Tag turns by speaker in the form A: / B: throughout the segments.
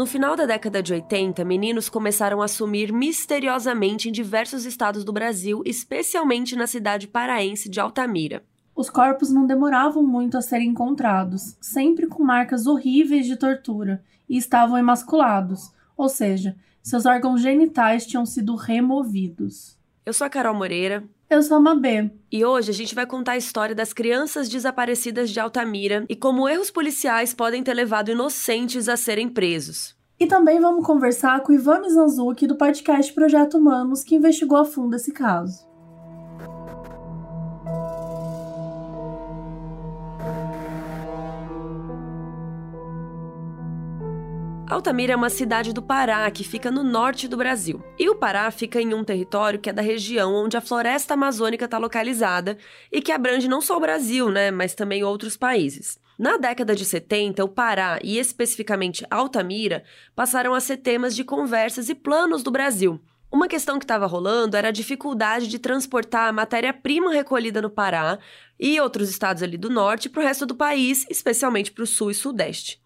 A: No final da década de 80, meninos começaram a sumir misteriosamente em diversos estados do Brasil, especialmente na cidade paraense de Altamira.
B: Os corpos não demoravam muito a serem encontrados, sempre com marcas horríveis de tortura, e estavam emasculados, ou seja, seus órgãos genitais tinham sido removidos.
A: Eu sou a Carol Moreira.
B: Eu sou a Mabê.
A: E hoje a gente vai contar a história das crianças desaparecidas de Altamira e como erros policiais podem ter levado inocentes a serem presos.
B: E também vamos conversar com Ivan Mizanzuki do podcast Projeto Humanos, que investigou a fundo esse caso.
A: Altamira é uma cidade do Pará que fica no norte do Brasil. E o Pará fica em um território que é da região onde a floresta amazônica está localizada e que abrange não só o Brasil, né, mas também outros países. Na década de 70, o Pará e especificamente Altamira passaram a ser temas de conversas e planos do Brasil. Uma questão que estava rolando era a dificuldade de transportar a matéria-prima recolhida no Pará e outros estados ali do norte para o resto do país, especialmente para o sul e sudeste.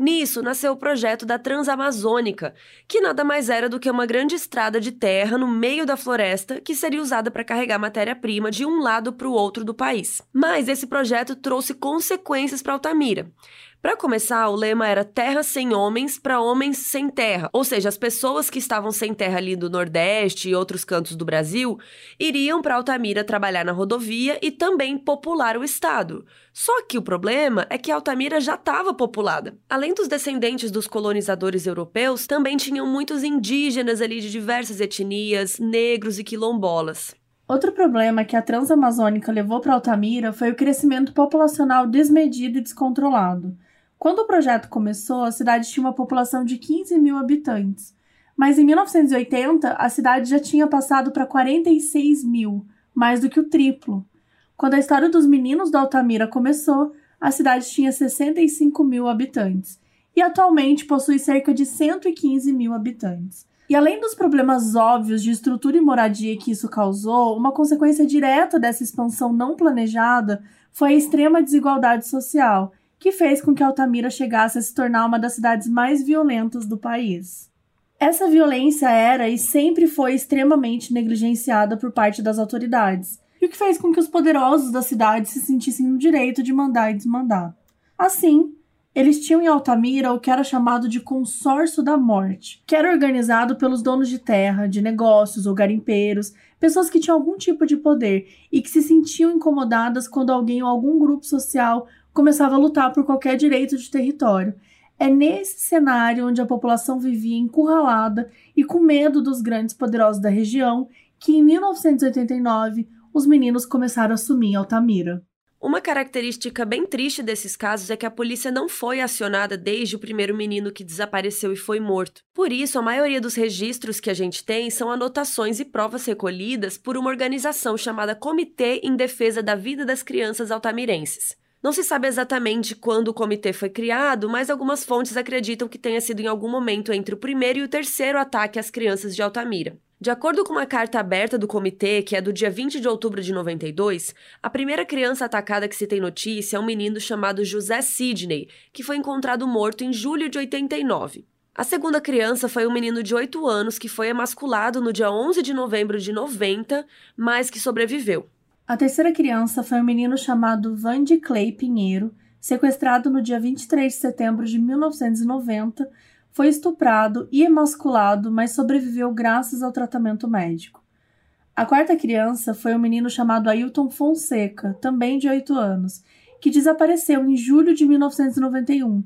A: Nisso nasceu o projeto da Transamazônica, que nada mais era do que uma grande estrada de terra no meio da floresta que seria usada para carregar matéria-prima de um lado para o outro do país. Mas esse projeto trouxe consequências para Altamira. Para começar, o lema era terra sem homens para homens sem terra, ou seja, as pessoas que estavam sem terra ali do Nordeste e outros cantos do Brasil iriam para Altamira trabalhar na rodovia e também popular o estado. Só que o problema é que Altamira já estava populada. Além dos descendentes dos colonizadores europeus, também tinham muitos indígenas ali de diversas etnias, negros e quilombolas.
B: Outro problema que a Transamazônica levou para Altamira foi o crescimento populacional desmedido e descontrolado. Quando o projeto começou, a cidade tinha uma população de 15 mil habitantes, mas em 1980 a cidade já tinha passado para 46 mil, mais do que o triplo. Quando a história dos meninos da Altamira começou, a cidade tinha 65 mil habitantes e atualmente possui cerca de 115 mil habitantes. E além dos problemas óbvios de estrutura e moradia que isso causou, uma consequência direta dessa expansão não planejada foi a extrema desigualdade social, que fez com que Altamira chegasse a se tornar uma das cidades mais violentas do país. Essa violência era e sempre foi extremamente negligenciada por parte das autoridades, e o que fez com que os poderosos da cidade se sentissem no direito de mandar e desmandar. Assim, eles tinham em Altamira o que era chamado de consórcio da morte, que era organizado pelos donos de terra, de negócios ou garimpeiros, pessoas que tinham algum tipo de poder e que se sentiam incomodadas quando alguém ou algum grupo social começava a lutar por qualquer direito de território. É nesse cenário onde a população vivia encurralada e com medo dos grandes poderosos da região que, em 1989, os meninos começaram a sumir em Altamira.
A: Uma característica bem triste desses casos é que a polícia não foi acionada desde o primeiro menino que desapareceu e foi morto. Por isso, a maioria dos registros que a gente tem são anotações e provas recolhidas por uma organização chamada Comitê em Defesa da Vida das Crianças Altamirenses. Não se sabe exatamente quando o comitê foi criado, mas algumas fontes acreditam que tenha sido em algum momento entre o primeiro e o terceiro ataque às crianças de Altamira. De acordo com uma carta aberta do comitê, que é do dia 20 de outubro de 92, a primeira criança atacada que se tem notícia é um menino chamado José Sidney, que foi encontrado morto em julho de 89. A segunda criança foi um menino de 8 anos que foi emasculado no dia 11 de novembro de 90, mas que sobreviveu.
B: A terceira criança foi um menino chamado Vandy Clay Pinheiro, sequestrado no dia 23 de setembro de 1990, foi estuprado e emasculado, mas sobreviveu graças ao tratamento médico. A quarta criança foi um menino chamado Ailton Fonseca, também de 8 anos, que desapareceu em julho de 1991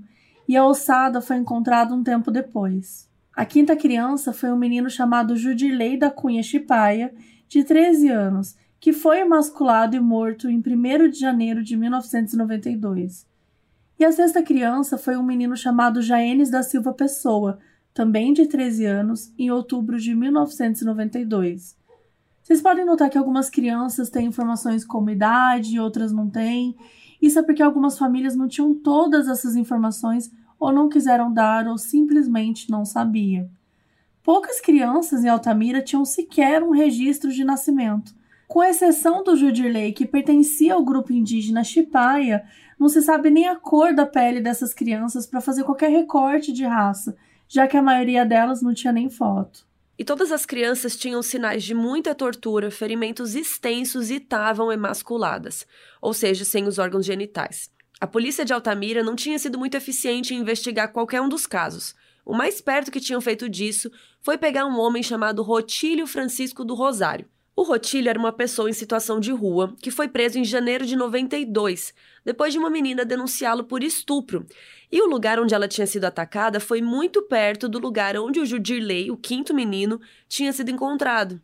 B: e a ossada foi encontrada um tempo depois. A quinta criança foi um menino chamado Judilei da Cunha Chipaia, de 13 anos, que foi emasculado e morto em 1 de janeiro de 1992. E a sexta criança foi um menino chamado Jaenes da Silva Pessoa, também de 13 anos, em outubro de 1992. Vocês podem notar que algumas crianças têm informações como idade e outras não têm. Isso é porque algumas famílias não tinham todas essas informações ou não quiseram dar ou simplesmente não sabia. Poucas crianças em Altamira tinham sequer um registro de nascimento. Com exceção do Judirley, que pertencia ao grupo indígena Chipaia, não se sabe nem a cor da pele dessas crianças para fazer qualquer recorte de raça, já que a maioria delas não tinha nem foto.
A: E todas as crianças tinham sinais de muita tortura, ferimentos extensos e estavam emasculadas, ou seja, sem os órgãos genitais. A polícia de Altamira não tinha sido muito eficiente em investigar qualquer um dos casos. O mais perto que tinham feito disso foi pegar um homem chamado Rotílio Francisco do Rosário. O Rotilho era uma pessoa em situação de rua que foi preso em janeiro de 92, depois de uma menina denunciá-lo por estupro. E o lugar onde ela tinha sido atacada foi muito perto do lugar onde o Judirley, o quinto menino, tinha sido encontrado.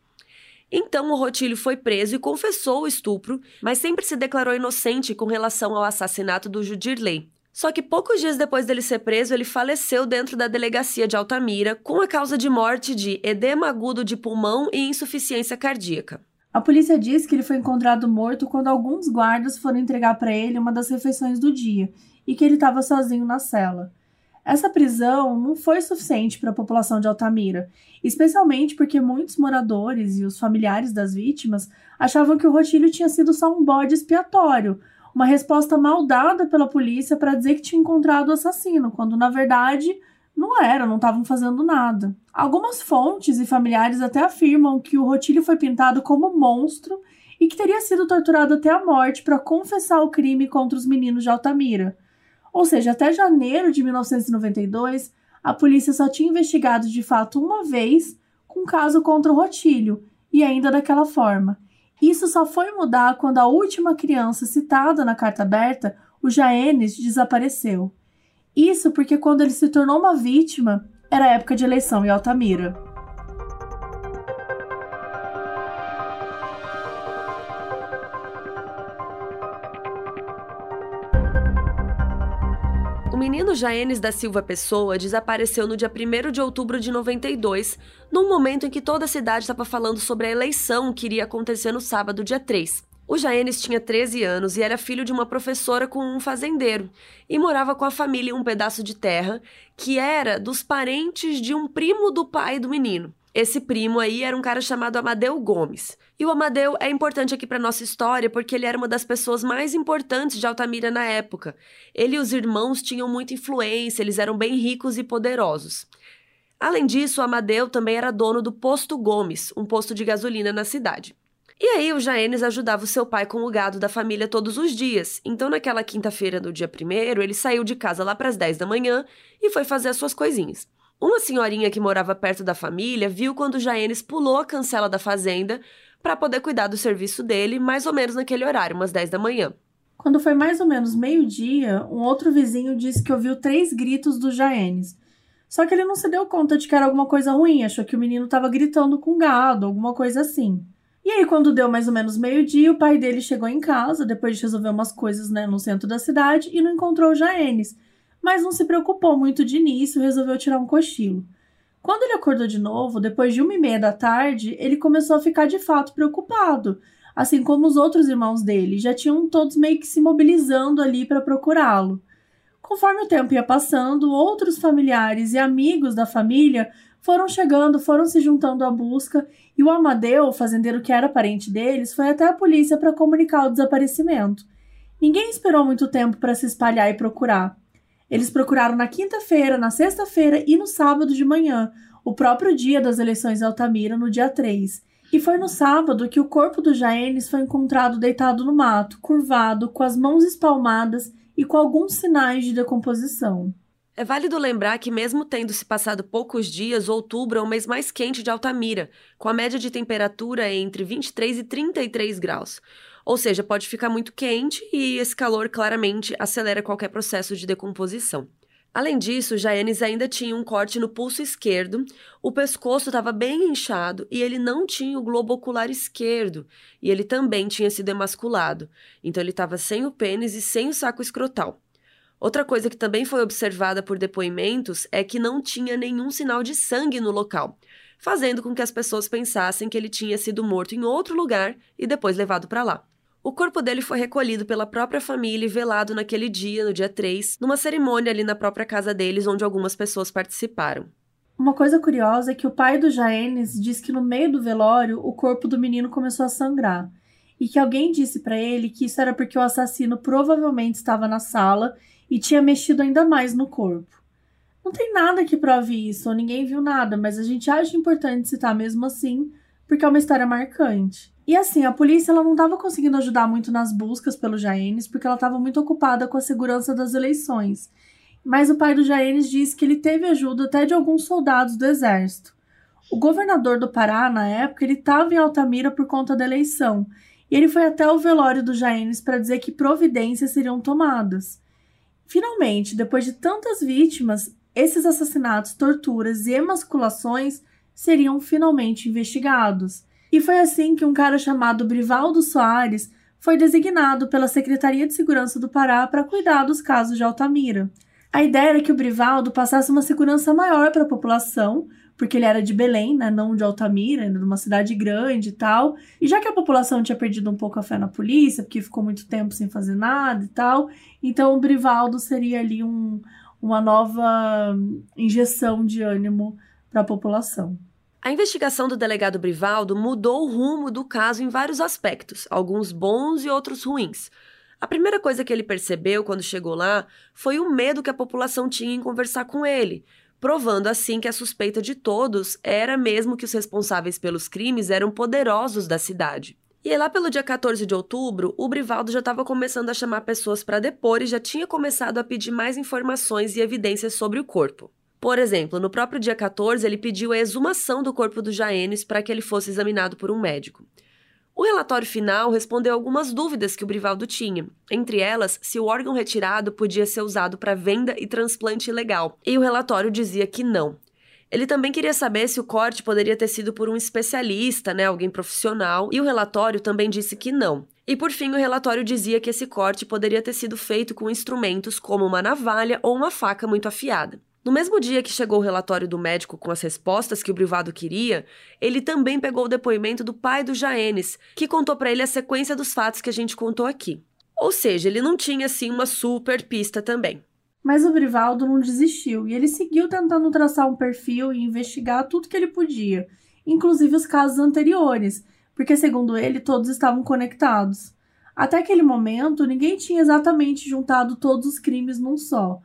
A: Então o Rotilho foi preso e confessou o estupro, mas sempre se declarou inocente com relação ao assassinato do Judirley. Só que poucos dias depois dele ser preso, ele faleceu dentro da delegacia de Altamira com a causa de morte de edema agudo de pulmão e insuficiência cardíaca.
B: A polícia diz que ele foi encontrado morto quando alguns guardas foram entregar para ele uma das refeições do dia e que ele estava sozinho na cela. Essa prisão não foi suficiente para a população de Altamira, especialmente porque muitos moradores e os familiares das vítimas achavam que o Rotilho tinha sido só um bode expiatório, uma resposta mal dada pela polícia para dizer que tinha encontrado o assassino, quando na verdade não era, não estavam fazendo nada. Algumas fontes e familiares até afirmam que o Rotilho foi pintado como monstro e que teria sido torturado até a morte para confessar o crime contra os meninos de Altamira. Ou seja, até janeiro de 1992, a polícia só tinha investigado de fato uma vez com um caso contra o Rotilho, e ainda daquela forma. Isso só foi mudar quando a última criança citada na carta aberta, o Jaenes, desapareceu. Isso porque quando ele se tornou uma vítima, era época de eleição em Altamira.
A: Menino Jaenes da Silva Pessoa desapareceu no dia 1 de outubro de 92, num momento em que toda a cidade estava falando sobre a eleição que iria acontecer no sábado, dia 3. O Jaenes tinha 13 anos e era filho de uma professora com um fazendeiro, e morava com a família em um pedaço de terra que era dos parentes de um primo do pai do menino. Esse primo aí era um cara chamado Amadeu Gomes. E o Amadeu é importante aqui para nossa história porque ele era uma das pessoas mais importantes de Altamira na época. Ele e os irmãos tinham muita influência, eles eram bem ricos e poderosos. Além disso, o Amadeu também era dono do Posto Gomes, um posto de gasolina na cidade. E aí o Jaenes ajudava o seu pai com o gado da família todos os dias. Então naquela quinta-feira do dia primeiro, ele saiu de casa lá para as 10 da manhã e foi fazer as suas coisinhas. Uma senhorinha que morava perto da família viu quando Jaenes pulou a cancela da fazenda para poder cuidar do serviço dele, mais ou menos naquele horário, umas 10 da manhã.
B: Quando foi mais ou menos meio-dia, um outro vizinho disse que ouviu três gritos do Jaenes. Só que ele não se deu conta de que era alguma coisa ruim, achou que o menino estava gritando com gado, alguma coisa assim. E aí, quando deu mais ou menos meio-dia, o pai dele chegou em casa, depois de resolver umas coisas né, no centro da cidade, e não encontrou o Jaenes mas não se preocupou muito de início, resolveu tirar um cochilo. Quando ele acordou de novo, depois de uma e meia da tarde, ele começou a ficar de fato preocupado, assim como os outros irmãos dele, já tinham todos meio que se mobilizando ali para procurá-lo. Conforme o tempo ia passando, outros familiares e amigos da família foram chegando, foram se juntando à busca, e o Amadeu, o fazendeiro que era parente deles, foi até a polícia para comunicar o desaparecimento. Ninguém esperou muito tempo para se espalhar e procurar. Eles procuraram na quinta-feira, na sexta-feira e no sábado de manhã, o próprio dia das eleições de Altamira, no dia 3. E foi no sábado que o corpo do Jaenes foi encontrado deitado no mato, curvado, com as mãos espalmadas e com alguns sinais de decomposição.
A: É válido lembrar que, mesmo tendo se passado poucos dias, outubro é o mês mais quente de Altamira, com a média de temperatura entre 23 e 33 graus. Ou seja, pode ficar muito quente e esse calor claramente acelera qualquer processo de decomposição. Além disso, Jaenes ainda tinha um corte no pulso esquerdo, o pescoço estava bem inchado e ele não tinha o globo ocular esquerdo, e ele também tinha sido emasculado, então ele estava sem o pênis e sem o saco escrotal. Outra coisa que também foi observada por depoimentos é que não tinha nenhum sinal de sangue no local, fazendo com que as pessoas pensassem que ele tinha sido morto em outro lugar e depois levado para lá. O corpo dele foi recolhido pela própria família e velado naquele dia, no dia 3, numa cerimônia ali na própria casa deles, onde algumas pessoas participaram.
B: Uma coisa curiosa é que o pai do Jaenes diz que no meio do velório o corpo do menino começou a sangrar e que alguém disse para ele que isso era porque o assassino provavelmente estava na sala e tinha mexido ainda mais no corpo. Não tem nada que prove isso, ninguém viu nada, mas a gente acha importante citar mesmo assim, porque é uma história marcante. E assim, a polícia ela não estava conseguindo ajudar muito nas buscas pelo Jaenes, porque ela estava muito ocupada com a segurança das eleições. Mas o pai do Jaenes disse que ele teve ajuda até de alguns soldados do exército. O governador do Pará, na época, ele estava em Altamira por conta da eleição, e ele foi até o velório do Jaenes para dizer que providências seriam tomadas. Finalmente, depois de tantas vítimas, esses assassinatos, torturas e emasculações seriam finalmente investigados. E foi assim que um cara chamado Brivaldo Soares foi designado pela Secretaria de Segurança do Pará para cuidar dos casos de Altamira. A ideia era que o Brivaldo passasse uma segurança maior para a população, porque ele era de Belém, né, não de Altamira, numa cidade grande e tal. E já que a população tinha perdido um pouco a fé na polícia, porque ficou muito tempo sem fazer nada e tal, então o Brivaldo seria ali um, uma nova injeção de ânimo para a população.
A: A investigação do delegado Brivaldo mudou o rumo do caso em vários aspectos, alguns bons e outros ruins. A primeira coisa que ele percebeu quando chegou lá foi o medo que a população tinha em conversar com ele, provando assim que a suspeita de todos era mesmo que os responsáveis pelos crimes eram poderosos da cidade. E lá pelo dia 14 de outubro, o Brivaldo já estava começando a chamar pessoas para depor e já tinha começado a pedir mais informações e evidências sobre o corpo. Por exemplo, no próprio dia 14, ele pediu a exumação do corpo do Jaenes para que ele fosse examinado por um médico. O relatório final respondeu algumas dúvidas que o Brivaldo tinha, entre elas se o órgão retirado podia ser usado para venda e transplante ilegal, e o relatório dizia que não. Ele também queria saber se o corte poderia ter sido por um especialista, né, alguém profissional, e o relatório também disse que não. E por fim, o relatório dizia que esse corte poderia ter sido feito com instrumentos como uma navalha ou uma faca muito afiada. No mesmo dia que chegou o relatório do médico com as respostas que o privado queria, ele também pegou o depoimento do pai do Jaenes, que contou para ele a sequência dos fatos que a gente contou aqui. Ou seja, ele não tinha assim uma super pista também.
B: Mas o Brivaldo não desistiu e ele seguiu tentando traçar um perfil e investigar tudo que ele podia, inclusive os casos anteriores, porque, segundo ele, todos estavam conectados. Até aquele momento, ninguém tinha exatamente juntado todos os crimes num só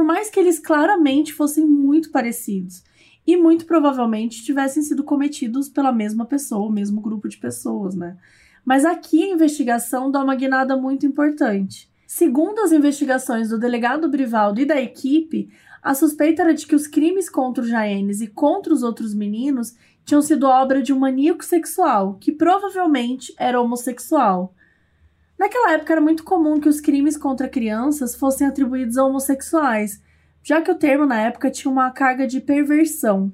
B: por mais que eles claramente fossem muito parecidos e muito provavelmente tivessem sido cometidos pela mesma pessoa, o mesmo grupo de pessoas, né? Mas aqui a investigação dá uma guinada muito importante. Segundo as investigações do delegado Brivaldo e da equipe, a suspeita era de que os crimes contra o Jaenes e contra os outros meninos tinham sido obra de um maníaco sexual, que provavelmente era homossexual. Naquela época era muito comum que os crimes contra crianças fossem atribuídos a homossexuais, já que o termo na época tinha uma carga de perversão.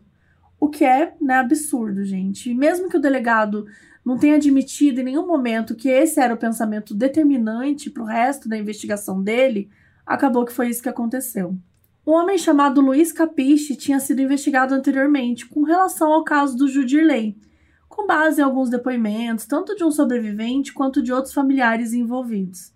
B: O que é né, absurdo, gente. E mesmo que o delegado não tenha admitido em nenhum momento que esse era o pensamento determinante para o resto da investigação dele, acabou que foi isso que aconteceu. Um homem chamado Luiz Capiche tinha sido investigado anteriormente com relação ao caso do Judirley, com base em alguns depoimentos, tanto de um sobrevivente quanto de outros familiares envolvidos.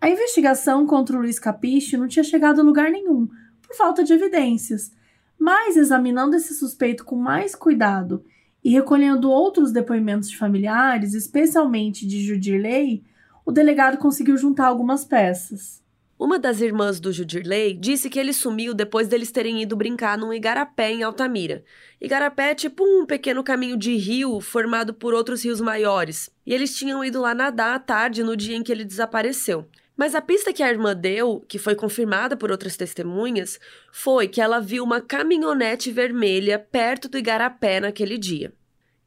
B: A investigação contra o Luiz Capiche não tinha chegado a lugar nenhum, por falta de evidências, mas examinando esse suspeito com mais cuidado e recolhendo outros depoimentos de familiares, especialmente de Judirley, o delegado conseguiu juntar algumas peças.
A: Uma das irmãs do Judirley disse que ele sumiu depois deles terem ido brincar num igarapé em Altamira. Igarapé é tipo um pequeno caminho de rio formado por outros rios maiores. E eles tinham ido lá nadar à tarde no dia em que ele desapareceu. Mas a pista que a irmã deu, que foi confirmada por outras testemunhas, foi que ela viu uma caminhonete vermelha perto do Igarapé naquele dia.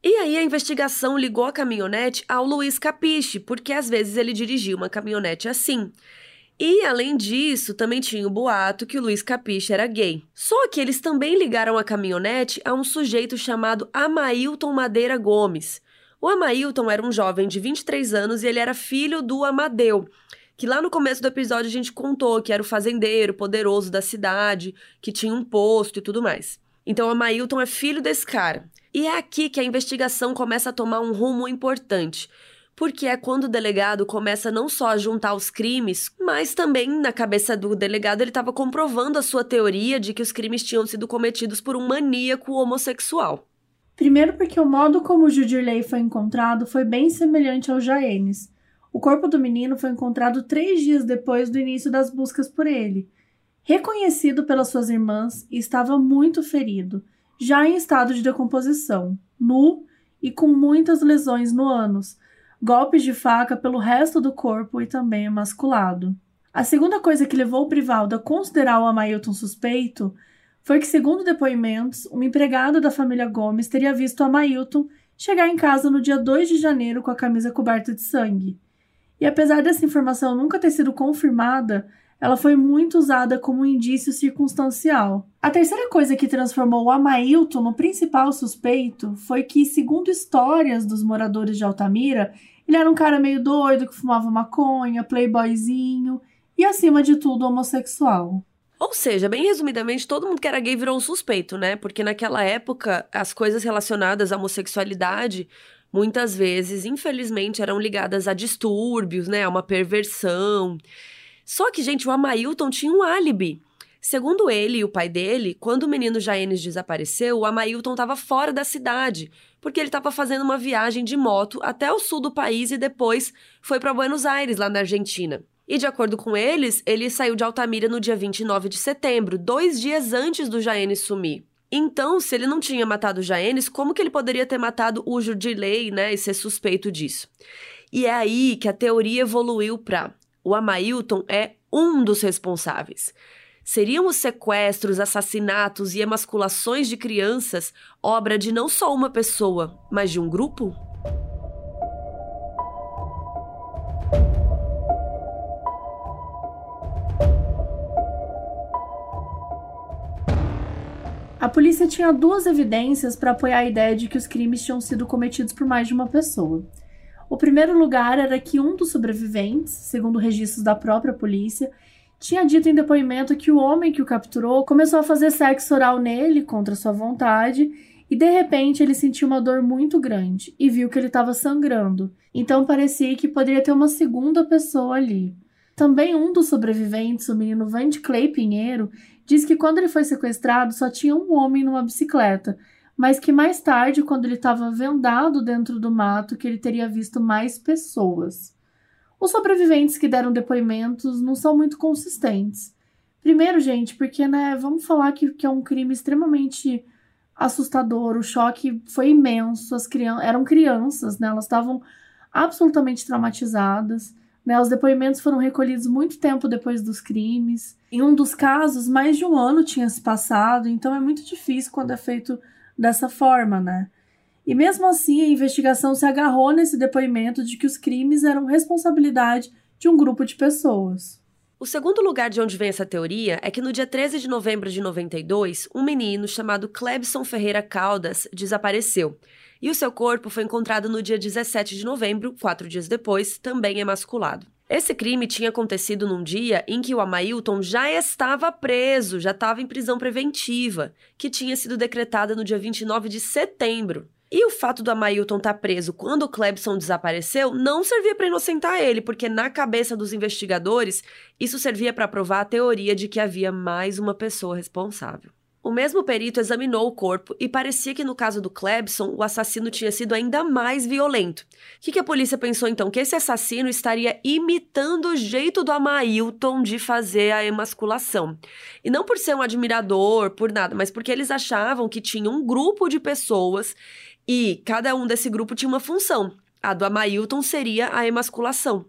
A: E aí a investigação ligou a caminhonete ao Luiz Capiche, porque às vezes ele dirigia uma caminhonete assim. E, além disso, também tinha o boato que o Luiz Capiche era gay. Só que eles também ligaram a caminhonete a um sujeito chamado Amailton Madeira Gomes. O Amailton era um jovem de 23 anos e ele era filho do Amadeu, que lá no começo do episódio a gente contou que era o fazendeiro poderoso da cidade, que tinha um posto e tudo mais. Então, Amailton é filho desse cara. E é aqui que a investigação começa a tomar um rumo importante porque é quando o delegado começa não só a juntar os crimes, mas também na cabeça do delegado ele estava comprovando a sua teoria de que os crimes tinham sido cometidos por um maníaco homossexual.
B: Primeiro porque o modo como o Judirley foi encontrado foi bem semelhante ao Jaenes. O corpo do menino foi encontrado três dias depois do início das buscas por ele. Reconhecido pelas suas irmãs, estava muito ferido, já em estado de decomposição, nu e com muitas lesões no ânus, golpes de faca pelo resto do corpo e também emasculado. A segunda coisa que levou o Brivaldo a considerar o Amailton suspeito foi que, segundo depoimentos, uma empregada da família Gomes teria visto o Amailton chegar em casa no dia 2 de janeiro com a camisa coberta de sangue. E apesar dessa informação nunca ter sido confirmada, ela foi muito usada como um indício circunstancial. A terceira coisa que transformou o Amailton no principal suspeito foi que, segundo histórias dos moradores de Altamira, ele era um cara meio doido que fumava maconha, playboyzinho e, acima de tudo, homossexual.
A: Ou seja, bem resumidamente, todo mundo que era gay virou um suspeito, né? Porque naquela época, as coisas relacionadas à homossexualidade muitas vezes, infelizmente, eram ligadas a distúrbios, né? A uma perversão. Só que, gente, o Amailton tinha um álibi. Segundo ele e o pai dele, quando o menino Jaenes desapareceu, o Amailton estava fora da cidade, porque ele estava fazendo uma viagem de moto até o sul do país e depois foi para Buenos Aires, lá na Argentina. E de acordo com eles, ele saiu de Altamira no dia 29 de setembro, dois dias antes do Jaenes sumir. Então, se ele não tinha matado Jaenes, como que ele poderia ter matado o Jurdilei, né, e ser suspeito disso? E é aí que a teoria evoluiu para o Amailton é um dos responsáveis. Seriam os sequestros, assassinatos e emasculações de crianças obra de não só uma pessoa, mas de um grupo?
B: A polícia tinha duas evidências para apoiar a ideia de que os crimes tinham sido cometidos por mais de uma pessoa. O primeiro lugar era que um dos sobreviventes, segundo registros da própria polícia, tinha dito em depoimento que o homem que o capturou começou a fazer sexo oral nele contra sua vontade e de repente ele sentiu uma dor muito grande e viu que ele estava sangrando. Então parecia que poderia ter uma segunda pessoa ali. Também um dos sobreviventes, o menino Van de Clay Pinheiro, diz que quando ele foi sequestrado só tinha um homem numa bicicleta mas que mais tarde, quando ele estava vendado dentro do mato, que ele teria visto mais pessoas. Os sobreviventes que deram depoimentos não são muito consistentes. Primeiro, gente, porque, né, vamos falar que, que é um crime extremamente assustador, o choque foi imenso, as crianças eram crianças, né, elas estavam absolutamente traumatizadas. Né, os depoimentos foram recolhidos muito tempo depois dos crimes. Em um dos casos, mais de um ano tinha se passado, então é muito difícil quando é feito dessa forma, né? E mesmo assim, a investigação se agarrou nesse depoimento de que os crimes eram responsabilidade de um grupo de pessoas.
A: O segundo lugar de onde vem essa teoria é que no dia 13 de novembro de 92, um menino chamado Clebson Ferreira Caldas desapareceu. E o seu corpo foi encontrado no dia 17 de novembro, quatro dias depois, também emasculado. Esse crime tinha acontecido num dia em que o Amailton já estava preso, já estava em prisão preventiva, que tinha sido decretada no dia 29 de setembro. E o fato do Amailton estar tá preso quando o Clebson desapareceu não servia para inocentar ele, porque na cabeça dos investigadores, isso servia para provar a teoria de que havia mais uma pessoa responsável. O mesmo perito examinou o corpo e parecia que no caso do Clebson, o assassino tinha sido ainda mais violento. O que, que a polícia pensou então? Que esse assassino estaria imitando o jeito do Amailton de fazer a emasculação. E não por ser um admirador, por nada, mas porque eles achavam que tinha um grupo de pessoas e cada um desse grupo tinha uma função. A do Amailton seria a emasculação.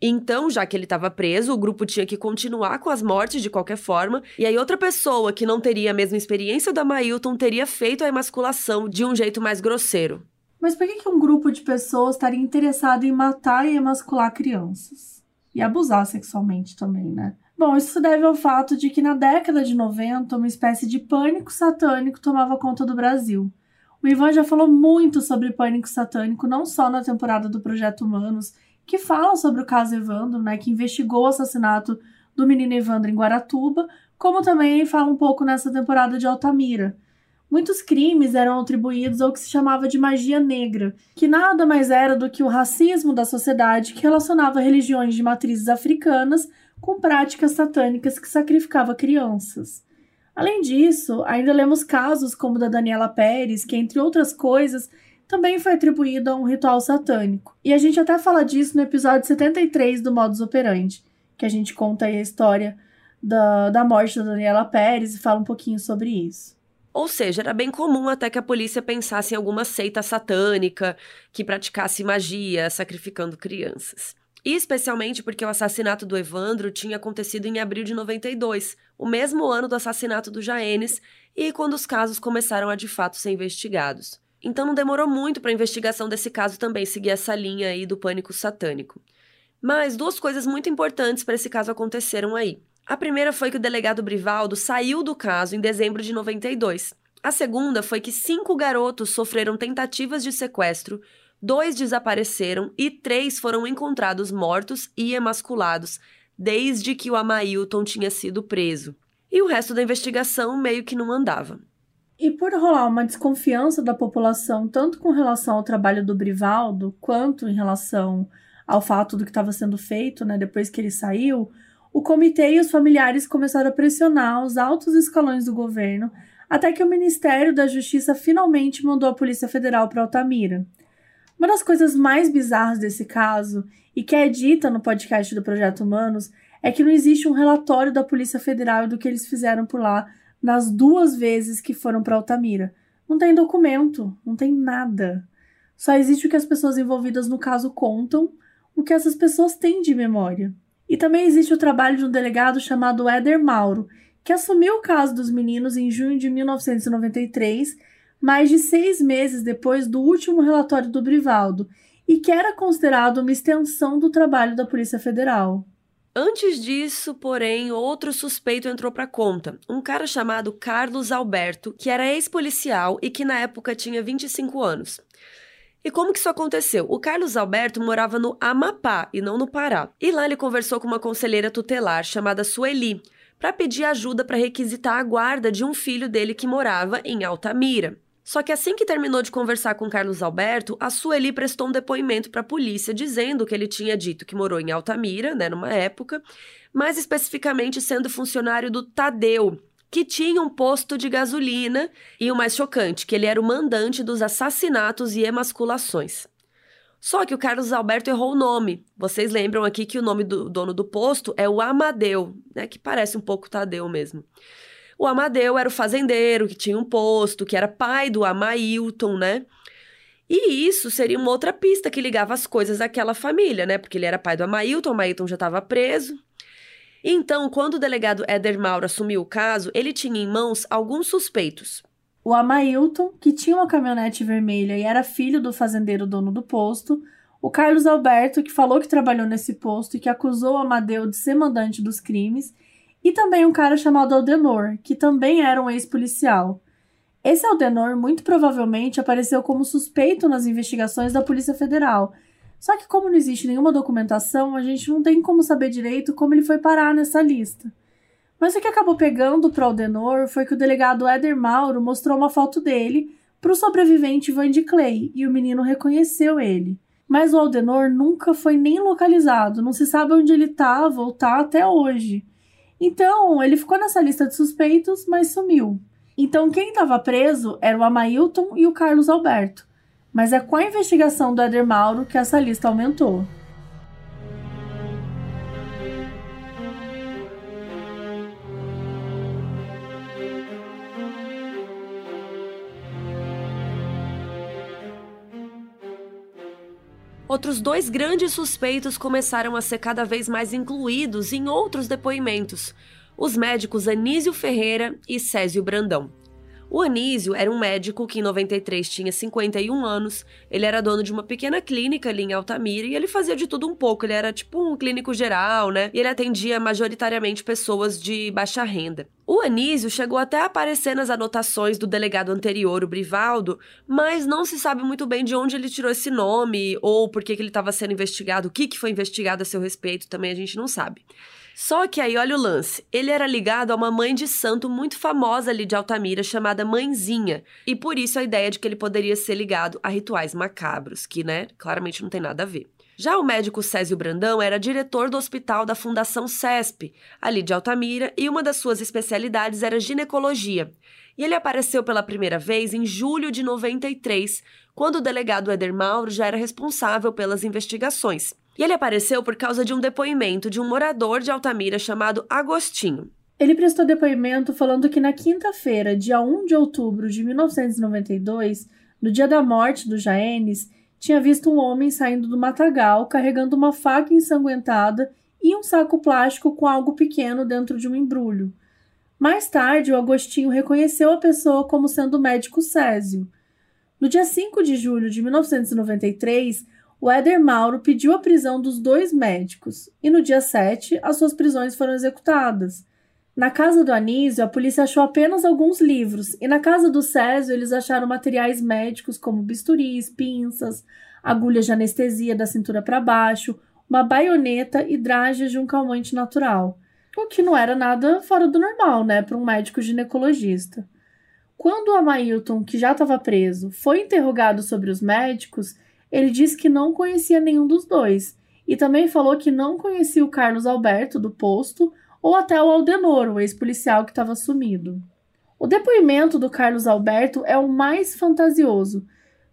A: Então, já que ele estava preso, o grupo tinha que continuar com as mortes de qualquer forma, e aí outra pessoa que não teria a mesma experiência da Mailton teria feito a emasculação de um jeito mais grosseiro.
B: Mas por que, que um grupo de pessoas estaria interessado em matar e emascular crianças? e abusar sexualmente também, né? Bom, isso se deve ao fato de que na década de 90 uma espécie de pânico satânico tomava conta do Brasil. O Ivan já falou muito sobre pânico satânico, não só na temporada do Projeto Humanos, que fala sobre o caso Evandro, né, que investigou o assassinato do menino Evandro em Guaratuba, como também fala um pouco nessa temporada de Altamira. Muitos crimes eram atribuídos ao que se chamava de magia negra, que nada mais era do que o racismo da sociedade que relacionava religiões de matrizes africanas com práticas satânicas que sacrificava crianças. Além disso, ainda lemos casos como o da Daniela Pérez, que, entre outras coisas, também foi atribuído a um ritual satânico. E a gente até fala disso no episódio 73 do Modus Operandi, que a gente conta aí a história da, da morte da Daniela Pérez e fala um pouquinho sobre isso.
A: Ou seja, era bem comum até que a polícia pensasse em alguma seita satânica que praticasse magia, sacrificando crianças. E especialmente porque o assassinato do Evandro tinha acontecido em abril de 92, o mesmo ano do assassinato do Jaenes, e quando os casos começaram a de fato ser investigados. Então não demorou muito para a investigação desse caso também seguir essa linha aí do pânico satânico. Mas duas coisas muito importantes para esse caso aconteceram aí. A primeira foi que o delegado Brivaldo saiu do caso em dezembro de 92. A segunda foi que cinco garotos sofreram tentativas de sequestro, dois desapareceram e três foram encontrados mortos e emasculados desde que o Amailton tinha sido preso. E o resto da investigação meio que não andava.
B: E por rolar uma desconfiança da população, tanto com relação ao trabalho do Brivaldo, quanto em relação ao fato do que estava sendo feito, né, depois que ele saiu, o comitê e os familiares começaram a pressionar os altos escalões do governo, até que o Ministério da Justiça finalmente mandou a Polícia Federal para Altamira. Uma das coisas mais bizarras desse caso, e que é dita no podcast do Projeto Humanos, é que não existe um relatório da Polícia Federal do que eles fizeram por lá nas duas vezes que foram para Altamira. Não tem documento, não tem nada. Só existe o que as pessoas envolvidas no caso contam, o que essas pessoas têm de memória. E também existe o trabalho de um delegado chamado Éder Mauro, que assumiu o caso dos meninos em junho de 1993, mais de seis meses depois do último relatório do Brivaldo, e que era considerado uma extensão do trabalho da Polícia Federal.
A: Antes disso, porém, outro suspeito entrou para conta, um cara chamado Carlos Alberto, que era ex-policial e que na época tinha 25 anos. E como que isso aconteceu? O Carlos Alberto morava no Amapá e não no Pará. E lá ele conversou com uma conselheira tutelar chamada Sueli para pedir ajuda para requisitar a guarda de um filho dele que morava em Altamira. Só que assim que terminou de conversar com Carlos Alberto, a Sueli prestou um depoimento para a polícia dizendo que ele tinha dito que morou em Altamira, né, numa época, mais especificamente sendo funcionário do Tadeu, que tinha um posto de gasolina e o mais chocante, que ele era o mandante dos assassinatos e emasculações. Só que o Carlos Alberto errou o nome. Vocês lembram aqui que o nome do dono do posto é o Amadeu, né, que parece um pouco Tadeu mesmo. O Amadeu era o fazendeiro que tinha um posto, que era pai do Amailton, né? E isso seria uma outra pista que ligava as coisas àquela família, né? Porque ele era pai do Amailton, o Amailton já estava preso. Então, quando o delegado Éder Mauro assumiu o caso, ele tinha em mãos alguns suspeitos.
B: O Amailton, que tinha uma caminhonete vermelha e era filho do fazendeiro dono do posto, o Carlos Alberto, que falou que trabalhou nesse posto e que acusou o Amadeu de ser mandante dos crimes, e também um cara chamado Aldenor, que também era um ex-policial. Esse Aldenor muito provavelmente apareceu como suspeito nas investigações da Polícia Federal. Só que, como não existe nenhuma documentação, a gente não tem como saber direito como ele foi parar nessa lista. Mas o que acabou pegando para Aldenor foi que o delegado Éder Mauro mostrou uma foto dele para o sobrevivente Vandy Clay e o menino reconheceu ele. Mas o Aldenor nunca foi nem localizado, não se sabe onde ele estava ou está até hoje. Então, ele ficou nessa lista de suspeitos, mas sumiu. Então, quem estava preso era o Amailton e o Carlos Alberto. Mas é com a investigação do Éder Mauro que essa lista aumentou.
A: Outros dois grandes suspeitos começaram a ser cada vez mais incluídos em outros depoimentos: os médicos Anísio Ferreira e Césio Brandão. O Anísio era um médico que em 93 tinha 51 anos, ele era dono de uma pequena clínica ali em Altamira e ele fazia de tudo um pouco, ele era tipo um clínico geral, né? E ele atendia majoritariamente pessoas de baixa renda. O Anísio chegou até a aparecer nas anotações do delegado anterior, o Brivaldo, mas não se sabe muito bem de onde ele tirou esse nome ou por que, que ele estava sendo investigado, o que, que foi investigado a seu respeito, também a gente não sabe. Só que aí, olha o lance. Ele era ligado a uma mãe de santo muito famosa ali de Altamira, chamada Mãezinha. E por isso a ideia de que ele poderia ser ligado a rituais macabros, que, né, claramente não tem nada a ver. Já o médico Césio Brandão era diretor do hospital da Fundação CESP, ali de Altamira, e uma das suas especialidades era ginecologia. E ele apareceu pela primeira vez em julho de 93, quando o delegado Eder Mauro já era responsável pelas investigações. E ele apareceu por causa de um depoimento de um morador de Altamira chamado Agostinho.
B: Ele prestou depoimento falando que na quinta-feira, dia 1 de outubro de 1992, no dia da morte do Jaenes, tinha visto um homem saindo do matagal carregando uma faca ensanguentada e um saco plástico com algo pequeno dentro de um embrulho. Mais tarde, o Agostinho reconheceu a pessoa como sendo o médico Césio. No dia 5 de julho de 1993, o Éder Mauro pediu a prisão dos dois médicos e no dia 7 as suas prisões foram executadas. Na casa do Anísio, a polícia achou apenas alguns livros e na casa do Césio eles acharam materiais médicos como bisturis, pinças, agulhas de anestesia da cintura para baixo, uma baioneta e drages de um calmante natural. O que não era nada fora do normal, né, para um médico ginecologista. Quando o Amailton, que já estava preso, foi interrogado sobre os médicos, ele disse que não conhecia nenhum dos dois e também falou que não conhecia o Carlos Alberto do posto ou até o Aldenor, o ex-policial que estava sumido. O depoimento do Carlos Alberto é o mais fantasioso,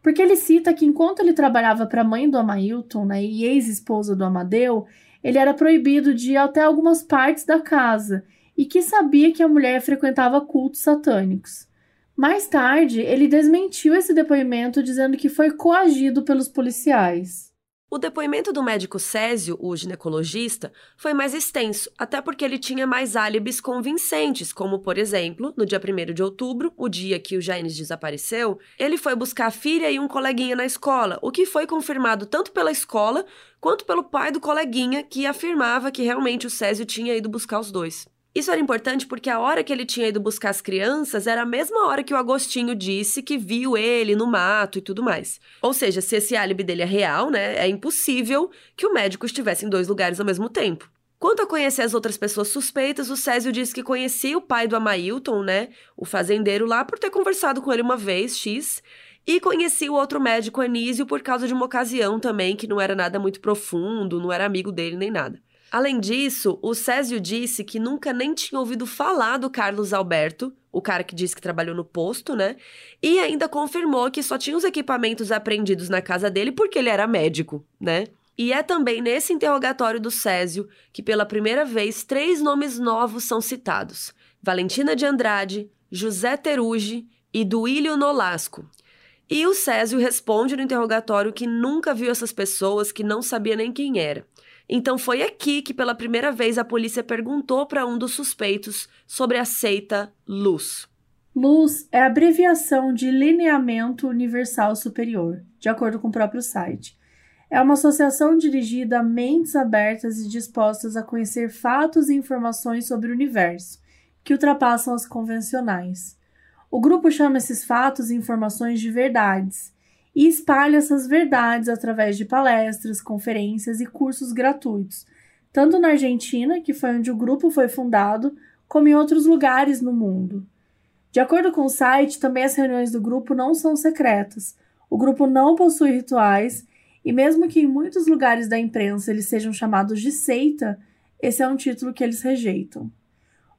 B: porque ele cita que enquanto ele trabalhava para a mãe do Amailton né, e ex-esposa do Amadeu, ele era proibido de ir até algumas partes da casa e que sabia que a mulher frequentava cultos satânicos. Mais tarde, ele desmentiu esse depoimento dizendo que foi coagido pelos policiais.
A: O depoimento do médico Césio, o ginecologista, foi mais extenso, até porque ele tinha mais álibis convincentes, como, por exemplo, no dia 1 de outubro, o dia que o Jaines desapareceu, ele foi buscar a filha e um coleguinha na escola, o que foi confirmado tanto pela escola quanto pelo pai do coleguinha, que afirmava que realmente o Césio tinha ido buscar os dois. Isso era importante porque a hora que ele tinha ido buscar as crianças era a mesma hora que o Agostinho disse que viu ele no mato e tudo mais. Ou seja, se esse álibi dele é real, né, é impossível que o médico estivesse em dois lugares ao mesmo tempo. Quanto a conhecer as outras pessoas suspeitas, o Césio disse que conhecia o pai do Amailton, né, o fazendeiro lá, por ter conversado com ele uma vez, X, e conhecia o outro médico, Anísio, por causa de uma ocasião também que não era nada muito profundo, não era amigo dele nem nada. Além disso, o Césio disse que nunca nem tinha ouvido falar do Carlos Alberto, o cara que disse que trabalhou no posto, né? E ainda confirmou que só tinha os equipamentos apreendidos na casa dele porque ele era médico, né? E é também nesse interrogatório do Césio que, pela primeira vez, três nomes novos são citados: Valentina de Andrade, José Terugi e Duílio Nolasco. E o Césio responde no interrogatório que nunca viu essas pessoas, que não sabia nem quem era. Então foi aqui que pela primeira vez a polícia perguntou para um dos suspeitos sobre a seita Luz.
B: Luz é abreviação de Lineamento Universal Superior, de acordo com o próprio site. É uma associação dirigida a mentes abertas e dispostas a conhecer fatos e informações sobre o universo, que ultrapassam as convencionais. O grupo chama esses fatos e informações de verdades e espalha essas verdades através de palestras, conferências e cursos gratuitos, tanto na Argentina, que foi onde o grupo foi fundado, como em outros lugares no mundo. De acordo com o site, também as reuniões do grupo não são secretas. O grupo não possui rituais e mesmo que em muitos lugares da imprensa eles sejam chamados de seita, esse é um título que eles rejeitam.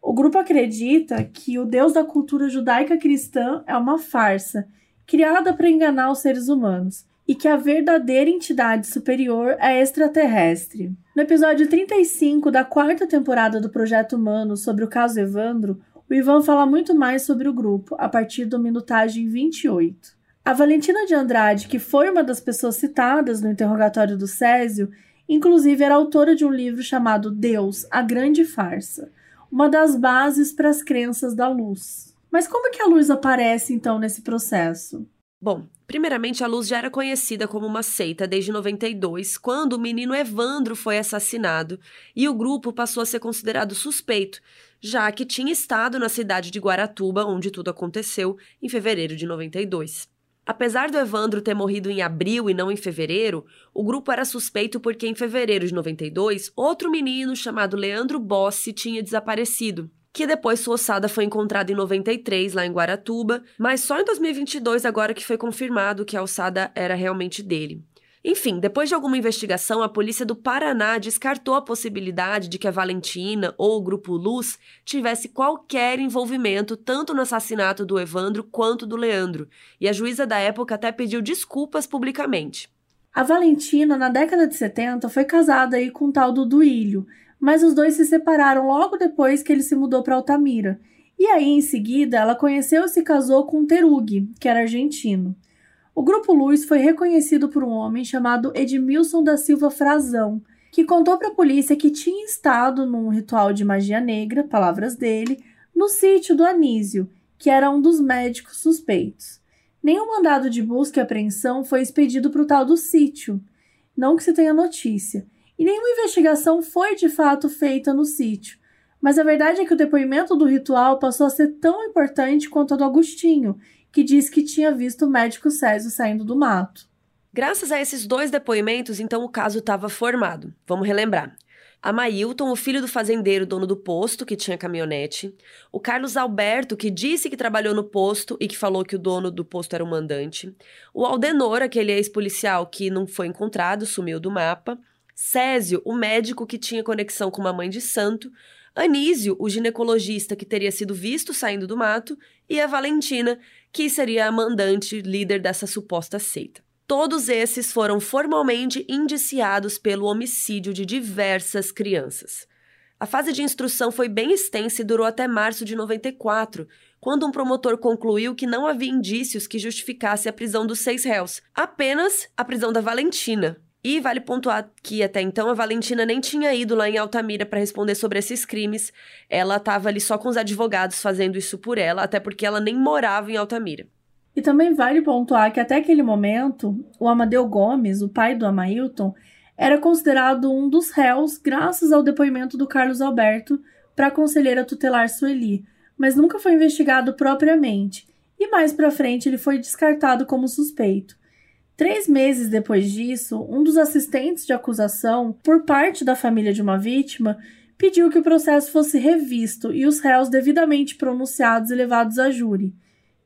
B: O grupo acredita que o Deus da cultura judaica cristã é uma farsa criada para enganar os seres humanos, e que a verdadeira entidade superior é extraterrestre. No episódio 35 da quarta temporada do Projeto Humano sobre o caso Evandro, o Ivan fala muito mais sobre o grupo a partir do minutagem 28. A Valentina de Andrade, que foi uma das pessoas citadas no interrogatório do Césio, inclusive era autora de um livro chamado Deus, a Grande Farsa, uma das bases para as crenças da luz. Mas como que a luz aparece então nesse processo?
A: Bom, primeiramente a Luz já era conhecida como uma seita desde 92, quando o menino Evandro foi assassinado e o grupo passou a ser considerado suspeito, já que tinha estado na cidade de Guaratuba, onde tudo aconteceu, em fevereiro de 92. Apesar do Evandro ter morrido em abril e não em fevereiro, o grupo era suspeito porque em fevereiro de 92, outro menino chamado Leandro Bossi tinha desaparecido que depois sua ossada foi encontrada em 93, lá em Guaratuba, mas só em 2022 agora que foi confirmado que a ossada era realmente dele. Enfim, depois de alguma investigação, a polícia do Paraná descartou a possibilidade de que a Valentina ou o Grupo Luz tivesse qualquer envolvimento tanto no assassinato do Evandro quanto do Leandro, e a juíza da época até pediu desculpas publicamente.
B: A Valentina, na década de 70, foi casada aí com o tal do Duílio, mas os dois se separaram logo depois que ele se mudou para Altamira. E aí, em seguida, ela conheceu e se casou com Terug, que era argentino. O Grupo Luz foi reconhecido por um homem chamado Edmilson da Silva Frazão, que contou para a polícia que tinha estado num ritual de magia negra, palavras dele, no sítio do Anísio, que era um dos médicos suspeitos. Nenhum mandado de busca e apreensão foi expedido para o tal do sítio, não que se tenha notícia, e nenhuma investigação foi de fato feita no sítio. Mas a verdade é que o depoimento do ritual passou a ser tão importante quanto a do Agostinho, que disse que tinha visto o médico Césio saindo do mato.
A: Graças a esses dois depoimentos, então o caso estava formado. Vamos relembrar. A Mailton, o filho do fazendeiro dono do posto, que tinha caminhonete. O Carlos Alberto, que disse que trabalhou no posto e que falou que o dono do posto era o mandante. O Aldenor, aquele ex-policial que não foi encontrado, sumiu do mapa. Césio, o médico que tinha conexão com uma mãe de santo, Anísio, o ginecologista que teria sido visto saindo do mato, e a Valentina, que seria a mandante líder dessa suposta seita. Todos esses foram formalmente indiciados pelo homicídio de diversas crianças. A fase de instrução foi bem extensa e durou até março de 94, quando um promotor concluiu que não havia indícios que justificasse a prisão dos seis réus, apenas a prisão da Valentina, e vale pontuar que até então a Valentina nem tinha ido lá em Altamira para responder sobre esses crimes. Ela estava ali só com os advogados fazendo isso por ela, até porque ela nem morava em Altamira.
B: E também vale pontuar que até aquele momento, o Amadeu Gomes, o pai do Amailton, era considerado um dos réus graças ao depoimento do Carlos Alberto para a conselheira tutelar Sueli, mas nunca foi investigado propriamente. E mais para frente ele foi descartado como suspeito. Três meses depois disso, um dos assistentes de acusação, por parte da família de uma vítima, pediu que o processo fosse revisto e os réus devidamente pronunciados e levados a júri.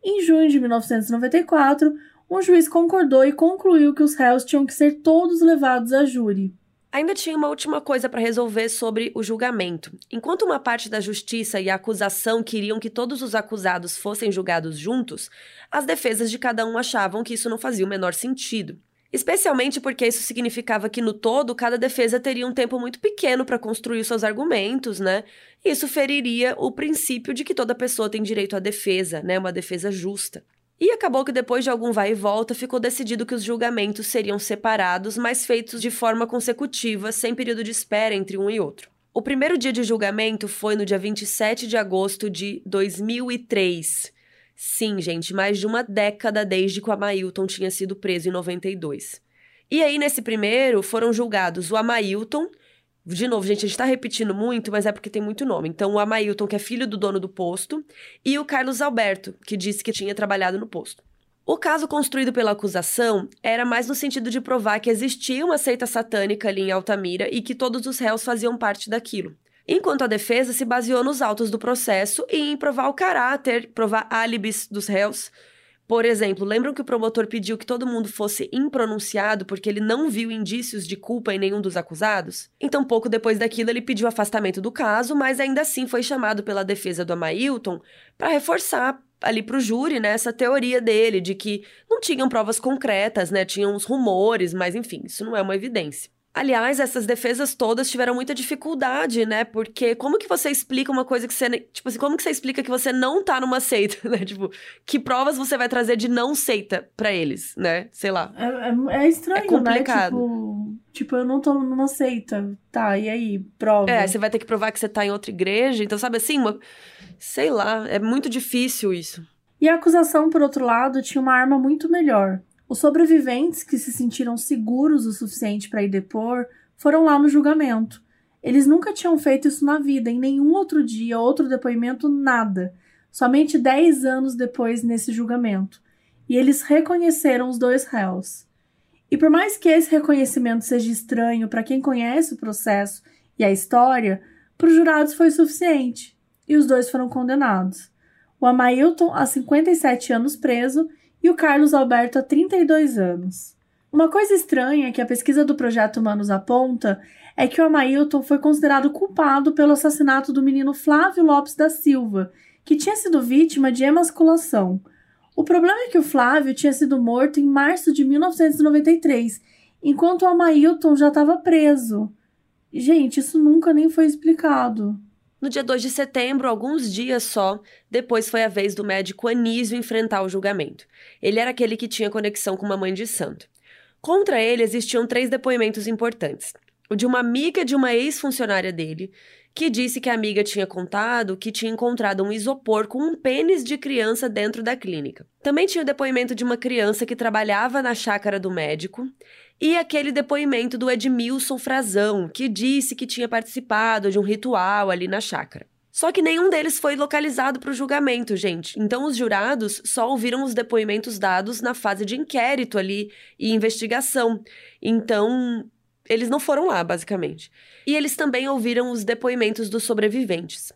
B: Em junho de 1994, um juiz concordou e concluiu que os réus tinham que ser todos levados a júri.
A: Ainda tinha uma última coisa para resolver sobre o julgamento. Enquanto uma parte da justiça e a acusação queriam que todos os acusados fossem julgados juntos, as defesas de cada um achavam que isso não fazia o menor sentido. Especialmente porque isso significava que, no todo, cada defesa teria um tempo muito pequeno para construir seus argumentos, né? Isso feriria o princípio de que toda pessoa tem direito à defesa, né? Uma defesa justa. E acabou que depois de algum vai e volta, ficou decidido que os julgamentos seriam separados, mas feitos de forma consecutiva, sem período de espera entre um e outro. O primeiro dia de julgamento foi no dia 27 de agosto de 2003. Sim, gente, mais de uma década desde que o Amailton tinha sido preso em 92. E aí, nesse primeiro, foram julgados o Amailton, de novo, gente, a gente tá repetindo muito, mas é porque tem muito nome. Então, o Amailton, que é filho do dono do posto, e o Carlos Alberto, que disse que tinha trabalhado no posto. O caso construído pela acusação era mais no sentido de provar que existia uma seita satânica ali em Altamira e que todos os réus faziam parte daquilo. Enquanto a defesa se baseou nos autos do processo e em provar o caráter, provar álibis dos réus, por exemplo, lembram que o promotor pediu que todo mundo fosse impronunciado porque ele não viu indícios de culpa em nenhum dos acusados? Então, pouco depois daquilo, ele pediu afastamento do caso, mas ainda assim foi chamado pela defesa do Amailton para reforçar ali para o júri né, essa teoria dele de que não tinham provas concretas, né, tinham uns rumores, mas enfim, isso não é uma evidência. Aliás, essas defesas todas tiveram muita dificuldade, né? Porque como que você explica uma coisa que você. Tipo assim, como que você explica que você não tá numa seita, né? Tipo, que provas você vai trazer de não seita para eles, né? Sei lá.
B: É, é, é estranho,
A: É complicado.
B: né? Tipo, tipo, eu não tô numa seita. Tá, e aí? Prova.
A: É, você vai ter que provar que você tá em outra igreja. Então, sabe assim, uma... sei lá, é muito difícil isso.
B: E a acusação, por outro lado, tinha uma arma muito melhor. Os sobreviventes que se sentiram seguros o suficiente para ir depor foram lá no julgamento. Eles nunca tinham feito isso na vida, em nenhum outro dia, outro depoimento, nada. Somente 10 anos depois nesse julgamento. E eles reconheceram os dois réus. E por mais que esse reconhecimento seja estranho para quem conhece o processo e a história, para os jurados foi suficiente. E os dois foram condenados. O Amailton, a 57 anos preso, e o Carlos Alberto há 32 anos. Uma coisa estranha que a pesquisa do Projeto Humanos aponta é que o Amailton foi considerado culpado pelo assassinato do menino Flávio Lopes da Silva, que tinha sido vítima de emasculação. O problema é que o Flávio tinha sido morto em março de 1993, enquanto o Amailton já estava preso. Gente, isso nunca nem foi explicado.
A: No dia 2 de setembro, alguns dias só, depois foi a vez do médico Anísio enfrentar o julgamento. Ele era aquele que tinha conexão com uma mãe de santo. Contra ele existiam três depoimentos importantes. O de uma amiga de uma ex-funcionária dele, que disse que a amiga tinha contado que tinha encontrado um isopor com um pênis de criança dentro da clínica. Também tinha o depoimento de uma criança que trabalhava na chácara do médico e aquele depoimento do Edmilson Frazão, que disse que tinha participado de um ritual ali na chácara. Só que nenhum deles foi localizado para o julgamento, gente. Então os jurados só ouviram os depoimentos dados na fase de inquérito ali e investigação. Então eles não foram lá, basicamente. E eles também ouviram os depoimentos dos sobreviventes.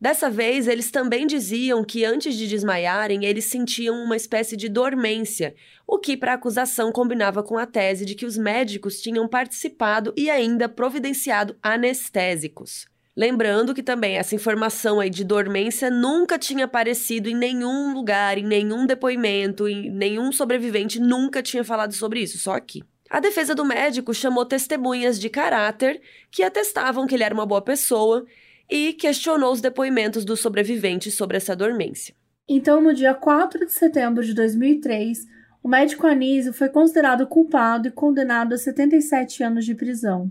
A: Dessa vez, eles também diziam que antes de desmaiarem, eles sentiam uma espécie de dormência, o que para a acusação combinava com a tese de que os médicos tinham participado e ainda providenciado anestésicos. Lembrando que também essa informação aí de dormência nunca tinha aparecido em nenhum lugar, em nenhum depoimento, em nenhum sobrevivente nunca tinha falado sobre isso, só aqui. A defesa do médico chamou testemunhas de caráter que atestavam que ele era uma boa pessoa e questionou os depoimentos dos sobreviventes sobre essa dormência.
B: Então, no dia 4 de setembro de 2003, o médico Anísio foi considerado culpado e condenado a 77 anos de prisão.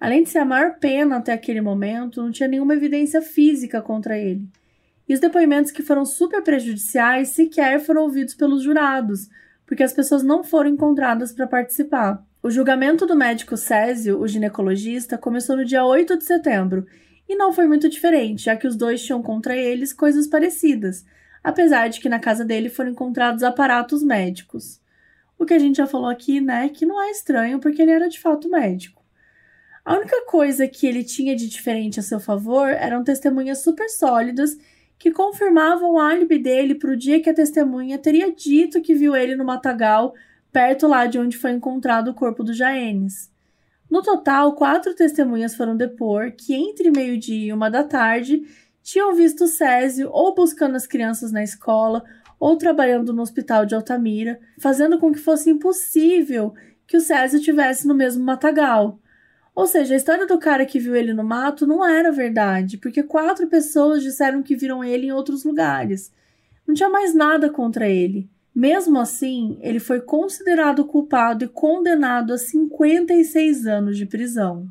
B: Além de ser a maior pena até aquele momento, não tinha nenhuma evidência física contra ele. E os depoimentos que foram super prejudiciais sequer foram ouvidos pelos jurados, porque as pessoas não foram encontradas para participar. O julgamento do médico Césio, o ginecologista, começou no dia 8 de setembro e não foi muito diferente, já que os dois tinham contra eles coisas parecidas, apesar de que na casa dele foram encontrados aparatos médicos. O que a gente já falou aqui, né, que não é estranho porque ele era de fato médico. A única coisa que ele tinha de diferente a seu favor eram testemunhas super sólidas que confirmavam o álibi dele para o dia que a testemunha teria dito que viu ele no matagal, perto lá de onde foi encontrado o corpo do Jaenes. No total, quatro testemunhas foram depor que, entre meio-dia e uma da tarde, tinham visto Césio ou buscando as crianças na escola ou trabalhando no hospital de Altamira, fazendo com que fosse impossível que o Césio tivesse no mesmo matagal. Ou seja, a história do cara que viu ele no mato não era verdade, porque quatro pessoas disseram que viram ele em outros lugares. Não tinha mais nada contra ele. Mesmo assim, ele foi considerado culpado e condenado a 56 anos de prisão.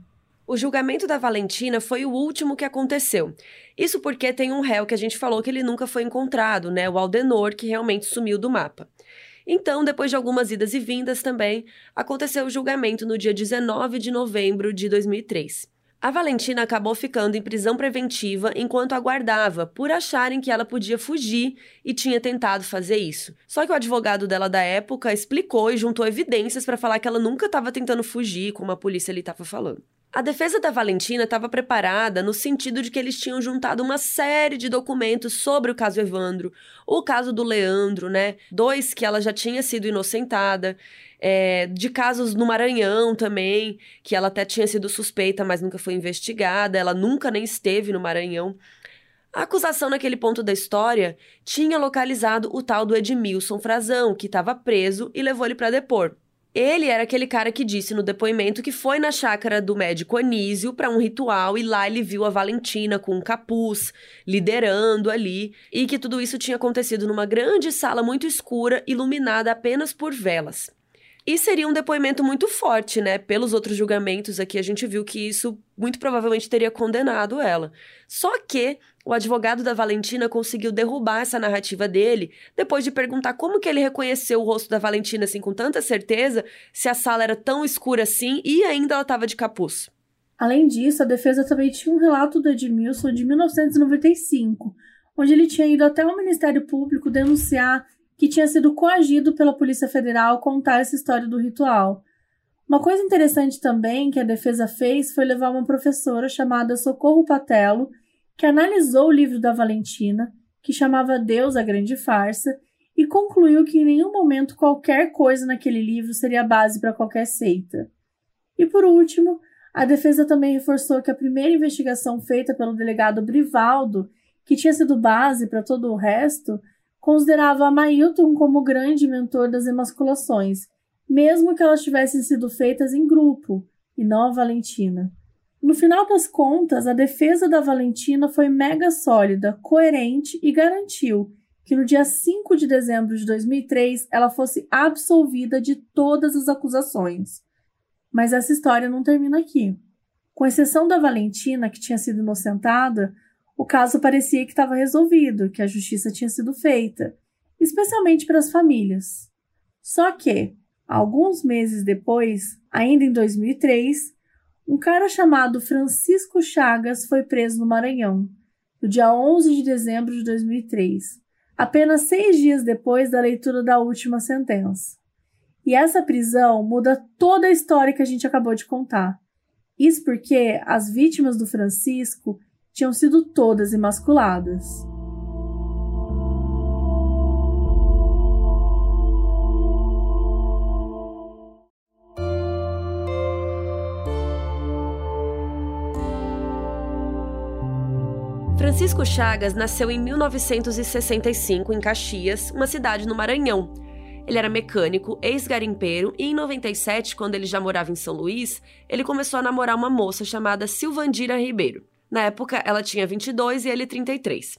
A: O julgamento da Valentina foi o último que aconteceu. Isso porque tem um réu que a gente falou que ele nunca foi encontrado, né? O Aldenor, que realmente sumiu do mapa. Então, depois de algumas idas e vindas também, aconteceu o julgamento no dia 19 de novembro de 2003. A Valentina acabou ficando em prisão preventiva enquanto aguardava, por acharem que ela podia fugir e tinha tentado fazer isso. Só que o advogado dela da época explicou e juntou evidências para falar que ela nunca estava tentando fugir, como a polícia ali estava falando. A defesa da Valentina estava preparada no sentido de que eles tinham juntado uma série de documentos sobre o caso Evandro, o caso do Leandro, né? Dois que ela já tinha sido inocentada, é, de casos no Maranhão também, que ela até tinha sido suspeita, mas nunca foi investigada, ela nunca nem esteve no Maranhão. A acusação naquele ponto da história tinha localizado o tal do Edmilson Frazão, que estava preso e levou ele para depor. Ele era aquele cara que disse no depoimento que foi na chácara do médico Anísio para um ritual e lá ele viu a Valentina com um capuz, liderando ali, e que tudo isso tinha acontecido numa grande sala muito escura, iluminada apenas por velas. E seria um depoimento muito forte, né? Pelos outros julgamentos aqui, a gente viu que isso muito provavelmente teria condenado ela. Só que o advogado da Valentina conseguiu derrubar essa narrativa dele depois de perguntar como que ele reconheceu o rosto da Valentina assim com tanta certeza, se a sala era tão escura assim e ainda ela estava de capuz.
B: Além disso, a defesa também tinha um relato do Edmilson de 1995, onde ele tinha ido até o Ministério Público denunciar que tinha sido coagido pela Polícia Federal contar essa história do ritual. Uma coisa interessante também que a defesa fez foi levar uma professora chamada Socorro Patelo, que analisou o livro da Valentina, que chamava Deus a Grande Farsa, e concluiu que em nenhum momento qualquer coisa naquele livro seria base para qualquer seita. E por último, a defesa também reforçou que a primeira investigação feita pelo delegado Brivaldo, que tinha sido base para todo o resto, considerava a Mailton como grande mentor das emasculações, mesmo que elas tivessem sido feitas em grupo, e não a Valentina. No final das contas, a defesa da Valentina foi mega sólida, coerente e garantiu que no dia 5 de dezembro de 2003 ela fosse absolvida de todas as acusações. Mas essa história não termina aqui. Com exceção da Valentina, que tinha sido inocentada, o caso parecia que estava resolvido, que a justiça tinha sido feita, especialmente para as famílias. Só que, alguns meses depois, ainda em 2003, um cara chamado Francisco Chagas foi preso no Maranhão, no dia 11 de dezembro de 2003, apenas seis dias depois da leitura da última sentença. E essa prisão muda toda a história que a gente acabou de contar. Isso porque as vítimas do Francisco tinham sido todas emasculadas.
A: Francisco Chagas nasceu em 1965 em Caxias, uma cidade no Maranhão. Ele era mecânico, ex-garimpeiro e em 97, quando ele já morava em São Luís, ele começou a namorar uma moça chamada Silvandira Ribeiro. Na época, ela tinha 22 e ele 33.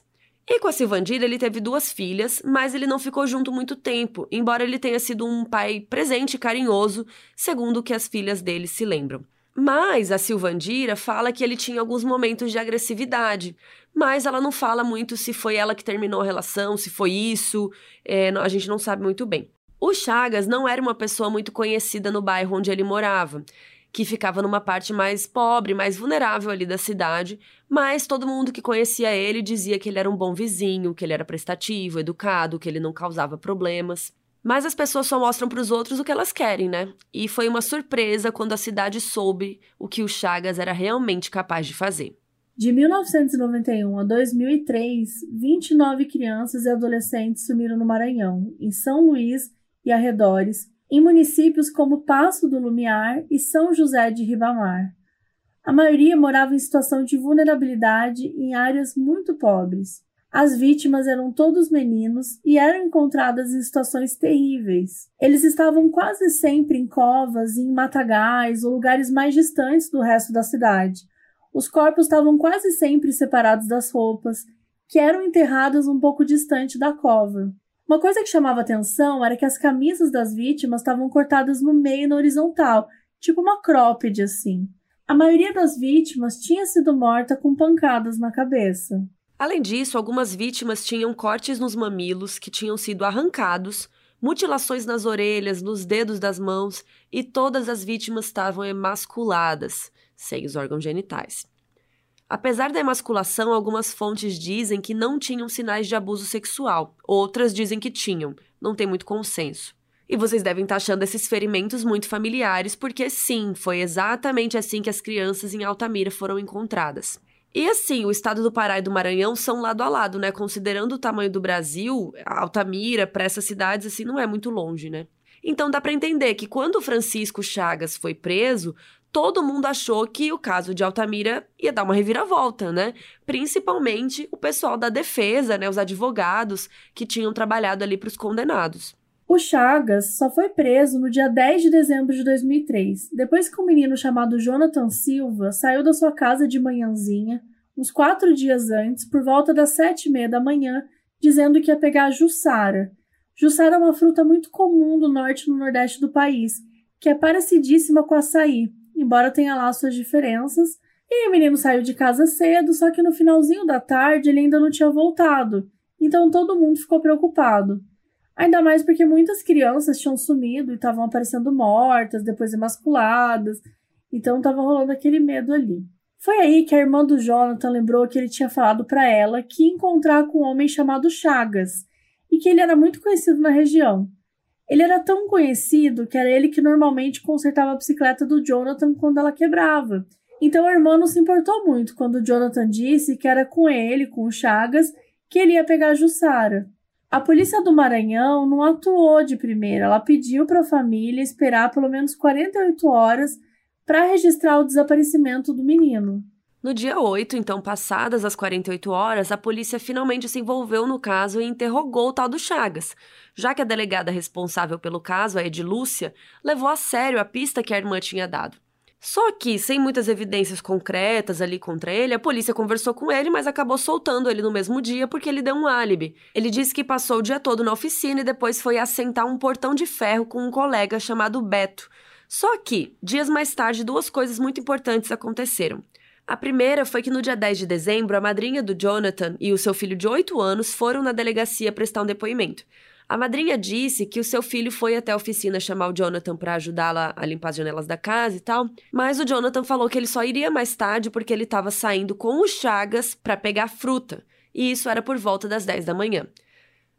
A: E com a Silvandira, ele teve duas filhas, mas ele não ficou junto muito tempo, embora ele tenha sido um pai presente e carinhoso, segundo o que as filhas dele se lembram. Mas a Silvandira fala que ele tinha alguns momentos de agressividade, mas ela não fala muito se foi ela que terminou a relação, se foi isso, é, a gente não sabe muito bem. O Chagas não era uma pessoa muito conhecida no bairro onde ele morava que ficava numa parte mais pobre, mais vulnerável ali da cidade, mas todo mundo que conhecia ele dizia que ele era um bom vizinho, que ele era prestativo, educado, que ele não causava problemas. Mas as pessoas só mostram para os outros o que elas querem, né? E foi uma surpresa quando a cidade soube o que o Chagas era realmente capaz de fazer.
B: De 1991 a 2003, 29 crianças e adolescentes sumiram no Maranhão, em São Luís e arredores, em municípios como Passo do Lumiar e São José de Ribamar. A maioria morava em situação de vulnerabilidade em áreas muito pobres. As vítimas eram todos meninos e eram encontradas em situações terríveis. Eles estavam quase sempre em covas, em matagais ou lugares mais distantes do resto da cidade. Os corpos estavam quase sempre separados das roupas, que eram enterradas um pouco distante da cova. Uma coisa que chamava atenção era que as camisas das vítimas estavam cortadas no meio na horizontal, tipo uma cropped assim. A maioria das vítimas tinha sido morta com pancadas na cabeça.
A: Além disso, algumas vítimas tinham cortes nos mamilos que tinham sido arrancados, mutilações nas orelhas, nos dedos das mãos e todas as vítimas estavam emasculadas, sem os órgãos genitais. Apesar da emasculação, algumas fontes dizem que não tinham sinais de abuso sexual, outras dizem que tinham, não tem muito consenso. E vocês devem estar achando esses ferimentos muito familiares, porque sim, foi exatamente assim que as crianças em Altamira foram encontradas. E assim, o estado do Pará e do Maranhão são lado a lado, né? Considerando o tamanho do Brasil, Altamira, para essas cidades, assim, não é muito longe, né? Então dá para entender que quando Francisco Chagas foi preso, todo mundo achou que o caso de Altamira ia dar uma reviravolta, né? Principalmente o pessoal da defesa, né, os advogados que tinham trabalhado ali para os condenados.
B: O Chagas só foi preso no dia 10 de dezembro de 2003, depois que um menino chamado Jonathan Silva saiu da sua casa de manhãzinha, uns quatro dias antes, por volta das sete e meia da manhã, dizendo que ia pegar a Jussara. Jussara é uma fruta muito comum do norte e no nordeste do país, que é parecidíssima com açaí, embora tenha lá suas diferenças. E o menino saiu de casa cedo, só que no finalzinho da tarde ele ainda não tinha voltado, então todo mundo ficou preocupado. Ainda mais porque muitas crianças tinham sumido e estavam aparecendo mortas, depois emasculadas. Então estava rolando aquele medo ali. Foi aí que a irmã do Jonathan lembrou que ele tinha falado para ela que ia encontrar com um homem chamado Chagas e que ele era muito conhecido na região. Ele era tão conhecido que era ele que normalmente consertava a bicicleta do Jonathan quando ela quebrava. Então a irmã não se importou muito quando Jonathan disse que era com ele, com o Chagas, que ele ia pegar a Jussara. A polícia do Maranhão não atuou de primeira, ela pediu para a família esperar pelo menos 48 horas para registrar o desaparecimento do menino.
A: No dia 8, então passadas as 48 horas, a polícia finalmente se envolveu no caso e interrogou o tal do Chagas, já que a delegada responsável pelo caso, a Edilúcia, levou a sério a pista que a irmã tinha dado. Só que, sem muitas evidências concretas ali contra ele, a polícia conversou com ele, mas acabou soltando ele no mesmo dia porque ele deu um álibi. Ele disse que passou o dia todo na oficina e depois foi assentar um portão de ferro com um colega chamado Beto. Só que, dias mais tarde, duas coisas muito importantes aconteceram. A primeira foi que no dia 10 de dezembro, a madrinha do Jonathan e o seu filho de 8 anos foram na delegacia prestar um depoimento. A madrinha disse que o seu filho foi até a oficina chamar o Jonathan para ajudá-la a limpar as janelas da casa e tal, mas o Jonathan falou que ele só iria mais tarde porque ele estava saindo com o Chagas para pegar fruta, e isso era por volta das 10 da manhã.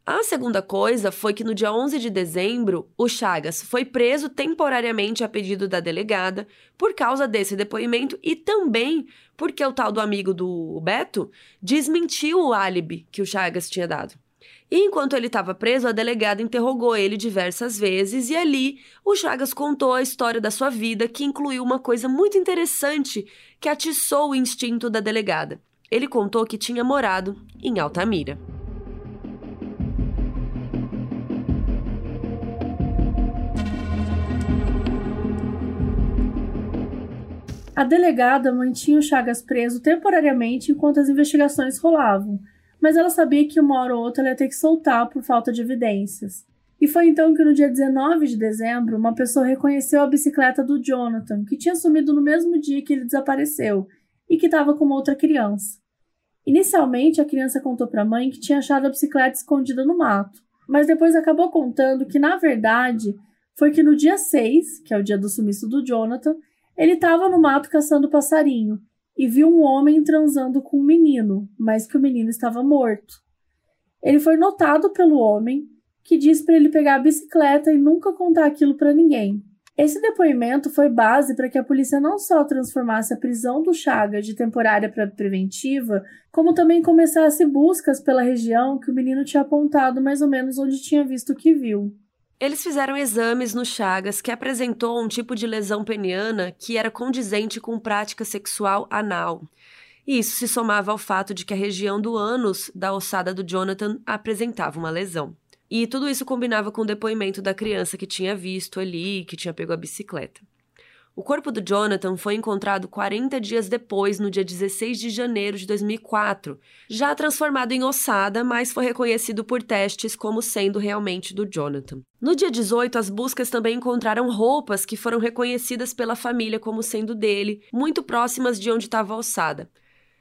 A: A segunda coisa foi que no dia 11 de dezembro, o Chagas foi preso temporariamente a pedido da delegada por causa desse depoimento e também porque o tal do amigo do Beto desmentiu o álibi que o Chagas tinha dado. E enquanto ele estava preso, a delegada interrogou ele diversas vezes e ali o Chagas contou a história da sua vida, que incluiu uma coisa muito interessante que atiçou o instinto da delegada. Ele contou que tinha morado em Altamira.
B: A delegada mantinha o Chagas preso temporariamente enquanto as investigações rolavam mas ela sabia que uma hora ou outra ela ia ter que soltar por falta de evidências. E foi então que no dia 19 de dezembro, uma pessoa reconheceu a bicicleta do Jonathan, que tinha sumido no mesmo dia que ele desapareceu e que estava com outra criança. Inicialmente, a criança contou para a mãe que tinha achado a bicicleta escondida no mato, mas depois acabou contando que, na verdade, foi que no dia 6, que é o dia do sumiço do Jonathan, ele estava no mato caçando passarinho e viu um homem transando com um menino, mas que o menino estava morto. Ele foi notado pelo homem, que disse para ele pegar a bicicleta e nunca contar aquilo para ninguém. Esse depoimento foi base para que a polícia não só transformasse a prisão do Chaga de temporária para preventiva, como também começasse buscas pela região que o menino tinha apontado mais ou menos onde tinha visto o que viu.
A: Eles fizeram exames no Chagas que apresentou um tipo de lesão peniana que era condizente com prática sexual anal. E isso se somava ao fato de que a região do ânus da ossada do Jonathan apresentava uma lesão. E tudo isso combinava com o depoimento da criança que tinha visto ali, que tinha pego a bicicleta. O corpo do Jonathan foi encontrado 40 dias depois, no dia 16 de janeiro de 2004, já transformado em ossada, mas foi reconhecido por testes como sendo realmente do Jonathan. No dia 18, as buscas também encontraram roupas que foram reconhecidas pela família como sendo dele, muito próximas de onde estava a ossada.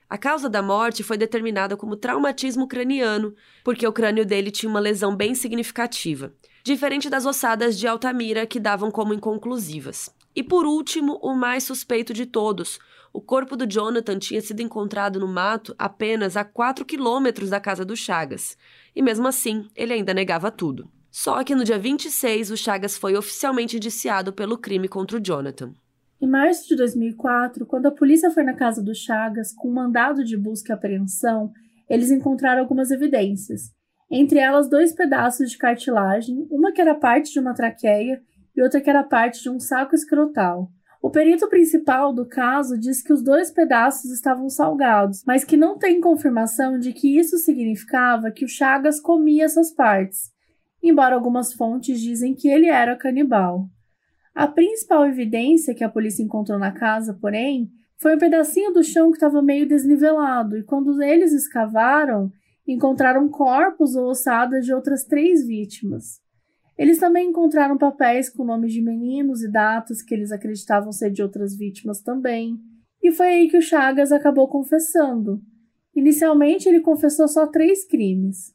A: A causa da morte foi determinada como traumatismo craniano, porque o crânio dele tinha uma lesão bem significativa, diferente das ossadas de Altamira que davam como inconclusivas. E por último, o mais suspeito de todos. O corpo do Jonathan tinha sido encontrado no mato apenas a 4 quilômetros da casa do Chagas. E mesmo assim, ele ainda negava tudo. Só que no dia 26, o Chagas foi oficialmente indiciado pelo crime contra o Jonathan.
B: Em março de 2004, quando a polícia foi na casa do Chagas com um mandado de busca e apreensão, eles encontraram algumas evidências. Entre elas, dois pedaços de cartilagem, uma que era parte de uma traqueia e outra que era parte de um saco escrotal. O perito principal do caso diz que os dois pedaços estavam salgados, mas que não tem confirmação de que isso significava que o Chagas comia essas partes. embora algumas fontes dizem que ele era canibal. A principal evidência que a polícia encontrou na casa, porém, foi um pedacinho do chão que estava meio desnivelado, e quando eles escavaram, encontraram corpos ou ossadas de outras três vítimas. Eles também encontraram papéis com nomes de meninos e datas que eles acreditavam ser de outras vítimas também. E foi aí que o Chagas acabou confessando. Inicialmente, ele confessou só três crimes.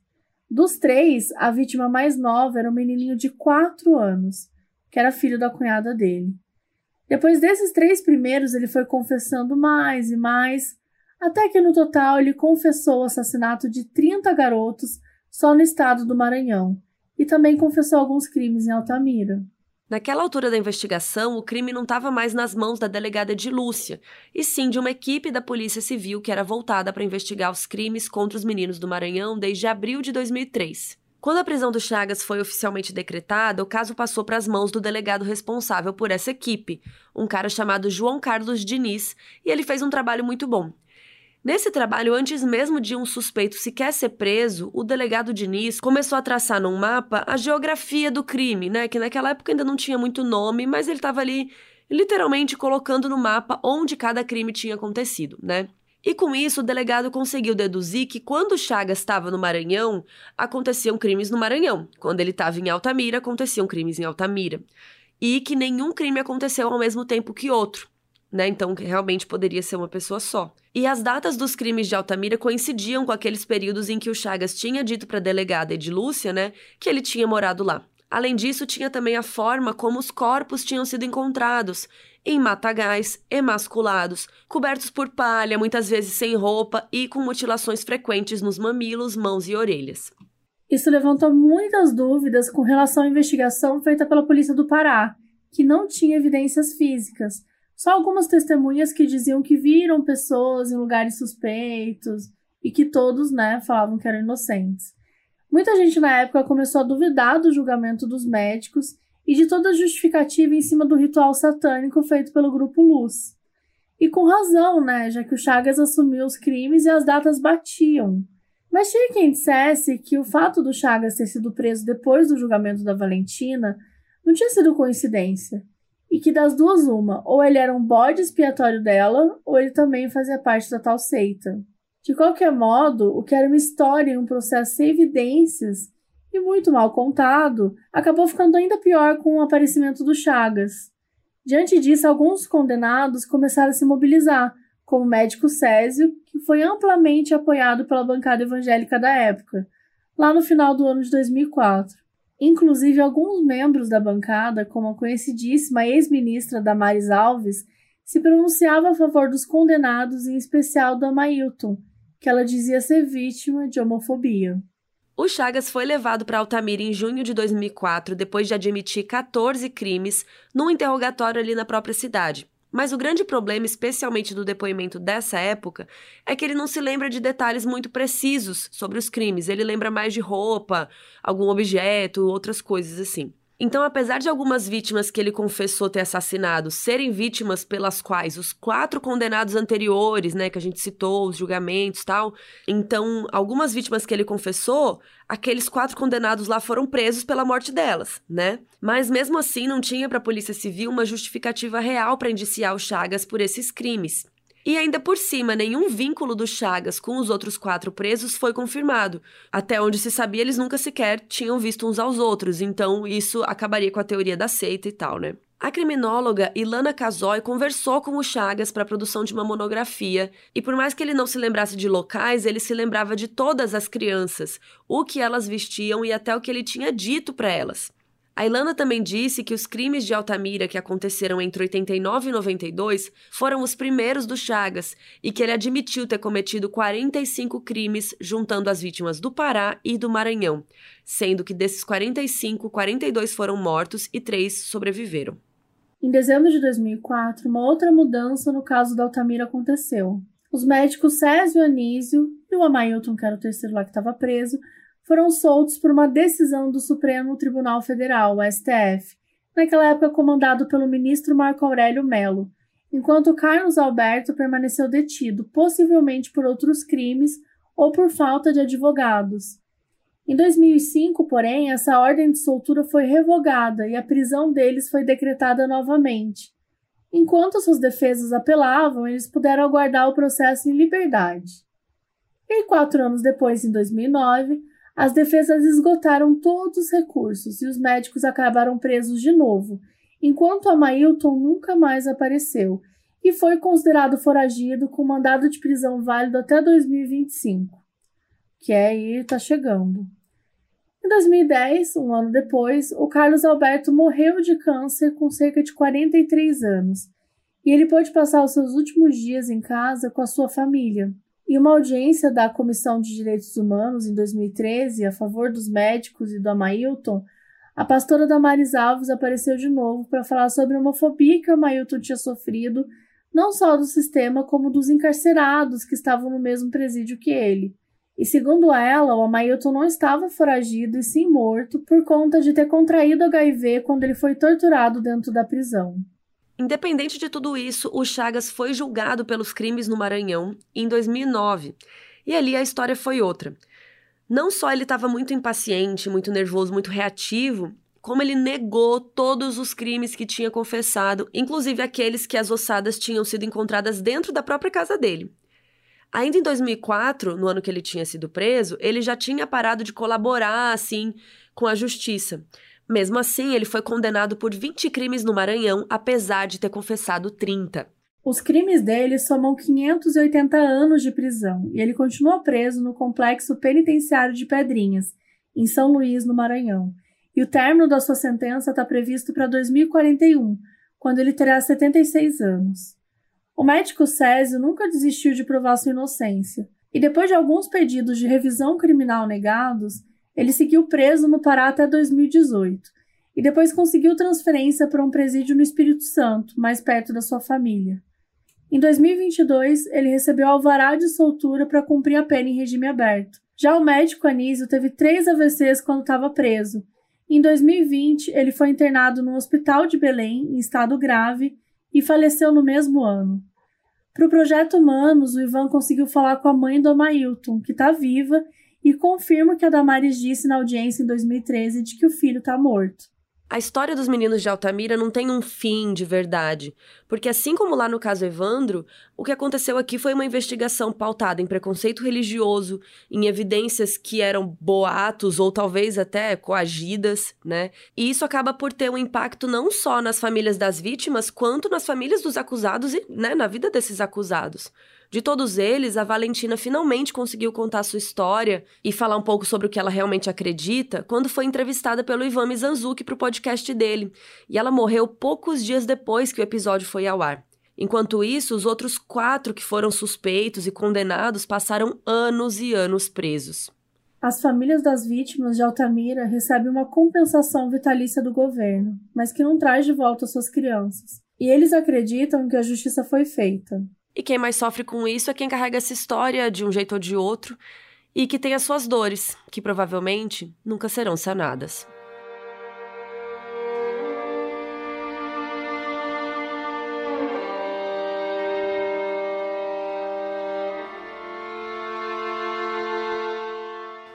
B: Dos três, a vítima mais nova era um menininho de quatro anos, que era filho da cunhada dele. Depois desses três primeiros, ele foi confessando mais e mais, até que no total ele confessou o assassinato de 30 garotos só no estado do Maranhão, e também confessou alguns crimes em Altamira.
A: Naquela altura da investigação, o crime não estava mais nas mãos da delegada de Lúcia, e sim de uma equipe da Polícia Civil que era voltada para investigar os crimes contra os meninos do Maranhão desde abril de 2003. Quando a prisão do Chagas foi oficialmente decretada, o caso passou para as mãos do delegado responsável por essa equipe, um cara chamado João Carlos Diniz, e ele fez um trabalho muito bom. Nesse trabalho, antes mesmo de um suspeito sequer ser preso, o delegado Diniz começou a traçar num mapa a geografia do crime, né? Que naquela época ainda não tinha muito nome, mas ele estava ali literalmente colocando no mapa onde cada crime tinha acontecido, né? E com isso, o delegado conseguiu deduzir que quando Chagas estava no Maranhão, aconteciam crimes no Maranhão. Quando ele estava em Altamira, aconteciam crimes em Altamira. E que nenhum crime aconteceu ao mesmo tempo que outro né? Então, realmente poderia ser uma pessoa só. E as datas dos crimes de Altamira coincidiam com aqueles períodos em que o Chagas tinha dito para a delegada Edilúcia, né, que ele tinha morado lá. Além disso, tinha também a forma como os corpos tinham sido encontrados, em matagais, emasculados, cobertos por palha, muitas vezes sem roupa e com mutilações frequentes nos mamilos, mãos e orelhas.
B: Isso levantou muitas dúvidas com relação à investigação feita pela polícia do Pará, que não tinha evidências físicas, só algumas testemunhas que diziam que viram pessoas em lugares suspeitos e que todos, né, falavam que eram inocentes. Muita gente na época começou a duvidar do julgamento dos médicos e de toda a justificativa em cima do ritual satânico feito pelo grupo Luz. E com razão, né, já que o Chagas assumiu os crimes e as datas batiam. Mas tinha quem dissesse que o fato do Chagas ter sido preso depois do julgamento da Valentina não tinha sido coincidência e que das duas uma, ou ele era um bode expiatório dela, ou ele também fazia parte da tal seita. De qualquer modo, o que era uma história e um processo sem evidências e muito mal contado, acabou ficando ainda pior com o aparecimento do Chagas. Diante disso, alguns condenados começaram a se mobilizar, como o médico Césio, que foi amplamente apoiado pela bancada evangélica da época, lá no final do ano de 2004. Inclusive, alguns membros da bancada, como a conhecidíssima ex-ministra Damares Alves, se pronunciavam a favor dos condenados, em especial da Mailton, que ela dizia ser vítima de homofobia.
A: O Chagas foi levado para Altamira em junho de 2004, depois de admitir 14 crimes, num interrogatório ali na própria cidade. Mas o grande problema, especialmente do depoimento dessa época, é que ele não se lembra de detalhes muito precisos sobre os crimes. Ele lembra mais de roupa, algum objeto, outras coisas assim. Então, apesar de algumas vítimas que ele confessou ter assassinado serem vítimas pelas quais os quatro condenados anteriores, né, que a gente citou, os julgamentos tal, então, algumas vítimas que ele confessou, aqueles quatro condenados lá foram presos pela morte delas, né? Mas mesmo assim, não tinha para a Polícia Civil uma justificativa real para indiciar o Chagas por esses crimes. E ainda por cima, nenhum vínculo do Chagas com os outros quatro presos foi confirmado. Até onde se sabia, eles nunca sequer tinham visto uns aos outros, então isso acabaria com a teoria da seita e tal, né? A criminóloga Ilana Casoy conversou com o Chagas para a produção de uma monografia, e por mais que ele não se lembrasse de locais, ele se lembrava de todas as crianças, o que elas vestiam e até o que ele tinha dito para elas. A Ilana também disse que os crimes de Altamira que aconteceram entre 89 e 92 foram os primeiros do Chagas e que ele admitiu ter cometido 45 crimes juntando as vítimas do Pará e do Maranhão, sendo que desses 45, 42 foram mortos e 3 sobreviveram.
B: Em dezembro de 2004, uma outra mudança no caso da Altamira aconteceu. Os médicos Césio Anísio e o Amailton, que era o terceiro lá que estava preso, foram soltos por uma decisão do Supremo Tribunal Federal, STF, naquela época comandado pelo ministro Marco Aurélio Melo, enquanto Carlos Alberto permaneceu detido, possivelmente por outros crimes ou por falta de advogados. Em 2005, porém, essa ordem de soltura foi revogada e a prisão deles foi decretada novamente. Enquanto suas defesas apelavam, eles puderam aguardar o processo em liberdade. E quatro anos depois, em 2009, as defesas esgotaram todos os recursos e os médicos acabaram presos de novo, enquanto Amailton nunca mais apareceu e foi considerado foragido com mandado de prisão válido até 2025, que é aí está chegando. Em 2010, um ano depois, o Carlos Alberto morreu de câncer com cerca de 43 anos, e ele pôde passar os seus últimos dias em casa com a sua família. Em uma audiência da Comissão de Direitos Humanos em 2013, a favor dos médicos e do Amailton, a pastora Damaris Alves apareceu de novo para falar sobre a homofobia que o Amailton tinha sofrido, não só do sistema, como dos encarcerados que estavam no mesmo presídio que ele. E segundo ela, o Amailton não estava foragido e sim morto por conta de ter contraído HIV quando ele foi torturado dentro da prisão.
A: Independente de tudo isso, o Chagas foi julgado pelos crimes no Maranhão em 2009. E ali a história foi outra. Não só ele estava muito impaciente, muito nervoso, muito reativo, como ele negou todos os crimes que tinha confessado, inclusive aqueles que as ossadas tinham sido encontradas dentro da própria casa dele. Ainda em 2004, no ano que ele tinha sido preso, ele já tinha parado de colaborar, assim, com a justiça. Mesmo assim, ele foi condenado por 20 crimes no Maranhão, apesar de ter confessado 30.
B: Os crimes dele somam 580 anos de prisão e ele continua preso no complexo penitenciário de Pedrinhas, em São Luís, no Maranhão. E o término da sua sentença está previsto para 2041, quando ele terá 76 anos. O médico Césio nunca desistiu de provar sua inocência, e depois de alguns pedidos de revisão criminal negados, ele seguiu preso no Pará até 2018 e depois conseguiu transferência para um presídio no Espírito Santo, mais perto da sua família. Em 2022, ele recebeu alvará de soltura para cumprir a pena em regime aberto. Já o médico Anísio teve três AVCs quando estava preso. Em 2020, ele foi internado no Hospital de Belém, em estado grave, e faleceu no mesmo ano. Para o Projeto Humanos, o Ivan conseguiu falar com a mãe do Amailton, que está viva, e confirma que a Damares disse na audiência em 2013 de que o filho está morto.
A: A história dos meninos de Altamira não tem um fim de verdade, porque assim como lá no caso Evandro, o que aconteceu aqui foi uma investigação pautada em preconceito religioso, em evidências que eram boatos ou talvez até coagidas, né? E isso acaba por ter um impacto não só nas famílias das vítimas, quanto nas famílias dos acusados e, né, na vida desses acusados. De todos eles, a Valentina finalmente conseguiu contar sua história e falar um pouco sobre o que ela realmente acredita quando foi entrevistada pelo Ivan Mizanzuki para o podcast dele. E ela morreu poucos dias depois que o episódio foi ao ar. Enquanto isso, os outros quatro que foram suspeitos e condenados passaram anos e anos presos.
B: As famílias das vítimas de Altamira recebem uma compensação vitalícia do governo, mas que não traz de volta suas crianças. E eles acreditam que a justiça foi feita.
A: E quem mais sofre com isso é quem carrega essa história de um jeito ou de outro e que tem as suas dores, que provavelmente nunca serão sanadas.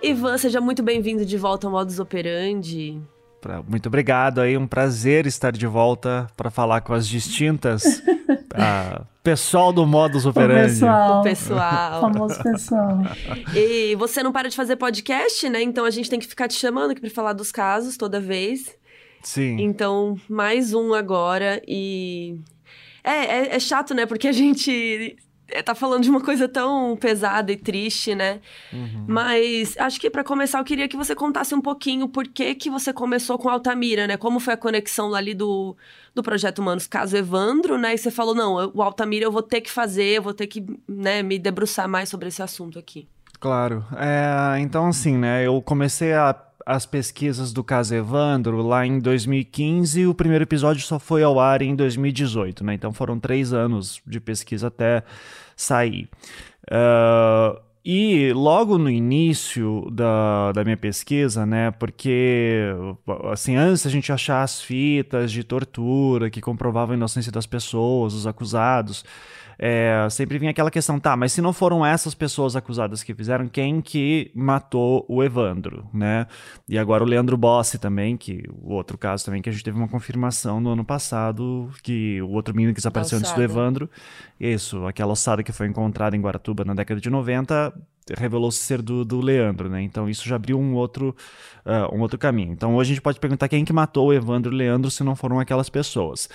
A: Ivan, seja muito bem-vindo de volta ao Modus Operandi.
C: Muito obrigado aí, um prazer estar de volta para falar com as distintas ah, pessoal do Modus Operandi.
B: O pessoal.
A: O pessoal.
B: O famoso pessoal.
A: E você não para de fazer podcast, né? Então a gente tem que ficar te chamando aqui para falar dos casos toda vez.
C: Sim.
A: Então, mais um agora e é, é, é, chato, né? Porque a gente tá falando de uma coisa tão pesada e triste, né? Uhum. Mas acho que para começar eu queria que você contasse um pouquinho por que que você começou com Altamira, né? Como foi a conexão ali do, do Projeto Humanos Caso Evandro, né? E você falou, não, o Altamira eu vou ter que fazer, eu vou ter que né, me debruçar mais sobre esse assunto aqui.
C: Claro. É, então, assim, né? Eu comecei a as pesquisas do caso Evandro lá em 2015 o primeiro episódio só foi ao ar em 2018, né? Então foram três anos de pesquisa até sair. Uh, e logo no início da, da minha pesquisa, né, porque assim, antes a gente achar as fitas de tortura que comprovavam a inocência das pessoas, os acusados, é, sempre vinha aquela questão, tá, mas se não foram essas pessoas acusadas que fizeram, quem que matou o Evandro, né? E agora o Leandro Bossi também, que o outro caso também, que a gente teve uma confirmação no ano passado, que o outro menino que desapareceu antes do Evandro, isso, aquela ossada que foi encontrada em Guaratuba na década de 90, revelou-se ser do, do Leandro, né? Então isso já abriu um outro, uh, um outro caminho. Então hoje a gente pode perguntar quem que matou o Evandro e o Leandro se não foram aquelas pessoas.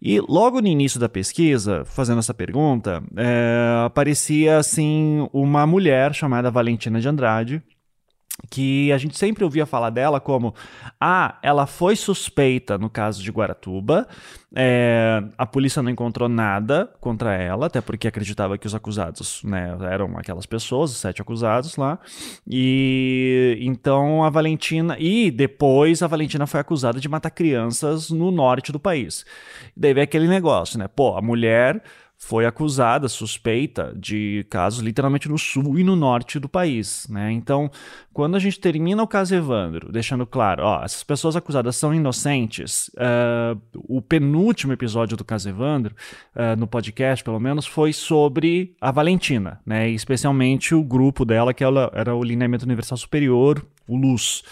C: E logo no início da pesquisa, fazendo essa pergunta, é, aparecia assim uma mulher chamada Valentina de Andrade, que a gente sempre ouvia falar dela como ah, ela foi suspeita no caso de Guaratuba, é, a polícia não encontrou nada contra ela, até porque acreditava que os acusados né, eram aquelas pessoas, os sete acusados lá, e então a Valentina, e depois a Valentina foi acusada de matar crianças no norte do país. Daí veio aquele negócio, né, pô, a mulher foi acusada, suspeita de casos literalmente no sul e no norte do país, né? Então, quando a gente termina o caso Evandro, deixando claro, ó, essas pessoas acusadas são inocentes, uh, o penúltimo episódio do caso Evandro, uh, no podcast pelo menos, foi sobre a Valentina, né? Especialmente o grupo dela, que era o Lineamento Universal Superior, o Luz.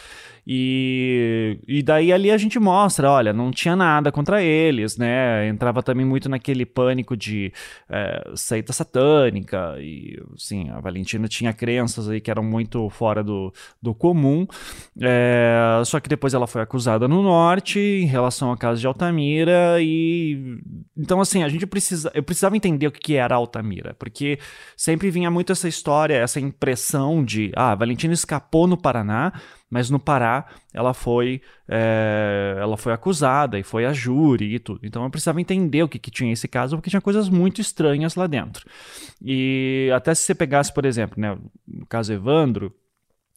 C: E, e daí ali a gente mostra, olha, não tinha nada contra eles, né? Entrava também muito naquele pânico de é, seita satânica, e sim, a Valentina tinha crenças aí que eram muito fora do, do comum. É, só que depois ela foi acusada no norte em relação ao caso de Altamira, e então assim, a gente precisa. Eu precisava entender o que era Altamira, porque sempre vinha muito essa história, essa impressão de ah, a Valentina escapou no Paraná mas no Pará ela foi é, ela foi acusada e foi a júri e tudo. Então eu precisava entender o que, que tinha esse caso, porque tinha coisas muito estranhas lá dentro. E até se você pegasse, por exemplo, né, o caso Evandro,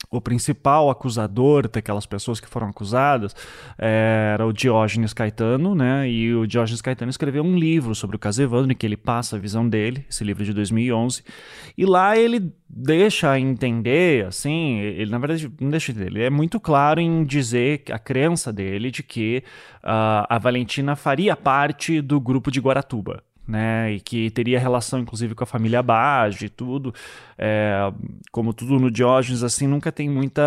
C: o principal acusador daquelas pessoas que foram acusadas é, era o Diógenes Caetano, né? E o Diógenes Caetano escreveu um livro sobre o caso Evandro, em que ele passa a visão dele, esse livro de 2011, e lá ele deixa entender, assim, ele na verdade não deixa entender, ele é muito claro em dizer a crença dele de que uh, a Valentina faria parte do grupo de Guaratuba, né, e que teria relação inclusive com a família Bage e tudo, é, como tudo no Diógenes, assim, nunca tem muito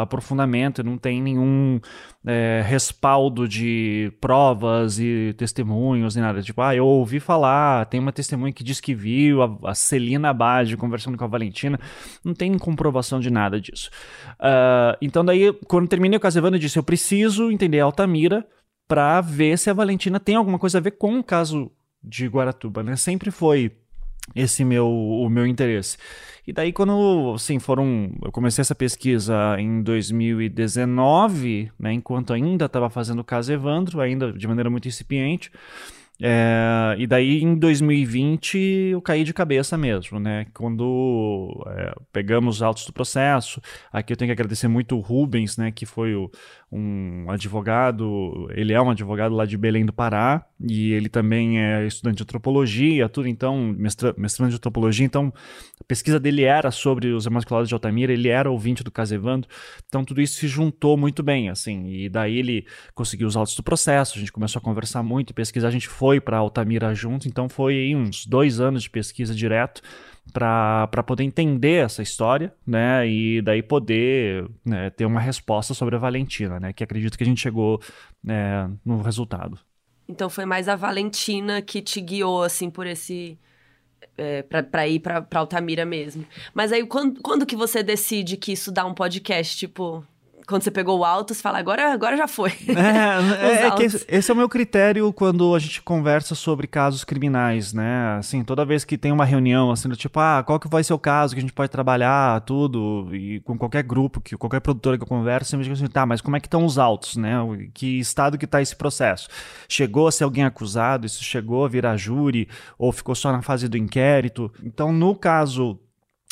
C: aprofundamento, não tem nenhum é, respaldo de provas e testemunhos e nada, tipo, ah, eu ouvi falar, tem uma testemunha que diz que viu a, a Celina Bage conversando com a Valentina, não tem comprovação de nada disso. Uh, então daí, quando terminei o caso Evandro, eu disse, eu preciso entender Altamira para ver se a Valentina tem alguma coisa a ver com o caso de Guaratuba, né? Sempre foi esse meu o meu interesse. E daí quando, assim, foram, eu comecei essa pesquisa em 2019, né, enquanto ainda estava fazendo o caso Evandro, ainda de maneira muito incipiente. É, e daí em 2020 eu caí de cabeça mesmo, né? Quando é, pegamos os autos do processo, aqui eu tenho que agradecer muito o Rubens, né? Que foi o, um advogado, ele é um advogado lá de Belém do Pará, e ele também é estudante de antropologia, tudo, então, mestra, mestrando de antropologia, então a pesquisa dele era sobre os Imaculado de Altamira, ele era ouvinte do Casevando, então tudo isso se juntou muito bem, assim, e daí ele conseguiu os autos do processo, a gente começou a conversar muito pesquisar, a gente foi para Altamira junto, então foi uns dois anos de pesquisa direto, para poder entender essa história, né? E daí poder né, ter uma resposta sobre a Valentina, né? Que acredito que a gente chegou né, no resultado.
A: Então foi mais a Valentina que te guiou, assim, por esse. É, para ir para Altamira mesmo. Mas aí, quando, quando que você decide que isso dá um podcast? Tipo, quando você pegou o alto, você fala, agora, agora já foi.
C: É, é, é que esse, esse, é o meu critério quando a gente conversa sobre casos criminais, né? Assim, toda vez que tem uma reunião, assim, do tipo, ah, qual que vai ser o caso que a gente pode trabalhar, tudo, e com qualquer grupo, que qualquer produtora que eu converso, sempre digo assim, tá, mas como é que estão os autos, né? Que estado que tá esse processo? Chegou a ser alguém acusado, isso chegou a virar júri, ou ficou só na fase do inquérito? Então, no caso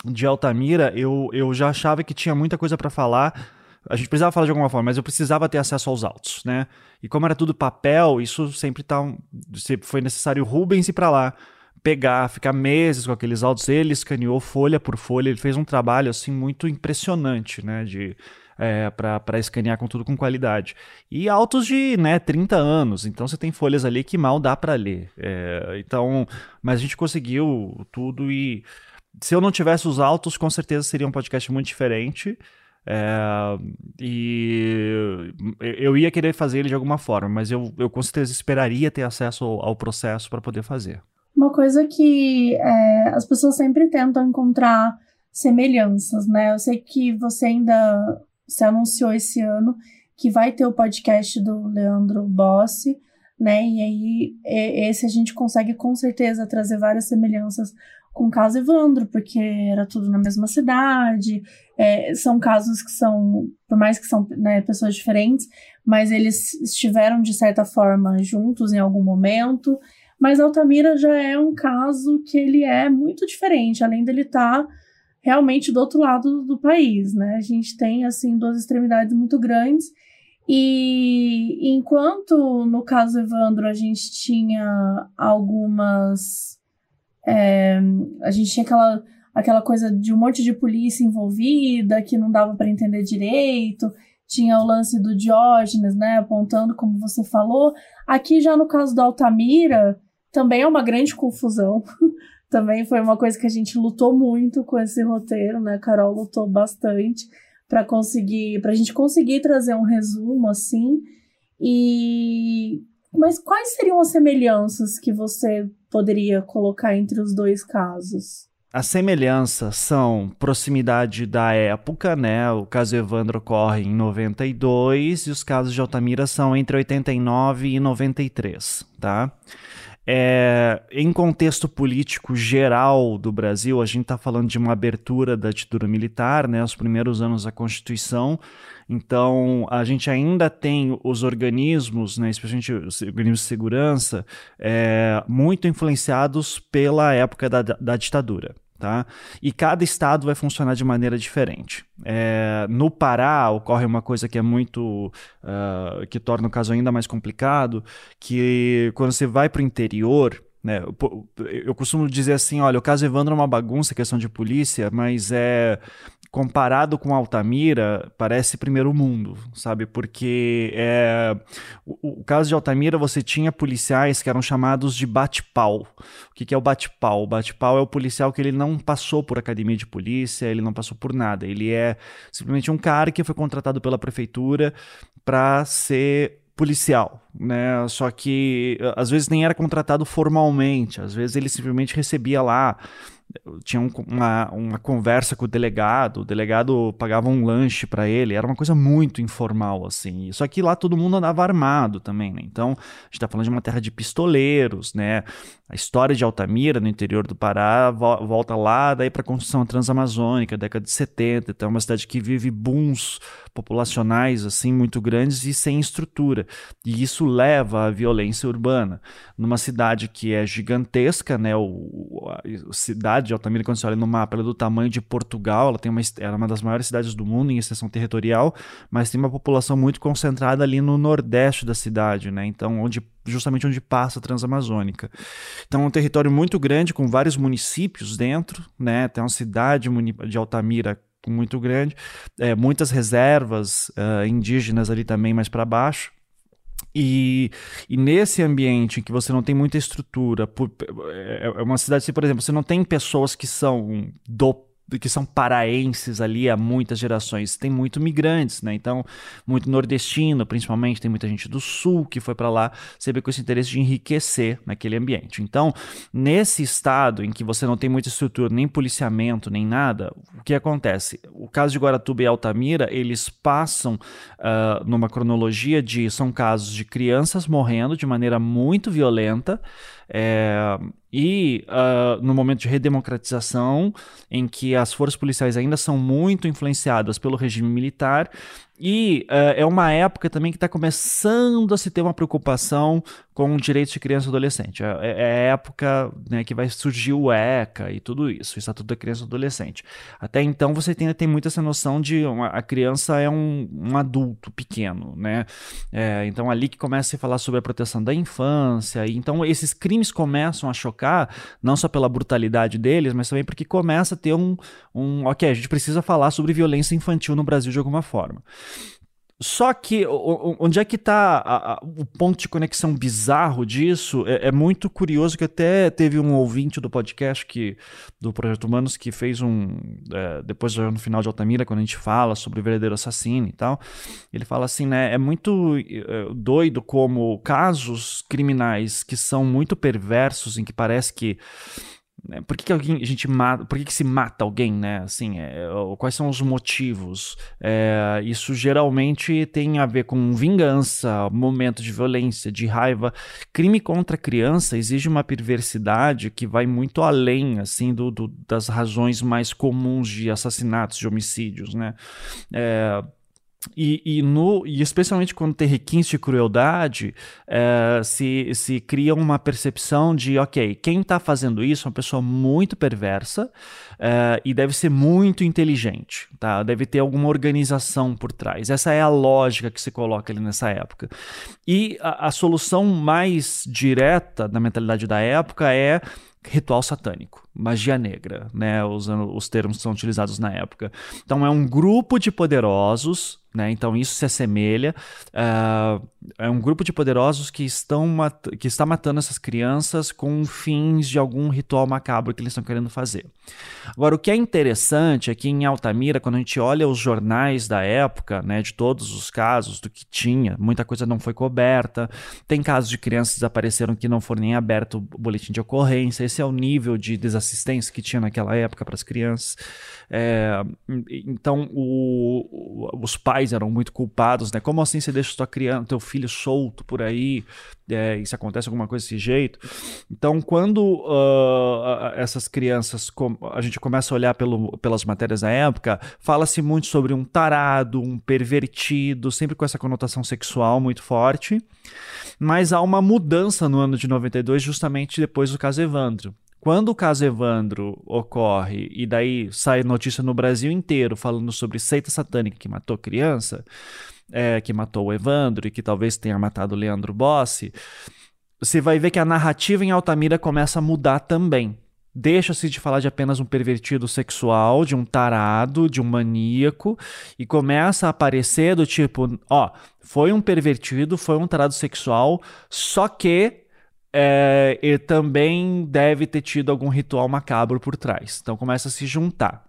C: de Altamira, eu, eu já achava que tinha muita coisa para falar, a gente precisava falar de alguma forma, mas eu precisava ter acesso aos autos, né? E como era tudo papel, isso sempre tá sempre foi necessário o Rubens ir para lá pegar, ficar meses com aqueles autos. Ele escaneou folha por folha, ele fez um trabalho assim muito impressionante, né? De é, para escanear com tudo com qualidade. E autos de né, 30 anos, então você tem folhas ali que mal dá para ler. É, então, mas a gente conseguiu tudo e se eu não tivesse os autos, com certeza seria um podcast muito diferente. É, e eu ia querer fazer ele de alguma forma, mas eu, eu com certeza esperaria ter acesso ao, processo para poder fazer.
B: Uma coisa que é, as pessoas sempre tentam encontrar semelhanças, né? Eu sei que você ainda se anunciou esse ano que vai ter o podcast do Leandro Bossi, né? E aí esse a gente consegue com certeza trazer várias semelhanças com o caso Evandro, porque era tudo na mesma cidade. É, são casos que são, por mais que são né, pessoas diferentes, mas eles estiveram de certa forma juntos em algum momento. Mas Altamira já é um caso que ele é muito diferente, além dele estar tá realmente do outro lado do país, né? A gente tem assim duas extremidades muito grandes. E enquanto no caso Evandro a gente tinha algumas é, a gente tinha aquela, aquela coisa de um monte de polícia envolvida que não dava para entender direito. Tinha o lance do Diógenes, né, apontando como você falou. Aqui já no caso do Altamira, também é uma grande confusão. também foi uma coisa que a gente lutou muito com esse roteiro, né? A Carol lutou bastante para conseguir, para a gente conseguir trazer um resumo assim. E mas quais seriam as semelhanças que você poderia colocar entre os dois casos?
C: As semelhanças são proximidade da época, né? O caso Evandro ocorre em 92 e os casos de Altamira são entre 89 e 93, tá? É, em contexto político geral do Brasil, a gente está falando de uma abertura da ditadura militar, né, os primeiros anos da Constituição. Então, a gente ainda tem os organismos, né, especialmente os organismos de segurança, é, muito influenciados pela época da, da ditadura. Tá? E cada estado vai funcionar de maneira diferente. É, no Pará ocorre uma coisa que é muito. Uh, que torna o caso ainda mais complicado, que quando você vai para o interior, né, eu costumo dizer assim: olha, o caso Evandro é uma bagunça, questão de polícia, mas é comparado com Altamira, parece primeiro mundo, sabe? Porque é, o, o, caso de Altamira, você tinha policiais que eram chamados de bate-pau. O que, que, é o bate-pau? O bate-pau é o policial que ele não passou por academia de polícia, ele não passou por nada. Ele é simplesmente um cara que foi contratado pela prefeitura para ser policial, né? Só que às vezes nem era contratado formalmente, às vezes ele simplesmente recebia lá tinha um, uma, uma conversa com o delegado, o delegado pagava um lanche para ele, era uma coisa muito informal, assim. Só que lá todo mundo andava armado também, né? Então, a gente tá falando de uma terra de pistoleiros, né? A história de Altamira, no interior do Pará, vo volta lá daí para a construção transamazônica, década de 70. Então, é uma cidade que vive booms populacionais, assim, muito grandes e sem estrutura. E isso leva à violência urbana. Numa cidade que é gigantesca, né? O, a, cidade de Altamira, quando você olha no mapa, ela é do tamanho de Portugal, ela tem uma, ela é uma das maiores cidades do mundo em extensão territorial, mas tem uma população muito concentrada ali no nordeste da cidade, né? Então, onde justamente onde passa a Transamazônica. Então, é um território muito grande com vários municípios dentro, né? Tem uma cidade de Altamira muito grande, é, muitas reservas uh, indígenas ali também mais para baixo. E, e, nesse ambiente em que você não tem muita estrutura, por, é, é uma cidade, assim, por exemplo, você não tem pessoas que são do que são paraenses ali há muitas gerações. Tem muito migrantes, né? Então, muito nordestino, principalmente, tem muita gente do sul que foi para lá, sempre com esse interesse de enriquecer naquele ambiente. Então, nesse estado em que você não tem muita estrutura, nem policiamento, nem nada, o que acontece? O caso de Guaratuba e Altamira, eles passam uh, numa cronologia de são casos de crianças morrendo de maneira muito violenta. É, e uh, no momento de redemocratização, em que as forças policiais ainda são muito influenciadas pelo regime militar, E uh, é uma época também que está começando a se ter uma preocupação com direitos de criança e adolescente. É, é, é a época né, que vai surgir o ECA e tudo isso, o Estatuto da Criança e Adolescente. Até então você tem, tem muito essa noção de uma, a criança é um, um adulto pequeno, né? É, então ali que começa a se falar sobre a proteção da infância. E, então esses crimes começam a chocar, não só pela brutalidade deles, mas também porque começa a ter um, um ok, a gente precisa falar sobre violência infantil no Brasil de alguma forma. Só que onde é que está o ponto de conexão bizarro disso? É, é, muito curioso que até teve um ouvinte do podcast que, do Projeto Humanos que fez um. É, depois no final de Altamira, quando a gente fala sobre o verdadeiro assassino e tal, ele fala assim, né? É muito é, doido como casos criminais que são muito perversos, em que parece que? Por que, que alguém, a gente mata, por que, que se mata alguém, né? Assim, é, quais são os motivos? É, isso geralmente tem a ver com vingança, momento de violência, de raiva. Crime contra criança exige uma perversidade que vai muito além, assim, do, do das razões mais comuns de assassinatos, de homicídios, né? É, e, e, no, e especialmente quando tem requintes de crueldade, é, se, se cria uma percepção de, ok, quem está fazendo isso é uma pessoa muito perversa é, e deve ser muito inteligente, tá? deve ter alguma organização por trás. Essa é a lógica que se coloca ali nessa época. E a, a solução mais direta da mentalidade da época é ritual satânico, magia negra, né, usando os termos que são utilizados na época. Então é um grupo de poderosos né? Então isso se assemelha. Uh, é um grupo de poderosos que, estão que está matando essas crianças com fins de algum ritual macabro que eles estão querendo fazer. Agora, o que é interessante é que em Altamira, quando a gente olha os jornais da época, né, de todos os casos, do que tinha, muita coisa não foi coberta, tem casos de crianças que desapareceram que não foram nem aberto o boletim de ocorrência, esse é o nível de desassistência que tinha naquela época para as crianças. É, então, o, os pais eram muito culpados, né? Como assim você deixa sua criança, teu filho solto por aí, é, e se acontece alguma coisa desse jeito? Então, quando uh, essas crianças, a gente começa a olhar pelo, pelas matérias da época, fala-se muito sobre um tarado, um pervertido, sempre com essa conotação sexual muito forte, mas há uma mudança no ano de 92, justamente depois do caso Evandro. Quando o caso Evandro ocorre e daí sai notícia no Brasil inteiro falando sobre seita satânica que matou criança, é, que matou o Evandro e que talvez tenha matado o Leandro Bossi, você vai ver que a narrativa em Altamira começa a mudar também. Deixa-se de falar de apenas um pervertido sexual, de um tarado, de um maníaco, e começa a aparecer do tipo: ó, foi um pervertido, foi um tarado sexual, só que é, também deve ter tido algum ritual macabro por trás. Então começa a se juntar.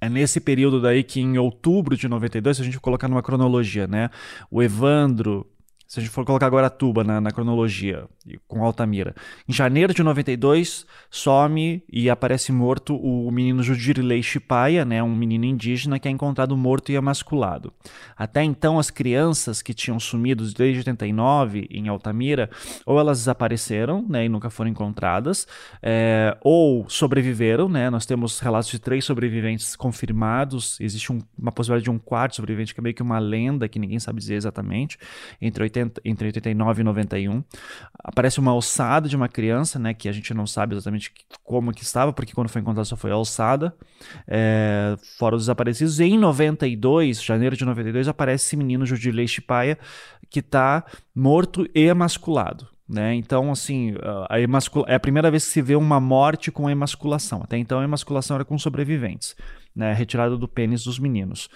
C: É nesse período daí que em outubro de 92, se a gente colocar numa cronologia, né? O Evandro, se a gente for colocar agora a Tuba na, na cronologia, com Altamira. Em janeiro de 92, some e aparece morto o menino Judirilei Chipaia, né, um menino indígena que é encontrado morto e emasculado. Até então, as crianças que tinham sumido desde 89 em Altamira, ou elas desapareceram né, e nunca foram encontradas, é, ou sobreviveram. Né, nós temos relatos de três sobreviventes confirmados, existe um, uma possibilidade de um quarto sobrevivente, que é meio que uma lenda, que ninguém sabe dizer exatamente, entre, 80, entre 89 e 91 aparece uma alçada de uma criança, né, que a gente não sabe exatamente como que estava, porque quando foi encontrada só foi alçada, é, fora os desaparecidos. E em 92, janeiro de 92, aparece esse menino Judilei Chipaia, que está morto e emasculado. Né? Então, assim, a emascula... é a primeira vez que se vê uma morte com emasculação. Até então, a emasculação era com sobreviventes, né? retirada do pênis dos meninos.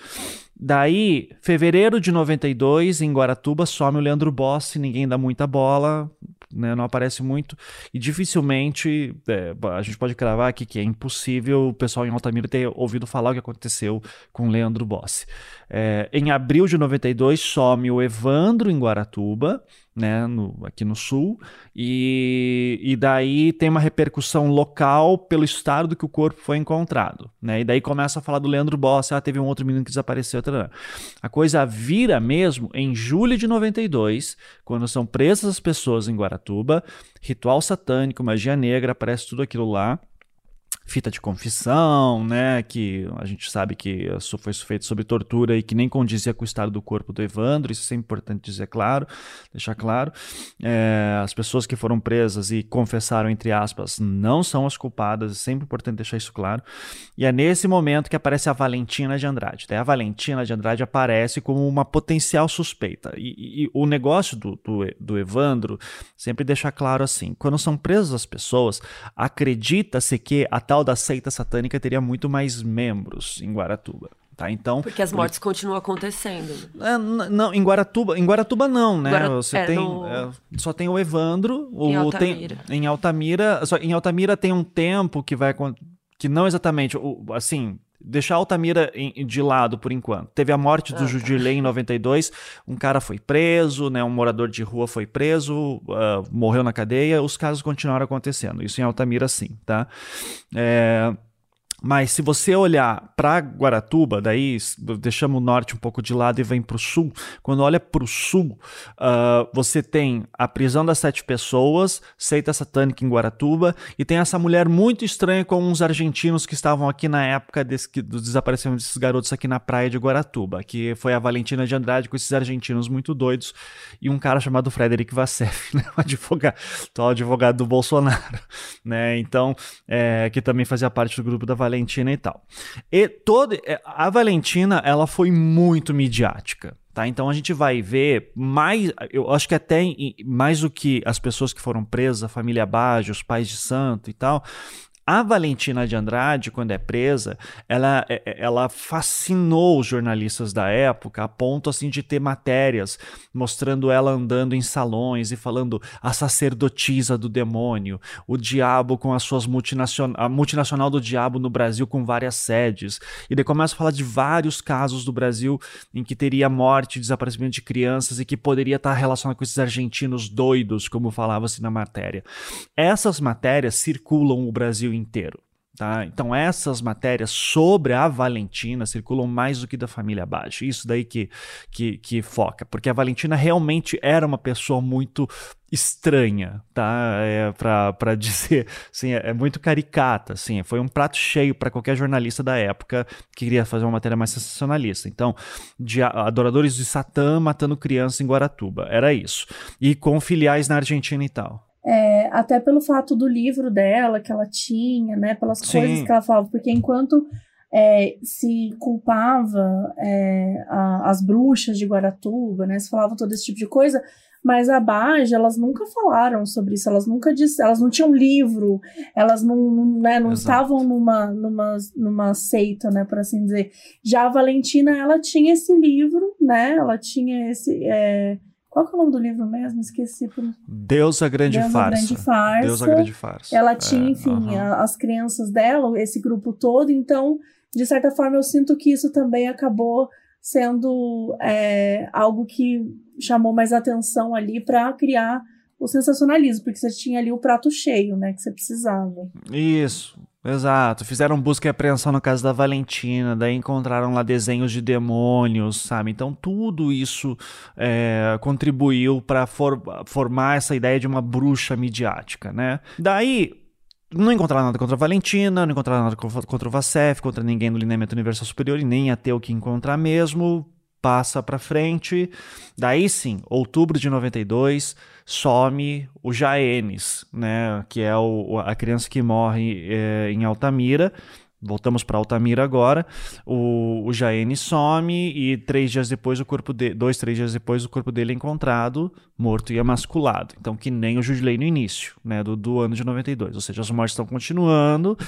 C: Daí, fevereiro de 92, em Guaratuba, some o Leandro Bossi, ninguém dá muita bola, né, não aparece muito e dificilmente é, a gente pode cravar aqui que é impossível o pessoal em Altamira ter ouvido falar o que aconteceu com Leandro Bossi. É, em abril de 92 some o Evandro em Guaratuba, né, no, aqui no sul, e, e daí tem uma repercussão local pelo estado que o corpo foi encontrado. Né, e daí começa a falar do Leandro Bossi, ah, teve um outro menino que desapareceu. A coisa vira mesmo em julho de 92, quando são presas as pessoas em Guaratuba, ritual satânico, magia negra, aparece tudo aquilo lá. Fita de confissão, né, que a gente sabe que foi feito sob tortura e que nem condizia com o estado do corpo do Evandro, isso é importante dizer claro, deixar claro. É, as pessoas que foram presas e confessaram, entre aspas, não são as culpadas, é sempre importante deixar isso claro. E é nesse momento que aparece a Valentina de Andrade. Daí a Valentina de Andrade aparece como uma potencial suspeita. E, e, o negócio do, do, do Evandro sempre deixa claro assim, quando são presas as pessoas, acredita-se que a tal da seita satânica teria muito mais membros em Guaratuba. Tá, então,
A: Porque as mortes continuam acontecendo.
C: É, não, em Guaratuba, em Guaratuba não, né?
A: Guara...
C: Você
A: é,
C: tem
A: no...
C: é, só tem o Evandro,
A: em
C: o
A: Altamira.
C: tem em Altamira, só em Altamira tem um tempo que vai que não exatamente, assim, deixar Altamira de lado por enquanto. Teve a morte do ah, Judilei em 92, um cara foi preso, né, um morador de rua foi preso, uh, morreu na cadeia, os casos continuaram acontecendo. Isso em Altamira sim, tá? É... Mas se você olhar para Guaratuba, daí deixamos o norte um pouco de lado e vem para o sul. Quando olha para o sul, uh, você tem a prisão das sete pessoas, seita satânica em Guaratuba, e tem essa mulher muito estranha com uns argentinos que estavam aqui na época desse, do desaparecimento desses garotos aqui na praia de Guaratuba, que foi a Valentina de Andrade com esses argentinos muito doidos e um cara chamado Frederic Vassef, né, um advogado, advogado do Bolsonaro, né? Então, é, que também fazia parte do grupo da Valentina Valentina e tal. E todo, é, a Valentina, ela foi muito midiática. Tá? Então a gente vai ver mais, eu acho que até mais do que as pessoas que foram presas, a família Baggio, os pais de santo e tal, a Valentina de Andrade, quando é presa, ela, é, é, ela fascinou os jornalistas da época a ponto assim de ter matérias mostrando ela andando em salões e falando a sacerdotisa do demônio, o diabo com as suas multinacional, a multinacional do diabo no Brasil com várias sedes. E daí começa a falar de vários casos do Brasil em que teria morte desaparecimento de crianças e que poderia estar relacionado com esses argentinos doidos, como falava-se na matéria. Essas matérias circulam o Brasil inteiro. Tá? Então essas matérias sobre a Valentina circulam mais do que da família abaixo. Isso daí que, que, que foca, porque a Valentina realmente era uma pessoa muito estranha, tá? É, para dizer, assim, é, é, muito caricata, assim, foi um prato cheio para qualquer jornalista da época que queria fazer uma matéria mais sensacionalista. Então, de adoradores de Satã matando crianças em Guaratuba, era isso. E com filiais na Argentina e tal.
B: Até pelo fato do livro dela que ela tinha, né? Pelas Sim. coisas que ela falava, porque enquanto é, se culpava é, a, as bruxas de Guaratuba, né? Se falava todo esse tipo de coisa, mas a Bage, elas nunca falaram sobre isso, elas nunca disseram, elas não tinham livro, elas não, né, não estavam numa, numa, numa seita, né, por assim dizer. Já a Valentina, ela tinha esse livro, né? Ela tinha esse. É, qual que é o nome do livro mesmo? Esqueci. Por...
C: Deus a Grande Deus Farsa. A grande farsa. Deus a Grande Farsa.
B: Ela tinha, é, enfim, uh -huh. as crianças dela, esse grupo todo, então, de certa forma, eu sinto que isso também acabou sendo é, algo que chamou mais atenção ali para criar o sensacionalismo, porque você tinha ali o prato cheio, né, que você precisava.
C: Isso. Exato, fizeram busca e apreensão na casa da Valentina, daí encontraram lá desenhos de demônios, sabe? Então tudo isso é, contribuiu para for, formar essa ideia de uma bruxa midiática, né? Daí não encontraram nada contra a Valentina, não encontraram nada contra o Vassef, contra ninguém no lineamento universal superior e nem ia ter o que encontrar mesmo passa para frente. Daí sim, outubro de 92, some o Jaenes, né, que é o, a criança que morre é, em Altamira. Voltamos para Altamira agora. O, o Jaene some e três dias depois o corpo de, dois, três dias depois o corpo dele é encontrado morto e emasculado. Então que nem o Judilei no início, né, do, do ano de 92. Ou seja, as mortes estão continuando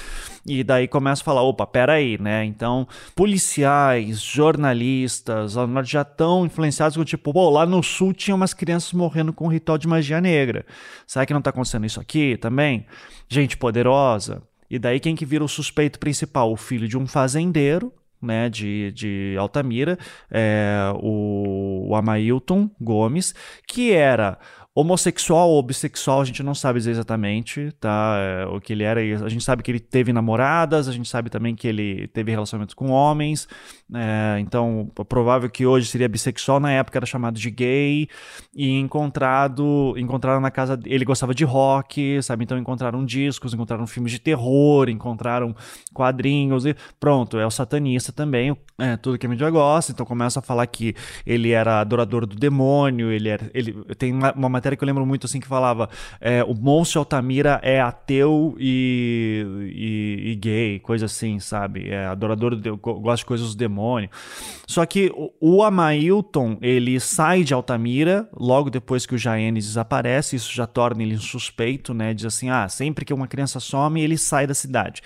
C: e daí começa a falar, opa, peraí, né? Então policiais, jornalistas, já estão influenciados com tipo, pô, lá no sul tinha umas crianças morrendo com um ritual de magia negra. Será que não está acontecendo isso aqui também? Gente poderosa. E daí quem que vira o suspeito principal? O filho de um fazendeiro, né, de, de Altamira, é, o, o Amailton Gomes, que era Homossexual ou bissexual, a gente não sabe dizer exatamente, tá? É, o que ele era. A gente sabe que ele teve namoradas, a gente sabe também que ele teve relacionamentos com homens. É, então, é provável que hoje seria bissexual, na época era chamado de gay. E encontrado, encontraram na casa. Ele gostava de rock, sabe? Então encontraram discos, encontraram filmes de terror, encontraram quadrinhos. e Pronto, é o satanista também, é, tudo que a mídia gosta. Então começa a falar que ele era adorador do demônio, ele era. Ele, tem uma, matéria que eu lembro muito assim que falava: é, o monstro Altamira é ateu e, e, e, gay, coisa assim, sabe? É adorador, de, gosta de coisas do demônio. Só que o, o Amailton, ele sai de Altamira logo depois que o Jaenes desaparece, isso já torna ele suspeito, né? Diz assim: ah, sempre que uma criança some, ele sai da cidade.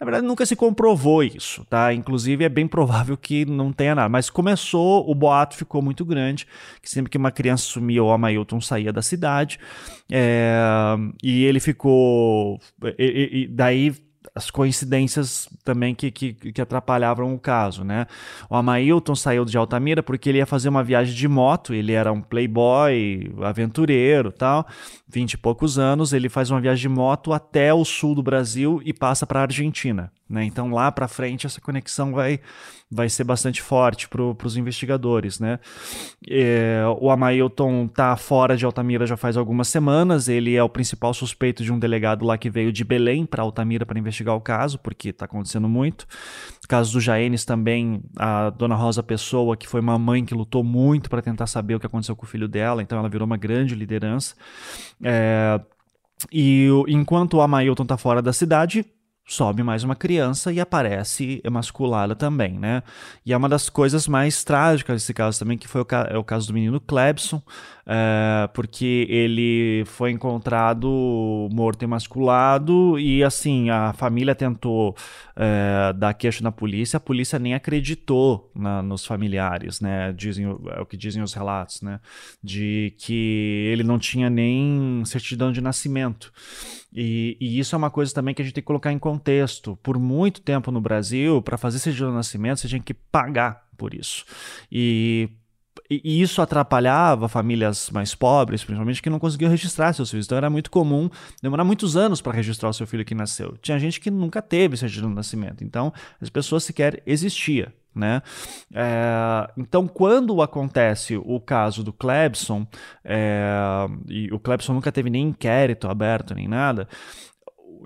C: Na verdade, nunca se comprovou isso, tá? Inclusive, é bem provável que não tenha nada. Mas começou, o boato ficou muito grande, que sempre que uma criança sumia, o Amailton saía da cidade. É, e ele ficou. E, e, daí as coincidências também que, que, que, atrapalhavam o caso, né? O Amailton saiu de Altamira porque ele ia fazer uma viagem de moto, ele era um playboy, aventureiro tal, vinte e poucos anos, ele faz uma viagem de moto até o sul do Brasil e passa para a Argentina. Né? Então lá para frente essa conexão vai, vai ser bastante forte para os investigadores. Né? É, o Amailton está fora de Altamira já faz algumas semanas. Ele é o principal suspeito de um delegado lá que veio de Belém para Altamira para investigar o caso, porque está acontecendo muito. No caso do Jaenes também, a dona Rosa Pessoa, que foi uma mãe que lutou muito para tentar saber o que aconteceu com o filho dela, então ela virou uma grande liderança. É, e enquanto o Amailton está fora da cidade, sobe mais uma criança e aparece emasculada também, né? E é uma das coisas mais trágicas desse caso também, que foi o, ca é o caso do menino Clebson, é, porque ele foi encontrado morto emasculado e, assim, a família tentou é, dar queixa na polícia, a polícia nem acreditou na, nos familiares, né? Dizem, é o que dizem os relatos, né? De que ele não tinha nem certidão de nascimento. E, e, isso é uma coisa também que a gente tem que colocar em. Por muito tempo no Brasil, para fazer de nascimento, você tinha que pagar por isso. E, e isso atrapalhava famílias mais pobres, principalmente, que não conseguiam registrar seus filhos. Então era muito comum demorar muitos anos para registrar o seu filho que nasceu. Tinha gente que nunca teve certidão de nascimento. Então as pessoas sequer existia. Né? É, então, quando acontece o caso do Clebson, é, e o Clebson nunca teve nem inquérito aberto nem nada,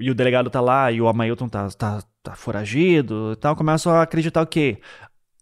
C: e o delegado tá lá e o Amailton tá, tá, tá foragido e tal, começam a acreditar o quê?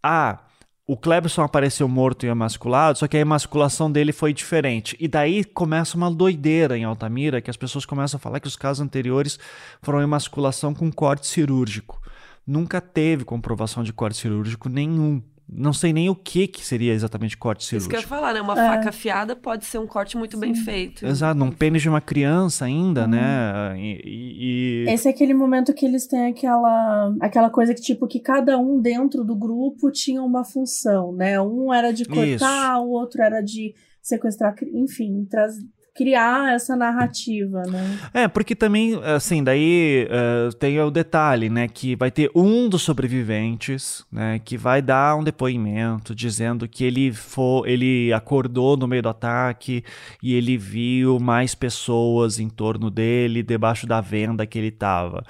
C: Ah, o Clebson apareceu morto e emasculado, só que a emasculação dele foi diferente. E daí começa uma doideira em Altamira, que as pessoas começam a falar que os casos anteriores foram emasculação com corte cirúrgico nunca teve comprovação de corte cirúrgico nenhum. Não sei nem o que, que seria exatamente corte cirúrgico.
A: Isso que eu ia falar, né? Uma é. faca afiada pode ser um corte muito Sim. bem feito.
C: Exato, um pênis de uma criança ainda, hum. né? E,
B: e, Esse é aquele momento que eles têm aquela, aquela coisa que, tipo, que cada um dentro do grupo tinha uma função, né? Um era de cortar, Isso. o outro era de sequestrar, enfim, trazer criar essa narrativa, né?
C: É, porque também, assim, daí uh, tem o detalhe, né, que vai ter um dos sobreviventes, né, que vai dar um depoimento dizendo que ele for, ele acordou no meio do ataque e ele viu mais pessoas em torno dele, debaixo da venda que ele estava.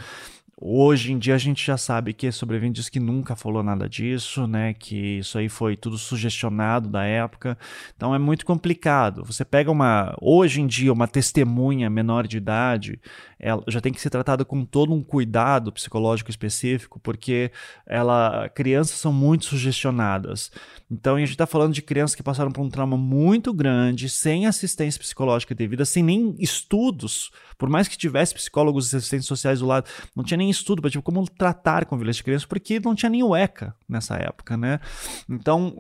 C: Hoje em dia a gente já sabe que sobrevivente diz que nunca falou nada disso, né? Que isso aí foi tudo sugestionado da época. Então é muito complicado. Você pega uma hoje em dia uma testemunha menor de idade, ela já tem que ser tratada com todo um cuidado psicológico específico, porque ela crianças são muito sugestionadas. Então a gente está falando de crianças que passaram por um trauma muito grande, sem assistência psicológica devida, sem nem estudos por mais que tivesse psicólogos e assistentes sociais do lado, não tinha nem estudo para tipo, como tratar com violência de criança, porque não tinha nem o ECA nessa época, né? Então,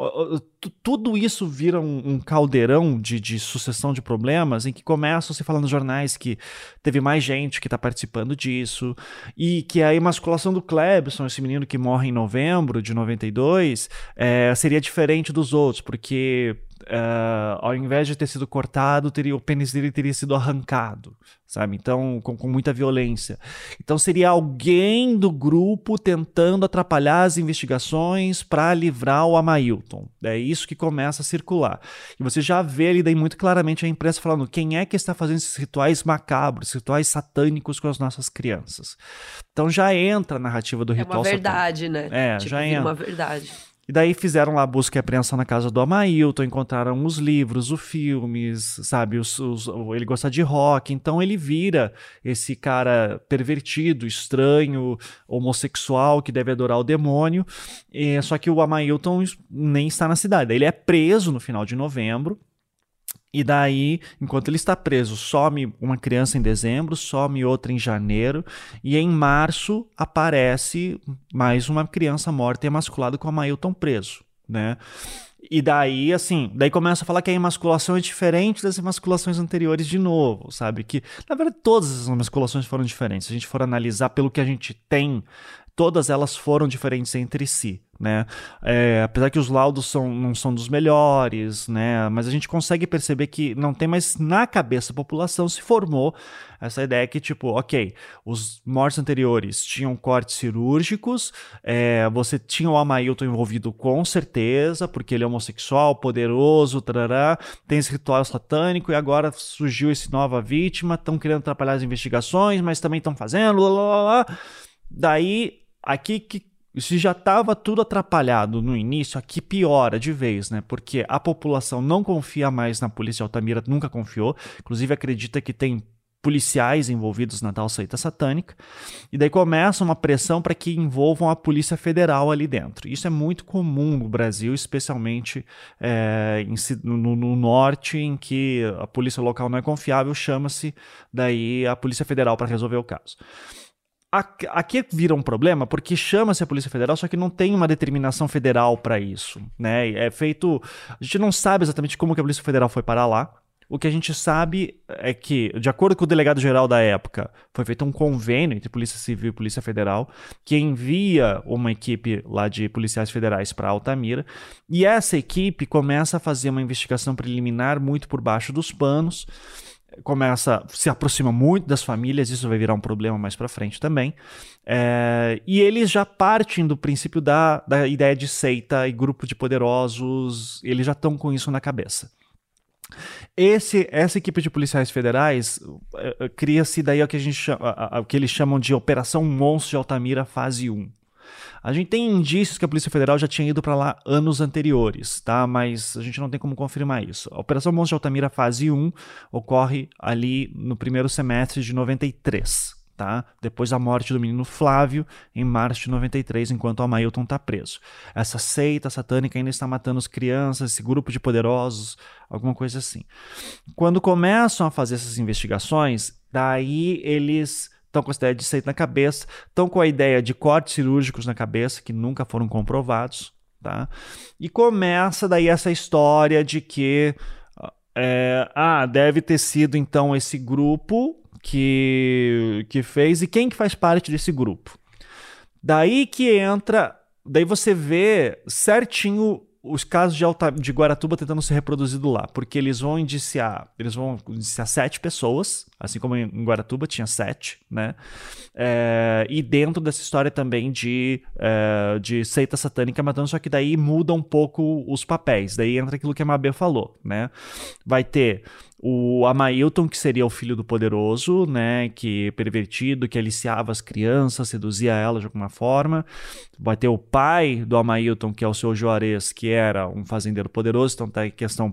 C: tudo isso vira um, um caldeirão de, de, sucessão de problemas em que começam se falar nos jornais que teve mais gente que está participando disso e que a emasculação do Klebson, esse menino que morre em novembro de 92, é, seria diferente dos outros, porque uh, ao invés de ter sido cortado, teria, o pênis dele teria sido arrancado, sabe? Então, com, com, muita violência. Então, seria alguém do grupo tentando atrapalhar as investigações para livrar o Amailton. É isso que começa a circular. E você já vê ali daí muito claramente a imprensa falando quem é que está fazendo esses rituais macabros, rituais satânicos com as nossas crianças. Então já entra a narrativa do ritual
A: É uma verdade,
C: satânico.
A: né?
C: É,
A: tipo,
C: já entra.
A: uma verdade.
C: E daí fizeram lá busca e apreensão na casa do Amailton, encontraram os livros, os filmes, sabe? Os, os, ele gosta de rock, então ele vira esse cara pervertido, estranho, homossexual, que deve adorar o demônio. E, só que o Amailton nem está na cidade. Ele é preso no final de novembro. E daí, enquanto ele está preso, some uma criança em dezembro, some outra em janeiro, e em março aparece mais uma criança morta e emasculada com a Mailton preso, né? E daí, assim, daí começa a falar que a emasculação é diferente das emasculações anteriores de novo, sabe? Que, na verdade, todas as emasculações foram diferentes. Se a gente for analisar pelo que a gente tem, todas elas foram diferentes entre si, né? É, apesar que os laudos são, não são dos melhores, né? Mas a gente consegue perceber que não tem mais na cabeça da população se formou essa ideia que, tipo, ok, os mortos anteriores tinham cortes cirúrgicos, é, você tinha o Amailton envolvido com certeza, porque ele é homossexual, poderoso, tarará, tem esse ritual satânico e agora surgiu essa nova vítima, estão querendo atrapalhar as investigações, mas também estão fazendo, lá, lá, lá. Daí, aqui que se já estava tudo atrapalhado no início, aqui piora de vez, né? Porque a população não confia mais na polícia Altamira, nunca confiou, inclusive acredita que tem policiais envolvidos na tal seita satânica, e daí começa uma pressão para que envolvam a Polícia Federal ali dentro. Isso é muito comum no Brasil, especialmente é, em, no, no, norte, em que a polícia local não é confiável, chama-se daí a Polícia Federal para resolver o caso. Aqui vira um problema porque chama-se a Polícia Federal, só que não tem uma determinação federal para isso, né? É feito, a gente não sabe exatamente como que a Polícia Federal foi parar lá. O que a gente sabe é que, de acordo com o delegado-geral da época, foi feito um convênio entre Polícia Civil e Polícia Federal, que envia uma equipe lá de policiais federais para Altamira, e essa equipe começa a fazer uma investigação preliminar muito por baixo dos panos começa se aproxima muito das famílias isso vai virar um problema mais para frente também é, e eles já partem do princípio da, da ideia de seita e grupo de poderosos eles já estão com isso na cabeça esse, essa equipe de policiais federais uh, cria-se daí o que, a gente chama, o que eles chamam de Operação Monstro de Altamira Fase 1. A gente tem indícios que a Polícia Federal já tinha ido para lá anos anteriores, tá? Mas a gente não tem como confirmar isso. A Operação Monstro de Altamira Fase 1 ocorre ali no primeiro semestre de 93. Tá? Depois da morte do menino Flávio, em março de 93, enquanto o Amailton está preso. Essa seita satânica ainda está matando as crianças, esse grupo de poderosos, alguma coisa assim. Quando começam a fazer essas investigações, daí eles estão com essa ideia de seita na cabeça, estão com a ideia de cortes cirúrgicos na cabeça, que nunca foram comprovados, tá? E começa daí essa história de que é, ah, deve ter sido então esse grupo que, que fez, e quem que faz parte desse grupo? Daí que entra, daí você vê certinho os casos de, Alta, de Guaratuba tentando ser reproduzido lá, porque eles vão indiciar, eles vão indiciar sete pessoas, assim como em Guaratuba tinha sete, né? É, e dentro dessa história também de, é, de seita satânica matando, só que daí muda um pouco os papéis, daí entra aquilo que a Mabê falou, né? Vai ter o Amailton, que seria o filho do poderoso, né, que pervertido, que aliciava as crianças, seduzia elas de alguma forma. Vai ter o pai do Amailton, que é o seu Juarez, que era um fazendeiro poderoso, então tá em questão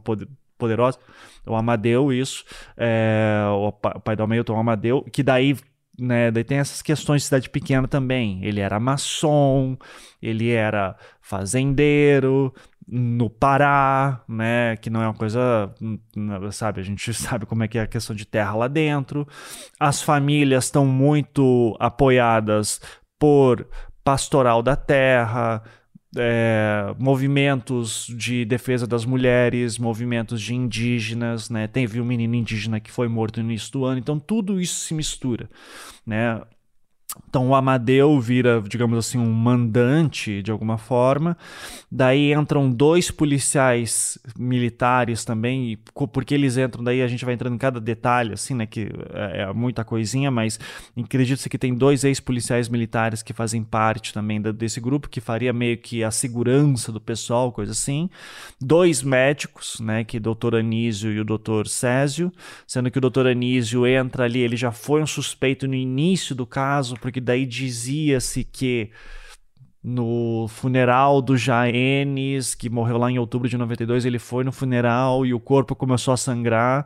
C: poderosa. O Amadeu, isso. É, o pai do Amailton, o Amadeu, que daí né, daí tem essas questões de cidade pequena também. Ele era maçom, ele era fazendeiro, no Pará, né, que não é uma coisa, hum, sabe, a gente sabe como é que é a questão de terra lá dentro. As famílias estão muito apoiadas por pastoral da terra, é, movimentos de defesa das mulheres, movimentos de indígenas, né? Teve um menino indígena que foi morto no início do ano, então tudo isso se mistura, né? Então o Amadeu vira, digamos assim, um mandante de alguma forma. Daí entram dois policiais militares também, e porque eles entram, daí a gente vai entrando em cada detalhe, assim, né? Que é, é muita coisinha, mas acredito-se que tem dois ex-policiais militares que fazem parte também desse grupo, que faria meio que a segurança do pessoal, coisa assim. Dois médicos, né? Que é o doutor Anísio e o doutor Césio, sendo que o doutor Anísio entra ali, ele já foi um suspeito no início do caso, porque daí dizia-se que no funeral do Jaenes, que morreu lá em outubro de 92, ele foi no funeral e o corpo começou a sangrar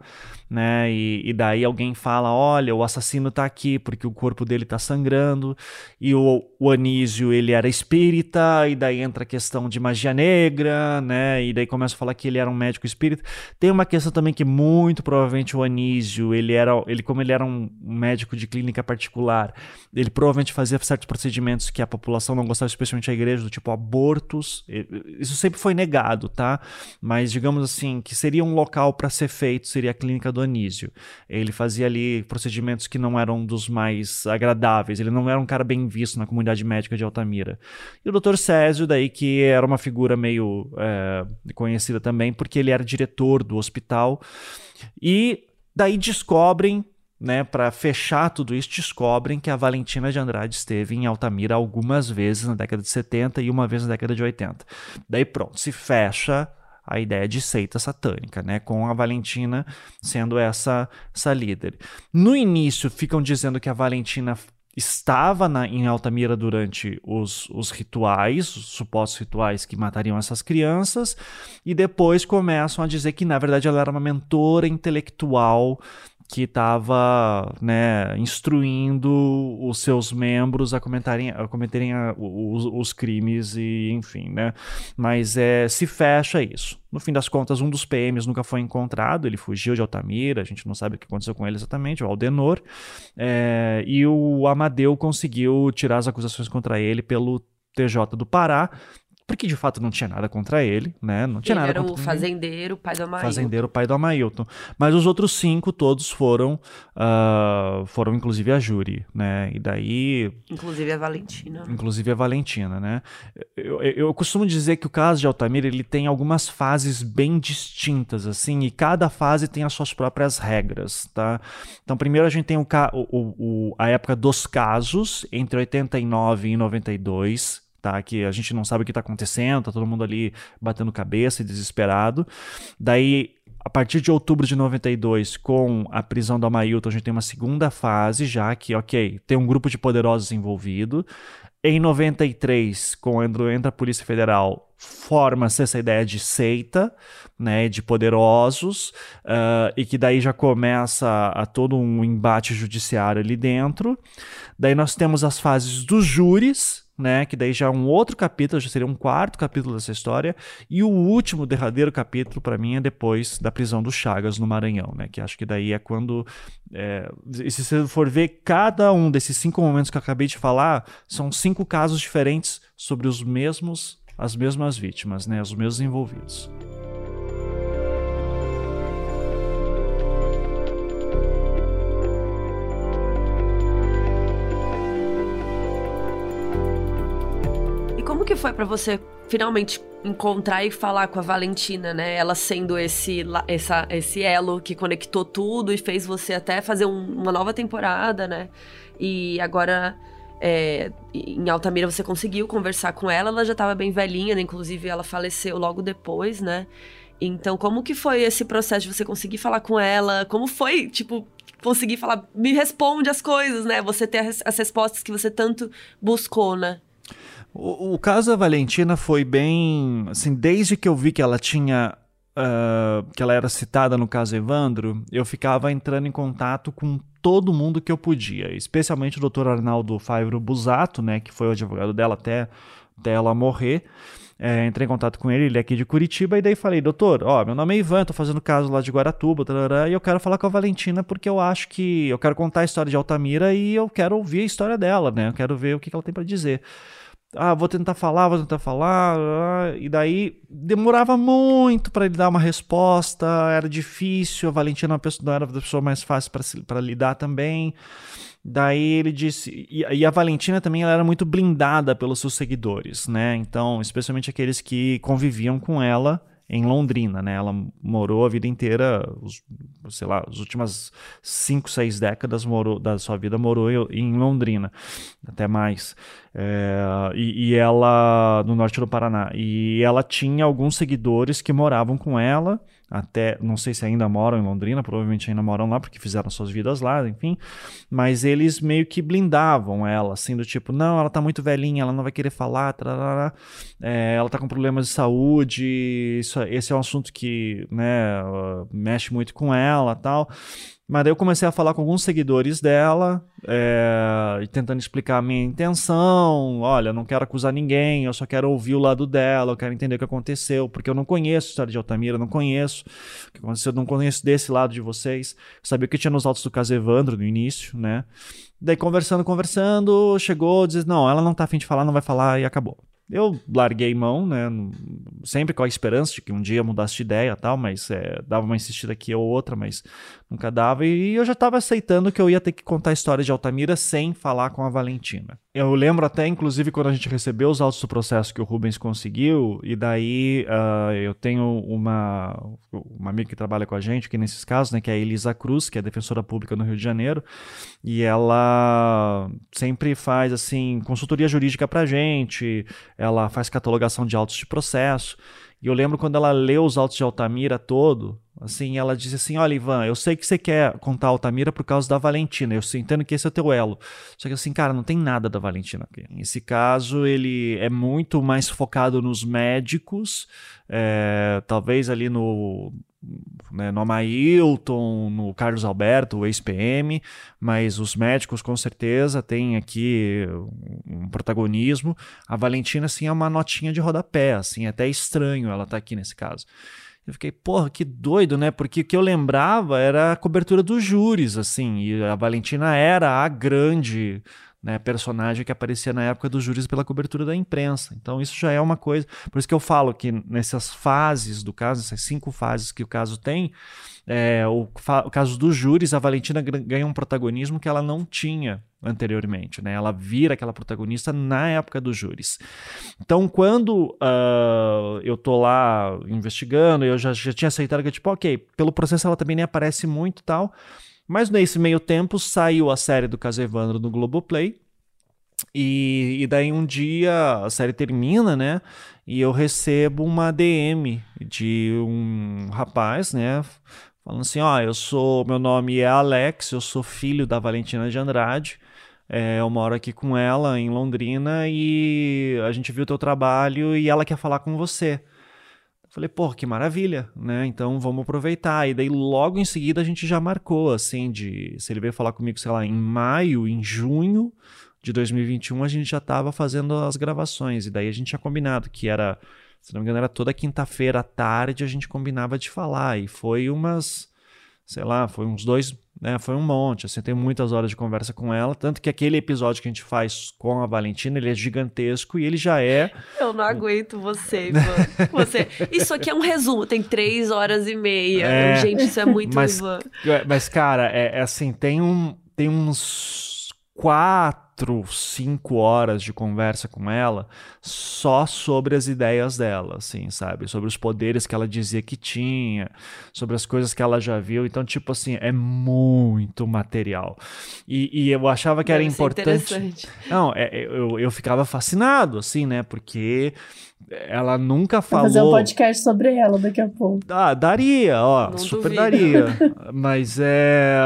C: né? E, e, daí alguém fala: olha, o assassino tá aqui porque o corpo dele tá sangrando. E o, o Anísio, ele era espírita, e daí entra a questão de magia negra, né? E daí começa a falar que ele era um médico espírita. Tem uma questão também que muito provavelmente o Anísio, ele era, ele como ele era um médico de clínica particular, ele provavelmente fazia certos procedimentos que a população não gostava, especialmente a igreja, do tipo abortos. Isso sempre foi negado, tá? Mas digamos assim, que seria um local para ser feito, seria a clínica do Anísio. Ele fazia ali procedimentos que não eram dos mais agradáveis, ele não era um cara bem visto na comunidade médica de Altamira. E o Dr. Césio, daí que era uma figura meio é, conhecida também, porque ele era diretor do hospital. E daí descobrem né, para fechar tudo isso, descobrem que a Valentina de Andrade esteve em Altamira algumas vezes na década de 70 e uma vez na década de 80. Daí pronto, se fecha a ideia de seita satânica, né? Com a Valentina sendo essa, essa líder. No início ficam dizendo que a Valentina estava na, em Altamira durante os, os rituais, os supostos rituais que matariam essas crianças, e depois começam a dizer que na verdade ela era uma mentora intelectual que estava né, instruindo os seus membros a comentarem, a cometerem a, os, os, crimes e enfim, né? Mas é, se fecha isso. No fim das contas, um dos PMs nunca foi encontrado, ele fugiu de Altamira, a gente não sabe o que aconteceu com ele exatamente, o Aldenor, é, e o Amadeu conseguiu tirar as acusações contra ele pelo TJ do Pará, porque de fato não tinha nada contra ele, né? Não tinha
A: ele
C: nada
A: era
C: contra
A: o fazendeiro, pai do Amailton.
C: Fazendeiro, pai do Amailton. Mas os outros cinco, todos foram, uh, foram inclusive a júri, né? E daí...
A: Inclusive a Valentina.
C: Inclusive a Valentina, né? Eu, eu, eu costumo dizer que o caso de Altamira, ele tem algumas fases bem distintas, assim, e cada fase tem as suas próprias regras, tá? Então, primeiro a gente tem o, o, o a época dos casos, entre 89 e 92, tá? Que a gente não sabe o que está acontecendo, tá todo mundo ali batendo cabeça e desesperado. Daí, a partir de outubro de 92, com a prisão do Amailton, a gente tem uma segunda fase já que, ok, tem um grupo de poderosos envolvido. Em 93, quando entra a Polícia Federal, forma-se essa ideia de seita, né, de poderosos, uh, e que daí já começa a, todo um embate judiciário ali dentro. Daí nós temos as fases dos júris, né? Que daí já é um outro capítulo, já seria um quarto capítulo dessa história. E o último, derradeiro capítulo, para mim, é depois da prisão do Chagas no Maranhão, né? Que acho que daí é quando. É, se você for ver, cada um desses cinco momentos que eu acabei de falar são cinco casos diferentes sobre os mesmos, as mesmas vítimas, né? Os mesmos envolvidos.
A: Foi para você finalmente encontrar e falar com a Valentina, né? Ela sendo esse, essa, esse elo que conectou tudo e fez você até fazer um, uma nova temporada, né? E agora é, em Altamira você conseguiu conversar com ela, ela já estava bem velhinha, né? inclusive ela faleceu logo depois, né? Então, como que foi esse processo de você conseguir falar com ela? Como foi, tipo, conseguir falar, me responde as coisas, né? Você ter as, as respostas que você tanto buscou, né?
C: O, o, caso da Valentina foi bem. Assim, desde que eu vi que ela tinha. Uh, que ela era citada no caso Evandro, eu ficava entrando em contato com todo mundo que eu podia, especialmente o Dr. Arnaldo Favro Busato, né, que foi o advogado dela até, até ela morrer. É, entrei em contato com ele, ele é aqui de Curitiba, e daí falei, doutor, ó, meu nome é Ivan, tô fazendo caso lá de Guaratuba, tarará, e eu quero falar com a Valentina porque eu acho que eu quero contar a história de Altamira e eu quero ouvir a história dela, né? Eu quero ver o que, que ela tem para dizer. Ah, vou tentar falar, vou tentar falar, e daí demorava muito para ele dar uma resposta, era difícil, a Valentina é não era a pessoa mais fácil para lidar também. Daí ele disse. E, e, a Valentina também era muito blindada pelos seus seguidores, né? Então, especialmente aqueles que conviviam com ela em Londrina, né? Ela morou a vida inteira, os, sei lá, as últimas cinco, seis décadas morou, da sua vida morou em Londrina, até mais. É, e, e ela, no norte do Paraná. E ela tinha alguns seguidores que moravam com ela até, não sei se ainda moram em Londrina, provavelmente ainda moram lá porque fizeram suas vidas lá, enfim, mas eles meio que blindavam ela, assim, do tipo, não, ela tá muito velhinha, ela não vai querer falar, é, ela tá com problemas de saúde, isso, esse é um assunto que, né, mexe muito com ela, tal, mas daí eu comecei a falar com alguns seguidores dela, é, tentando explicar a minha intenção. Olha, não quero acusar ninguém, eu só quero ouvir o lado dela, eu quero entender o que aconteceu, porque eu não conheço a história de Altamira, não conheço o que aconteceu, não conheço desse lado de vocês. Eu sabia que tinha nos autos do caso Evandro no início, né? Daí conversando, conversando, chegou, diz: Não, ela não tá afim de falar, não vai falar, e acabou. Eu larguei mão, né? Sempre com a esperança de que um dia mudasse de ideia tal, mas é, dava uma insistida aqui ou outra, mas nunca dava. E eu já estava aceitando que eu ia ter que contar a história de Altamira sem falar com a Valentina. Eu lembro até, inclusive, quando a gente recebeu os autos do processo que o Rubens conseguiu, e daí uh, eu tenho uma, uma amiga que trabalha com a gente, que nesses casos, né, que é a Elisa Cruz, que é defensora pública no Rio de Janeiro, e ela sempre faz, assim, consultoria jurídica pra gente, ela faz catalogação de autos de processo, e eu lembro quando ela leu os autos de Altamira todo, assim, ela disse assim: Olha, Ivan, eu sei que você quer contar Altamira por causa da Valentina, eu entendo que esse é o teu elo. Só que assim, cara, não tem nada da Valentina aqui. Nesse caso, ele é muito mais focado nos médicos, é, talvez ali no né, no Amailton, no Carlos Alberto, o ex-PM, mas os médicos com certeza têm aqui um protagonismo. A Valentina, assim, é uma notinha de rodapé, assim, é até estranho ela estar tá aqui nesse caso. Eu fiquei, porra, que doido, né? Porque o que eu lembrava era a cobertura dos júris, assim, e a Valentina era a grande né, personagem que aparecia na época dos júris pela cobertura da imprensa. Então isso já é uma coisa. Por isso que eu falo que nessas fases do caso, essas cinco fases que o caso tem, é, o, o, caso dos júris, a Valentina ganha um protagonismo que ela não tinha anteriormente. Né? Ela vira aquela protagonista na época dos júris. Então, quando uh, eu tô lá investigando, eu já, já tinha aceitado que, tipo, ok, pelo processo ela também nem aparece muito tal. Mas nesse meio tempo saiu a série do caso Evandro no Globoplay. E, e daí um dia a série termina, né? E eu recebo uma DM de um rapaz, né? Falando assim: ó, eu sou. Meu nome é Alex, eu sou filho da Valentina de Andrade. É, eu moro aqui com ela em Londrina e a gente viu o teu trabalho e ela quer falar com você. Falei, pô, que maravilha, né? Então vamos aproveitar. E daí logo em seguida a gente já marcou, assim, de. Se ele veio falar comigo, sei lá, em maio, em junho de 2021, a gente já estava fazendo as gravações. E daí a gente tinha combinado que era, se não me engano, era toda quinta-feira à tarde a gente combinava de falar. E foi umas, sei lá, foi uns dois né? Foi um monte, assim, tem muitas horas de conversa com ela, tanto que aquele episódio que a gente faz com a Valentina, ele é gigantesco e ele já é...
A: Eu não aguento você, Ivan. você. Isso aqui é um resumo, tem três horas e meia. É... Gente, isso é muito
C: mas,
A: Ivan.
C: Mas, cara, é, é assim, tem, um, tem uns quatro quatro, cinco horas de conversa com ela só sobre as ideias dela, assim, sabe? Sobre os poderes que ela dizia que tinha, sobre as coisas que ela já viu. Então, tipo assim, é muito material. E, e eu achava que Deve era importante. Não, é, é, eu, eu ficava fascinado, assim, né? Porque ela nunca falou. Vou
B: fazer um podcast sobre ela daqui a pouco.
C: Ah, daria, ó, Não super duvido. daria. Mas é.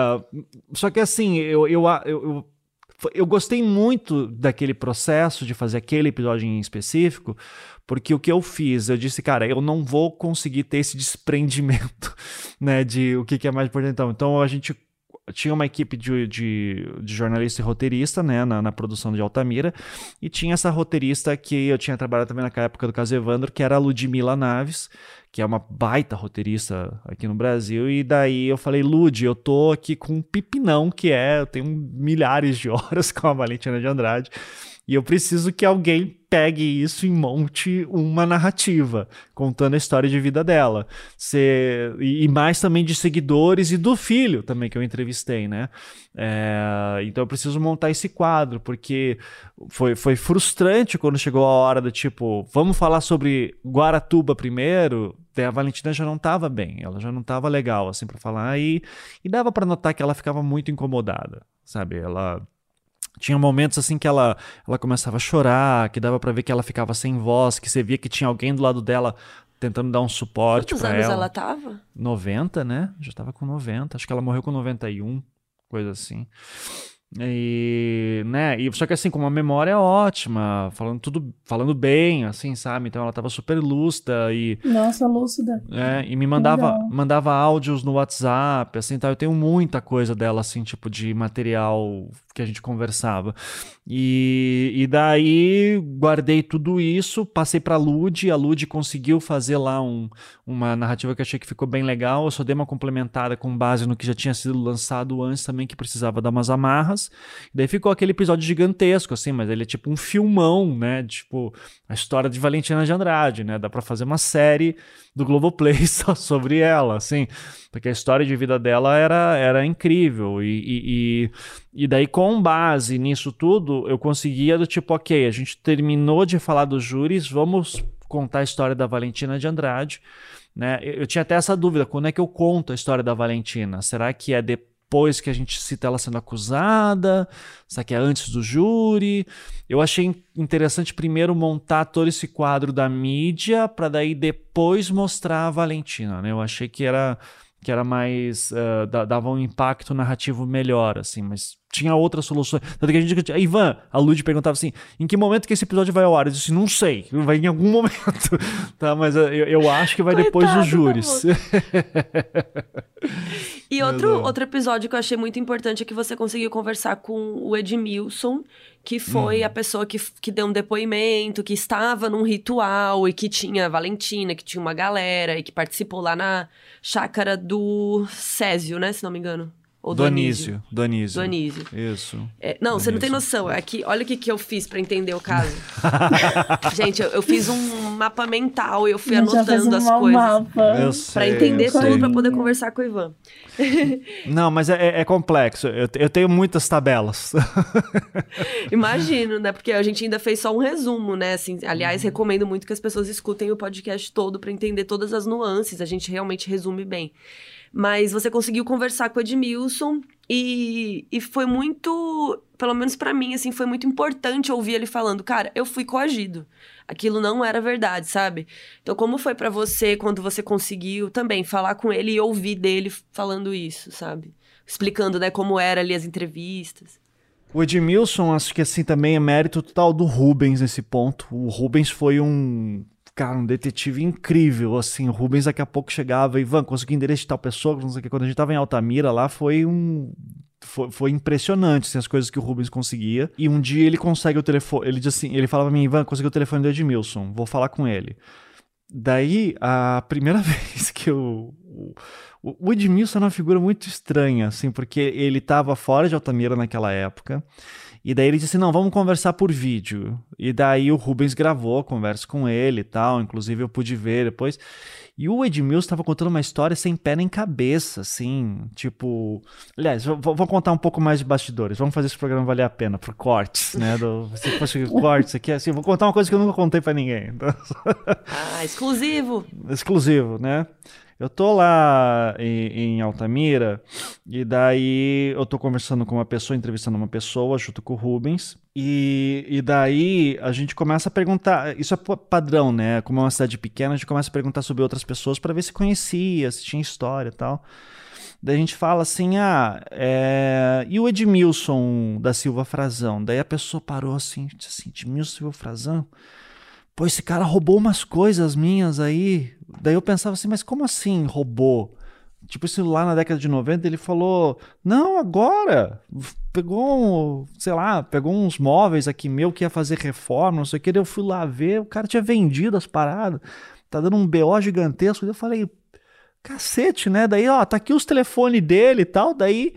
C: Só que assim, eu, eu, eu, eu eu gostei muito daquele processo de fazer aquele episódio em específico, porque o que eu fiz, eu disse, cara, eu não vou conseguir ter esse desprendimento, né, de o que, que é mais importante. Então, então a gente tinha uma equipe de, de, de, jornalista e roteirista, né, na, na, produção de Altamira, e tinha essa roteirista que eu tinha trabalhado também naquela época do caso Evandro, que era a Ludmilla Naves, que é uma baita roteirista aqui no Brasil, e daí eu falei, Lud, eu tô aqui com um pipinão, que é, eu tenho milhares de horas com a Valentina de Andrade, E eu preciso que alguém pegue isso e monte uma narrativa, contando a história de vida dela. Cê, e, mais também de seguidores e do filho também que eu entrevistei, né? É, então eu preciso montar esse quadro, porque foi, foi frustrante quando chegou a hora do tipo, vamos falar sobre Guaratuba primeiro. A Valentina já não estava bem, ela já não estava legal assim para falar e, e dava para notar que ela ficava muito incomodada, sabe? Ela tinha momentos assim que ela, ela começava a chorar, que dava para ver que ela ficava sem voz, que você via que tinha alguém do lado dela tentando dar um suporte
A: Quantos
C: pra
A: anos
C: ela.
A: ela tava?
C: 90, né? Já tava com 90. Acho que ela morreu com 91, coisa assim. E, né, e só que assim, com uma memória ótima, falando tudo, falando bem, assim, sabe? Então ela tava super lúcida e
B: Nossa, lúcida.
C: é, e me mandava
B: Legal.
C: mandava áudios no WhatsApp, assim, tá? Eu tenho muita coisa dela assim, tipo de material que a gente conversava. E, e daí guardei tudo isso, passei pra Lud, a Lud conseguiu fazer lá um, uma narrativa que achei que ficou bem legal. Eu só dei uma complementada com base no que já tinha sido lançado antes também, que precisava dar umas amarras. Daí ficou aquele episódio gigantesco, assim, mas ele é tipo um filmão, né? Tipo, a história de Valentina de Andrade, né? Dá pra fazer uma série do Globoplay só sobre ela, assim, porque a história de vida dela era, era incrível. E, e, e, daí, com base nisso tudo, eu conseguia do tipo, ok, a gente terminou de falar dos júris, vamos contar a história da Valentina de Andrade. Né? Eu eu tinha até essa dúvida: quando é que eu conto a história da Valentina? Será que é depois que a gente cita ela sendo acusada? Será que é antes do júri? Eu achei interessante primeiro montar todo esse quadro da mídia para daí depois mostrar a Valentina. Né? Eu achei que era que era mais uh, da- dava um impacto narrativo melhor, assim, mas tinha outras soluções. Tanto que a gente a Ivan, a Lud perguntava assim: em que momento que esse episódio vai ao ar? Eu disse: não sei, vai em algum momento, tá? Mas eu, eu acho que vai depois
A: Coitado
C: dos
A: da
C: júris.
A: E outro, outro episódio que eu achei muito importante é que você conseguiu conversar com o Edmilson, que foi
C: Uhum.
A: a pessoa que, que deu um depoimento, que estava num ritual e que tinha a Valentina, que tinha uma galera e que participou lá na chácara do Césio, né? Se não me engano. Ou do,
C: do
A: Anísio.
C: Do Anísio.
A: Do Anísio.
C: Isso.
A: É, não, você não tem noção. É que, olha o que, que eu fiz pra entender o caso. Gente, eu, eu fiz um mapa mental e eu fui
B: Já fez
A: anotando
B: um
A: as coisas.
B: mapa.
C: Eu
A: Pra
C: sei,
A: entender
C: eu sei.
A: tudo, pra poder conversar com o Ivan.
C: Não, mas é, é- é complexo. Eu, eu tenho muitas tabelas.
A: Imagino, né? Porque a gente ainda fez só um resumo, né? Assim, aliás, recomendo muito que as pessoas escutem o podcast todo pra entender todas as nuances. A gente realmente resume bem. Mas você conseguiu conversar com o Edmilson e, e foi muito, pelo menos pra mim, assim, foi muito importante ouvir ele falando, cara, eu fui coagido. Aquilo não era verdade, sabe? Então, como foi pra você quando você conseguiu também falar com ele e ouvir dele falando isso, sabe? Explicando, né, como era ali as entrevistas.
C: O Edmilson, acho que assim também é mérito total do Rubens nesse ponto. O Rubens foi um, cara, um detetive incrível, assim. O Rubens daqui a pouco chegava, Ivan, consegui endereço de tal pessoa, não sei o que. Quando a gente tava em Altamira lá, foi um... Foi, foi impressionante assim, as coisas que o Rubens conseguia. E um dia ele consegue o telefone. Ele diz assim: ele falava pra mim, Ivan, consegui o telefone do Edmilson, vou falar com ele. Daí, a primeira vez que eu. O, o Edmilson é uma figura muito estranha, assim, porque ele estava fora de Altamira naquela época. E daí ele disse assim, não, vamos conversar por vídeo. E daí o Rubens gravou a conversa com ele e tal, inclusive eu pude ver depois. E o Edmilson estava contando uma história sem pé nem cabeça, assim, tipo... Aliás, vou, contar um pouco mais de bastidores, vamos fazer esse programa valer a pena, por cortes, né? Do, se fosse cortes aqui, assim, vou contar uma coisa que eu nunca contei pra ninguém. Então,
A: Ah, exclusivo!
C: exclusivo, né? Eu tô lá em, em Altamira e daí eu tô conversando com uma pessoa, entrevistando uma pessoa junto com o Rubens. E, e daí a gente começa a perguntar. Isso é pa- padrão, né? Como é uma cidade pequena, a gente começa a perguntar sobre outras pessoas para ver se conhecia, se tinha história e tal. Daí a gente fala assim: ah, é... e o Edmilson da Silva Frazão? Daí a pessoa parou assim, disse assim: Edmilson Silva Frazão? Pô, esse cara roubou umas coisas minhas aí. Daí eu pensava assim, mas como assim roubou? Tipo, isso lá na década de 90 ele falou: Não, agora. Pegou, um, sei lá, pegou uns móveis aqui meu que ia fazer reforma, não sei o que. Daí eu fui lá ver, o cara tinha vendido as paradas, tá dando um BO gigantesco. Daí eu falei: Cacete, né? Daí, ó, tá aqui os telefones dele e tal. Daí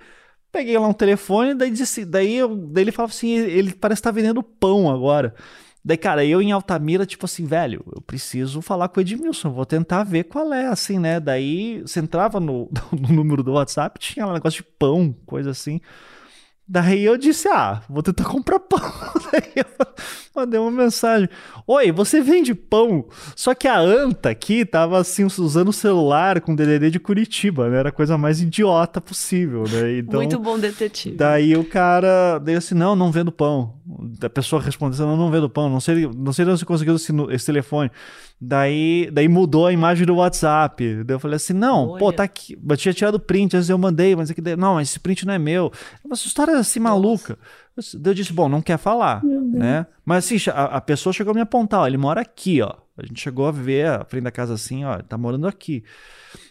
C: peguei lá um telefone, daí, disse, daí, eu, daí ele falava assim, ele parece estar tá vendendo pão agora. Daí, cara, eu em Altamira, tipo assim, velho, eu preciso falar com o Edmilson, vou tentar ver qual é, assim, né? Daí você entrava no, no número do WhatsApp, tinha lá um negócio de pão, coisa assim. Daí eu disse, ah, vou tentar comprar pão. Daí eu mandei uma mensagem. Oi, você vende pão? Só que a Anta aqui tava assim, usando o celular com DDD de Curitiba, né? Era a coisa mais idiota possível, né?
A: Então, Muito bom detetive.
C: Daí o cara, daí assim, não, não vendo pão. A pessoa respondeu, não, não vendo pão. Não sei, não sei se conseguiu esse, esse telefone. Daí, daí mudou a imagem do WhatsApp. Daí eu falei assim: não, Olha. pô, tá aqui. Eu tinha tirado print, às vezes eu mandei, mas aqui. Não, esse print não é meu. Uma história assim Nossa. maluca. Eu disse, bom, não quer falar, né? Mas assim, a, a, pessoa chegou a me apontar, ó, ele mora aqui, ó. A gente chegou a ver a frente da casa assim, ó, ele tá morando aqui.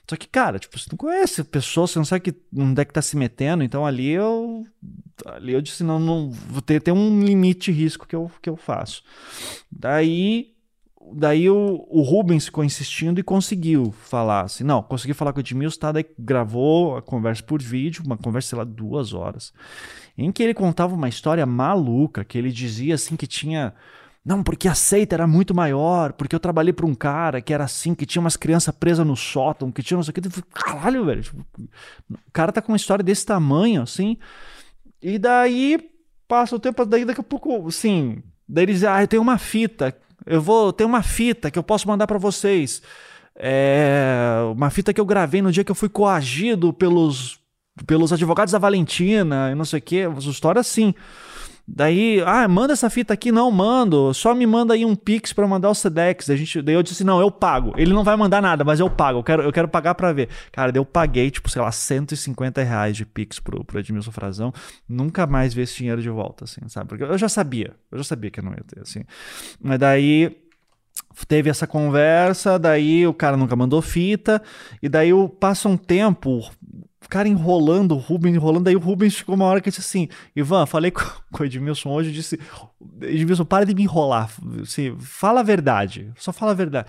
C: Só que, cara, tipo, você não conhece a pessoa, você não sabe que, onde é que tá se metendo, então ali eu. Ali eu disse, não, não. Ter, ter um limite de risco que eu, que eu faço. Daí daí o, o Rubens ficou insistindo e conseguiu falar assim, não, consegui falar com o Edmilson, tá, daí gravou a conversa por vídeo, uma conversa, sei lá, duas horas, em que ele contava uma história maluca, que ele dizia assim que tinha... Não, porque a seita era muito maior, porque eu trabalhei para um cara que era assim, que tinha umas crianças presas no sótão, que tinha não sei o que. Caralho, velho. Tipo, o cara tá com uma história desse tamanho, assim. E daí passa o tempo, daí daqui a pouco, assim. Daí ele diz, ah, eu tenho uma fita eu vou ter uma fita que eu posso mandar para vocês. É, uma fita que eu gravei no dia que eu fui coagido pelos, pelos advogados da Valentina e não sei o que. História assim. Daí, ah, manda essa fita aqui, não mando, só me manda aí um Pix para mandar o Sedex. A gente, daí eu disse, não, eu pago. Ele não vai mandar nada, mas eu pago, eu quero, eu quero pagar para ver. Cara, daí eu paguei, tipo, sei lá, 150 reais de Pix pro, pro Edmilson Frazão. Nunca mais vi esse dinheiro de volta, assim, sabe? Porque eu já sabia, eu já sabia que eu não ia ter, assim. Mas daí teve essa conversa, daí o cara nunca mandou fita, e daí passa um tempo, cara enrolando o Rubens, enrolando. Daí o Rubens ficou uma hora que disse assim: Ivan, falei com, com o Edmilson hoje, disse: Edmilson, para de me enrolar. Assim, fala a verdade. Só fala a verdade.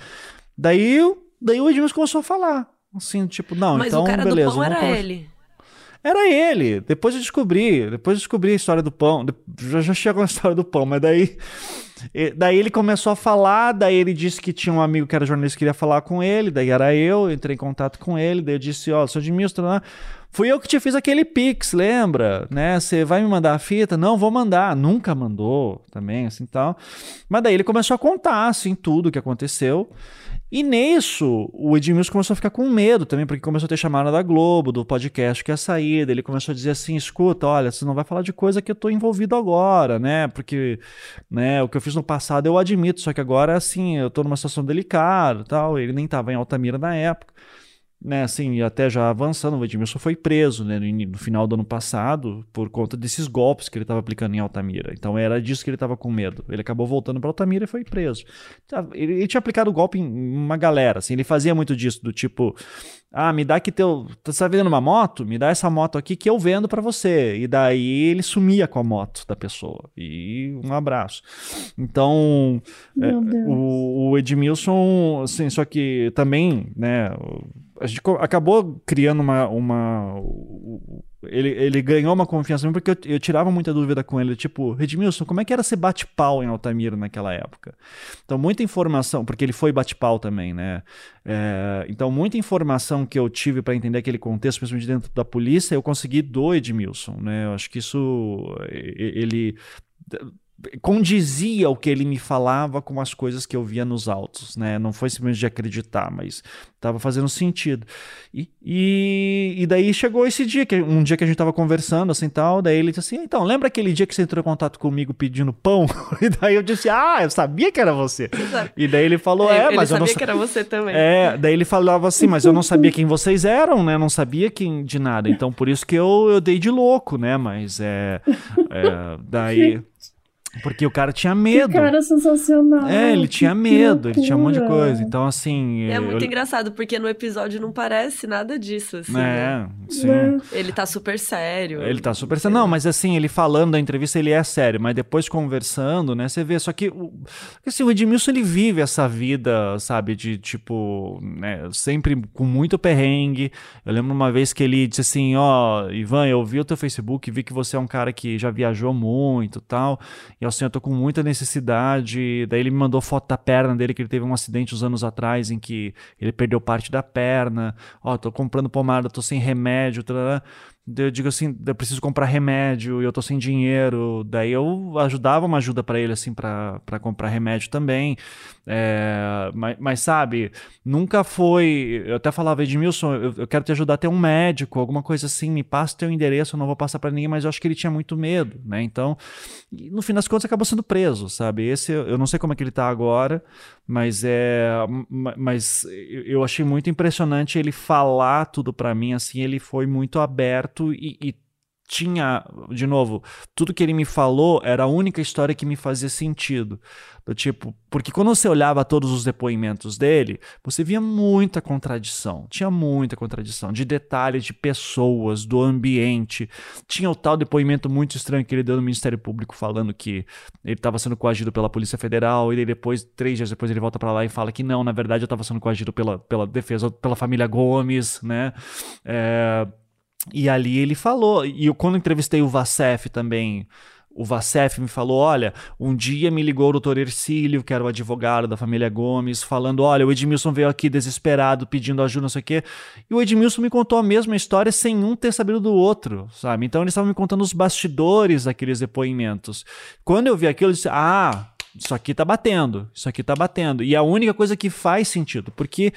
C: Daí, daí o Edmilson começou a falar. Assim, tipo, não,
A: Mas
C: então,
A: o cara
C: beleza.
A: Do pão era ele.
C: Era ele. Depois eu descobri. Depois eu descobri a história do pão. Já, já chegou a história do pão, mas daí. Daí ele começou a falar, daí ele disse que tinha um amigo que era jornalista que queria falar com ele, daí era eu, entrei em contato com ele, daí eu disse, ó, oh, sou de Milton, né? Fui eu que te fiz aquele pix, lembra? Né? Você vai me mandar a fita? Não, vou mandar. Nunca mandou também, assim, tal. Mas daí ele começou a contar, assim, tudo o que aconteceu. E nisso, o Edmilson começou a ficar com medo também, porque começou a ter chamada da Globo, do podcast que ia sair. Ele começou a dizer assim: escuta, olha, você não vai falar de coisa que eu tô envolvido agora, né? Porque né, o que eu fiz no passado eu admito, só que agora, assim, eu tô numa situação delicada tal. Ele nem tava em Altamira na época né, assim, até já avançando, o Edmilson foi preso né, no, final do ano passado por conta desses golpes que ele estava aplicando em Altamira. Então era disso que ele estava com medo. Ele acabou voltando para Altamira e foi preso. Tá, ele, ele, tinha aplicado golpe em uma galera, assim, ele fazia muito disso, do tipo, ah, me dá que teu, você tá vendendo uma moto? Me dá essa moto aqui que eu vendo para você. E daí ele sumia com a moto da pessoa. E um abraço. Então, é, o, o Edmilson, assim, só que também, né, a gente acabou criando uma. uma ele, ele ganhou uma confiança porque eu, eu, tirava muita dúvida com ele, tipo, Redmilson, como é que era ser bate-pau em Altamira naquela época? Então, muita informação, porque ele foi bate-pau também, né? É, então, muita informação que eu tive para entender aquele contexto, principalmente dentro da polícia, eu consegui do Edmilson, né? Eu acho que isso. Ele condizia o que ele me falava com as coisas que eu via nos autos, né? Não foi simplesmente de acreditar, mas estava fazendo sentido. E, e, e, daí chegou esse dia, que um dia que a gente estava conversando assim tal, daí ele disse assim, então, lembra aquele dia que você entrou em contato comigo pedindo pão? E daí eu disse, ah, eu sabia que era você. Exato. E daí ele falou, é, é mas eu não
A: sabia que era você também.
C: É, daí ele falava assim, mas eu não sabia quem vocês eram, né? Não sabia quem de nada. Então por isso que eu, eu dei de louco, né? Mas é, é daí Porque o cara tinha medo.
B: Que cara sensacional.
C: É, ele tinha medo, ele tinha um monte de coisa. Então, assim.
A: É muito
C: eu...
A: engraçado, porque no episódio não parece nada disso, assim.
C: É,
A: né?
C: sim.
B: Né?
A: Ele tá super sério.
C: Ele tá super sério. Não, mas assim, ele falando da entrevista, ele é sério, mas depois conversando, né, você vê. Só que, o, assim, o Edmilson, ele vive essa vida, sabe, de tipo, né, sempre com muito perrengue. Eu lembro uma vez que ele disse assim: Ó, Ivan, eu vi o teu Facebook, vi que você é um cara que já viajou muito e tal. E assim, eu tô com muita necessidade. Daí ele me mandou foto da perna dele, que ele teve um acidente uns anos atrás em que ele perdeu parte da perna. Ó, tô comprando pomada, tô sem remédio, tarará. Eu digo assim, eu preciso comprar remédio e eu tô sem dinheiro. Daí eu ajudava uma ajuda para ele, assim, para comprar remédio também. É, mas, mas, sabe, nunca foi. Eu até falava, Edmilson, eu, eu quero te ajudar a ter um médico, alguma coisa assim, me passa teu endereço, eu não vou passar para ninguém, mas eu acho que ele tinha muito medo, né? Então, no fim das contas, acabou sendo preso, sabe? Esse eu não sei como é que ele tá agora, mas é. ma- Mas eu eu achei muito impressionante ele falar tudo para mim, assim, ele foi muito aberto e, e tinha, de novo, tudo que ele me falou era a única história que me fazia sentido. Do tipo, porque quando você olhava todos os depoimentos dele, você via muita contradição. Tinha muita contradição de detalhes de pessoas, do ambiente. Tinha o tal depoimento muito estranho que ele deu no Ministério Público falando que ele estava sendo coagido pela Polícia Federal e depois, três dias depois, ele volta para lá e fala que não, na verdade eu estava sendo coagido pela, pela defesa, pela família Gomes, né? É, e ali ele falou, e eu, quando entrevistei o Vacef também, o Vacef me falou: olha, um dia me ligou o doutor Ercílio, que era o advogado da família Gomes, falando: olha, o Edmilson veio aqui desesperado, pedindo ajuda, não sei o quê. E o Edmilson me contou a mesma história sem um ter sabido do outro, sabe? Então eles estavam me contando os bastidores daqueles depoimentos. Quando eu vi aquilo, eu disse: ah. Isso aqui tá batendo, isso aqui tá batendo. E a única coisa que faz sentido, porque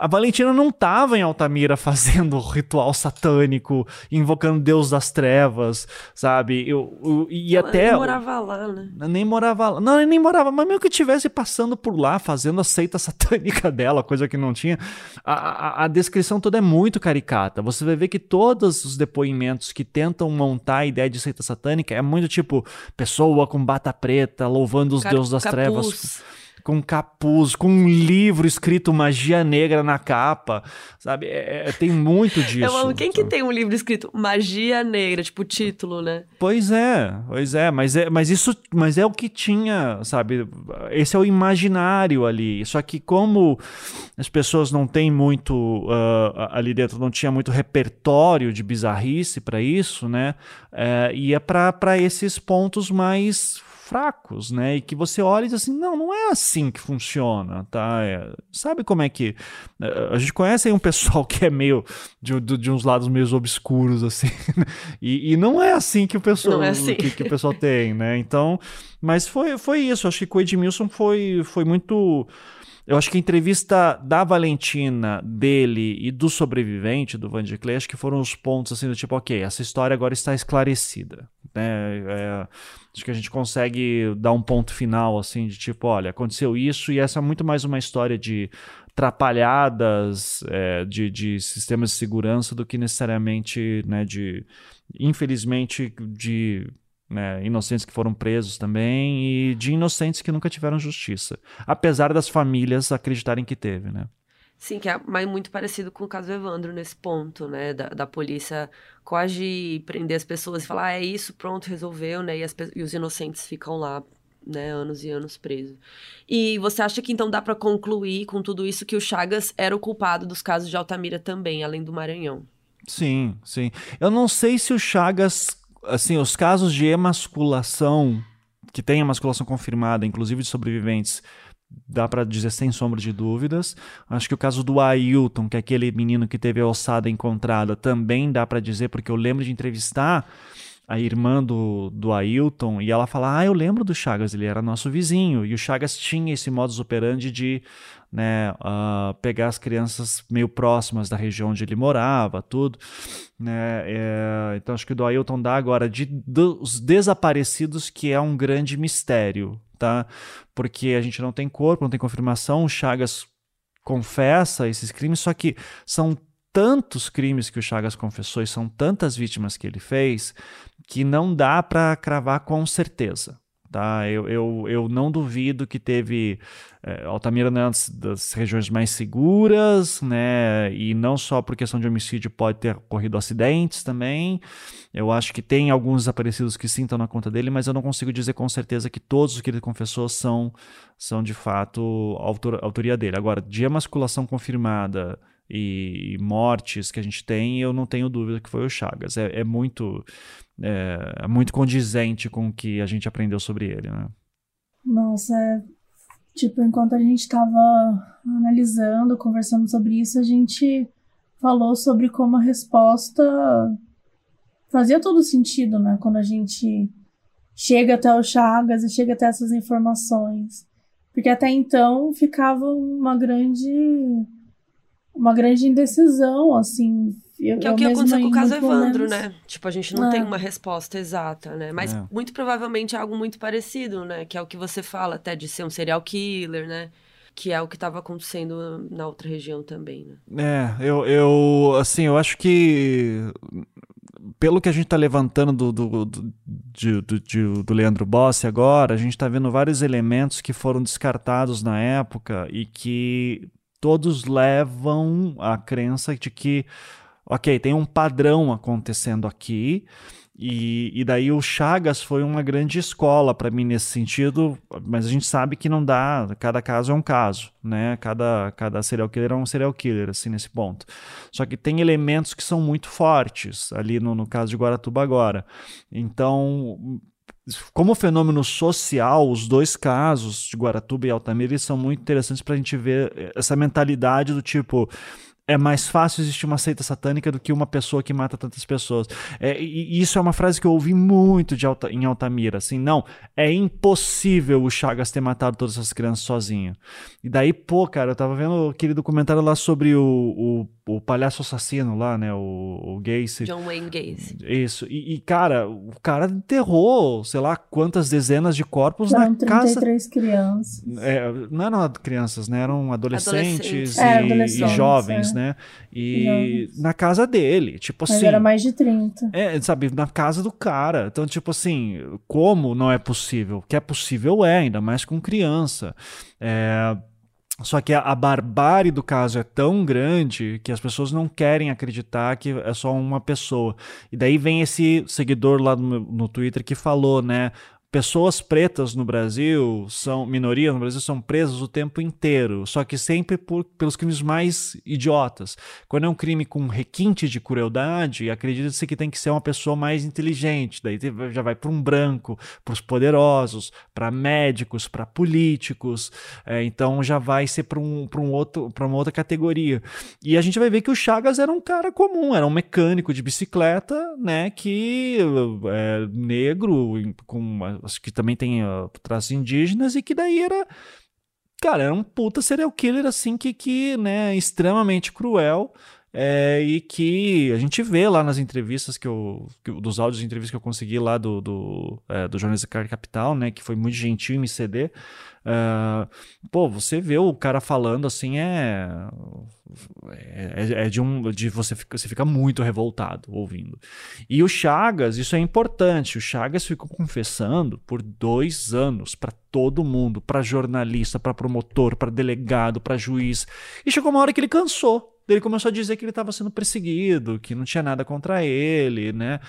C: a Valentina não estava em Altamira fazendo ritual satânico, invocando Deus das trevas, sabe? Eu, eu- e
A: Ela
C: até.
A: nem morava lá, né?
C: Nem morava lá. Não, nem morava, mas mesmo que estivesse passando por lá, fazendo a seita satânica dela, coisa que não tinha. A, a, a descrição toda é muito caricata. Você vai ver que todos os depoimentos que tentam montar a ideia de seita satânica é muito tipo pessoa com bata preta, louvando os
A: Car-
C: deuses das
A: capuz.
C: trevas com capuz, com um livro escrito magia negra na capa, sabe? É- é- tem muito disso.
A: Eu amo. Quem que
C: sabe?
A: tem um livro escrito Magia Negra, tipo título, né?
C: Pois é, pois é, mas é, mas isso, mas é o que tinha, sabe? Esse é o imaginário ali. Só que como as pessoas não têm muito ah, ali dentro, não tinha muito repertório de bizarrice para isso, né? É, ia para esses pontos mais fracos, né? E que você olha e diz assim, não, não é assim que funciona, tá? É, sabe como é que eh, a gente conhece aí um pessoal que é meio de, de, uns lados meio obscuros assim, e, e não é assim que o pessoal
A: é assim.
C: que, que o pessoal tem, né? Então, mas foi, foi isso. Acho que com o Edmilson foi, foi muito. Eu acho que a entrevista da Valentina, dele e do sobrevivente, do Van de Clay, acho que foram os pontos assim do tipo, ok, essa história agora está esclarecida. Né? É, acho que a gente consegue dar um ponto final assim de tipo, olha, aconteceu isso e essa é muito mais uma história de atrapalhadas é, de, de sistemas de segurança do que necessariamente né, de infelizmente de né, inocentes que foram presos também e de inocentes que nunca tiveram justiça, apesar das famílias acreditarem que teve, né?
A: Sim, que é mas muito parecido com o caso do Evandro nesse ponto, né? Da, da polícia coagir, prender as pessoas e falar, ah, é isso, pronto, resolveu, né? E, as e os inocentes ficam lá, né, anos e anos presos. E você acha que então dá pra concluir com tudo isso que o Chagas era o culpado dos casos de Altamira também, além do Maranhão?
C: Sim, sim. Eu não sei se o Chagas, assim, os casos de emasculação, que tem emasculação confirmada, inclusive de sobreviventes, dá pra dizer sem sombra de dúvidas. Acho que o caso do Ailton, que é aquele menino que teve a ossada encontrada, também dá pra dizer, porque eu lembro de entrevistar a irmã do, do Ailton e ela fala: Ah, eu lembro do Chagas, ele era nosso vizinho. E o Chagas tinha esse modus operandi de né, ah, pegar as crianças meio próximas da região onde ele morava, tudo. Né, é, então acho que do Ailton dá agora de dos desaparecidos, que é um grande mistério, tá? Porque a gente não tem corpo, não tem confirmação. O Chagas confessa esses crimes, só que são tantos crimes que o Chagas confessou e são tantas vítimas que ele fez que não dá para cravar com certeza. Tá? Eu, eu, eu não duvido que teve. É, Altamira é uma das regiões mais seguras, né? E não só por questão de homicídio, pode ter ocorrido acidentes também. Eu acho que tem alguns desaparecidos que estão na conta dele, mas eu não consigo dizer com certeza que todos os que ele confessou são, são de fato autor, autoria dele. Agora, de emasculação confirmada e, mortes que a gente tem, eu não tenho dúvida que foi o Chagas. É, é muito é, é, muito condizente com o que a gente aprendeu sobre ele, né?
B: Nossa, é, tipo, enquanto a gente estava analisando, conversando sobre isso, a gente falou sobre como a resposta fazia todo sentido, né? Quando a gente chega até o Chagas e chega até essas informações. Porque até então ficava uma grande uma grande indecisão, assim,
A: eu, que é o que aconteceu com o caso Evandro, né? Tipo, a gente não é. tem uma resposta exata, né? Mas é. muito provavelmente é algo muito parecido, né? Que é o que você fala até de ser um serial killer, né? Que é o que estava acontecendo na outra região também,
C: né? É, eu, eu assim, eu acho que pelo que a gente está levantando do, do, do, do, do, do Leandro Bossi agora, a gente está vendo vários elementos que foram descartados na época e que todos levam à crença de que ok, tem um padrão acontecendo aqui. E, e daí o Chagas foi uma grande escola para mim nesse sentido, mas a gente sabe que não dá, cada caso é um caso, né? Cada, cada serial killer é um serial killer, assim, nesse ponto. Só que tem elementos que são muito fortes ali no, no caso de Guaratuba agora. Então, como fenômeno social, os dois casos de Guaratuba e Altamira são muito interessantes para a gente ver essa mentalidade do tipo é mais fácil existir uma seita satânica do que uma pessoa que mata tantas pessoas. É, e isso é uma frase que eu ouvi muito de Alta, em Altamira, assim, não, é impossível o Chagas ter matado todas essas crianças sozinho. E daí, pô, cara, eu tava vendo aquele documentário lá sobre o, o o palhaço assassino lá, né? O, o Gacy.
A: John Wayne Gacy.
C: Isso. E, e, cara, o cara enterrou, sei lá, quantas dezenas de corpos Foram na 33
B: casa. crianças.
C: É, não eram crianças, né? Eram adolescentes, adolescentes. E, é, adolescentes, e, jovens, é. Né? E jovens. na casa dele, tipo Mas assim.
B: era mais de 30.
C: É, sabe, na casa do cara. Então, tipo assim, como não é possível? Que é possível é, ainda mais com criança. É só que a, a, barbárie do caso é tão grande que as pessoas não querem acreditar que é só uma pessoa. E daí vem esse seguidor lá no, no Twitter que falou, né? Pessoas pretas no Brasil são minoria no Brasil são presas o tempo inteiro, só que sempre por, pelos crimes mais idiotas. Quando é um crime com requinte de crueldade, acredita-se que tem que ser uma pessoa mais inteligente. Daí já vai para um branco, para os poderosos, para médicos, para políticos. É, então já vai ser para um, um outro, para uma outra categoria. E a gente vai ver que o Chagas era um cara comum, era um mecânico de bicicleta, né, que é, negro com acho que também tem uh, traços indígenas, e que daí era. Cara, era um puta serial killer, assim, que, que né, extremamente cruel. É, e que a gente vê lá nas entrevistas que eu. Que, dos áudios de entrevistas que eu consegui lá do, do, é, do Jornalismo Capital, né? Que foi muito gentil em me ceder. Uh, pô, você vê o cara falando assim, é. É, é, de um. De você, fica, você fica muito revoltado ouvindo. E o Chagas, isso é importante. O Chagas ficou confessando por dois anos para todo mundo, para jornalista, para promotor, para delegado, para juiz. E chegou uma hora que ele cansou ele começou a dizer que ele estava sendo perseguido, que não tinha nada contra ele, né?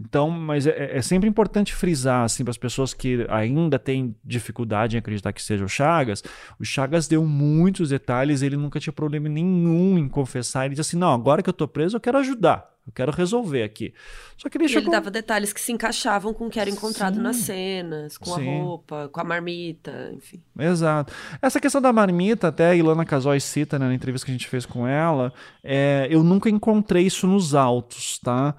C: Então, mas é, é sempre importante frisar, assim, para as pessoas que ainda têm dificuldade em acreditar que seja o Chagas, o Chagas deu muitos detalhes, ele nunca tinha problema nenhum em confessar, ele disse assim, não, agora que eu estou preso, eu quero ajudar. Eu quero resolver aqui. Só que ele,
A: chegou... ele dava detalhes que se encaixavam com o que era encontrado Sim. nas cenas, com Sim. a roupa, com a marmita, enfim.
C: Exato. Essa questão da marmita, até a Ilana Casói cita né, na entrevista que a gente fez com ela, é, eu nunca encontrei isso nos autos, tá?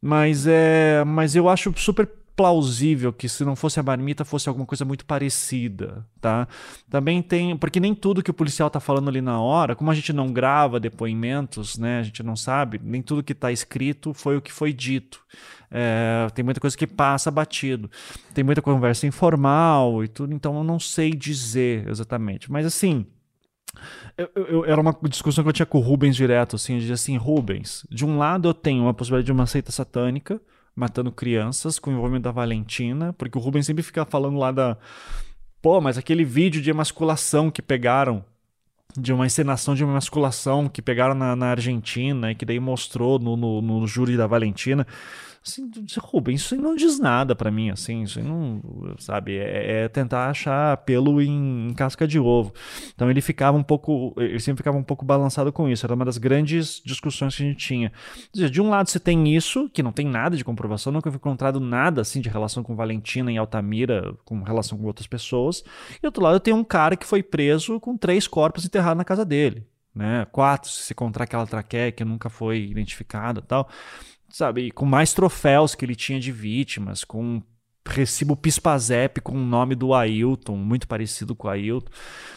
C: Mas, é, mas eu acho super plausível que se não fosse a marmita fosse alguma coisa muito parecida, tá? Também tem, porque nem tudo que o policial tá falando ali na hora, como a gente não grava depoimentos, né? A gente não sabe, nem tudo que tá escrito foi o que foi dito. É, tem muita coisa que passa batido. Tem muita conversa informal e tudo, então eu não sei dizer exatamente. Mas assim, eu, eu, era uma discussão que eu tinha com o Rubens direto, assim, eu dizia assim, Rubens, de um lado eu tenho uma possibilidade de uma seita satânica, matando crianças com o envolvimento da Valentina, porque o Rubens sempre fica falando lá da. Pô, mas aquele vídeo de emasculação que pegaram de uma encenação de uma emasculação que pegaram na, na Argentina e que daí mostrou no, no, no júri da Valentina. Assim, Rubens, isso não diz nada para mim, assim, isso não, sabe, é, é tentar achar pelo em, em, casca de ovo. Então ele ficava um pouco, ele sempre ficava um pouco balançado com isso, era uma das grandes discussões que a gente tinha. De um lado você tem isso, que não tem nada de comprovação, nunca foi encontrado nada assim de relação com Valentina e Altamira, com relação com outras pessoas, e do outro lado eu tenho um cara que foi preso com três corpos enterrados na casa dele. Né, quatro, se contar aquela traqueia que nunca foi identificada tal sabe, com mais troféus que ele tinha de vítimas, com recibo Pispazep com o nome do Ailton, muito parecido com o Ailton.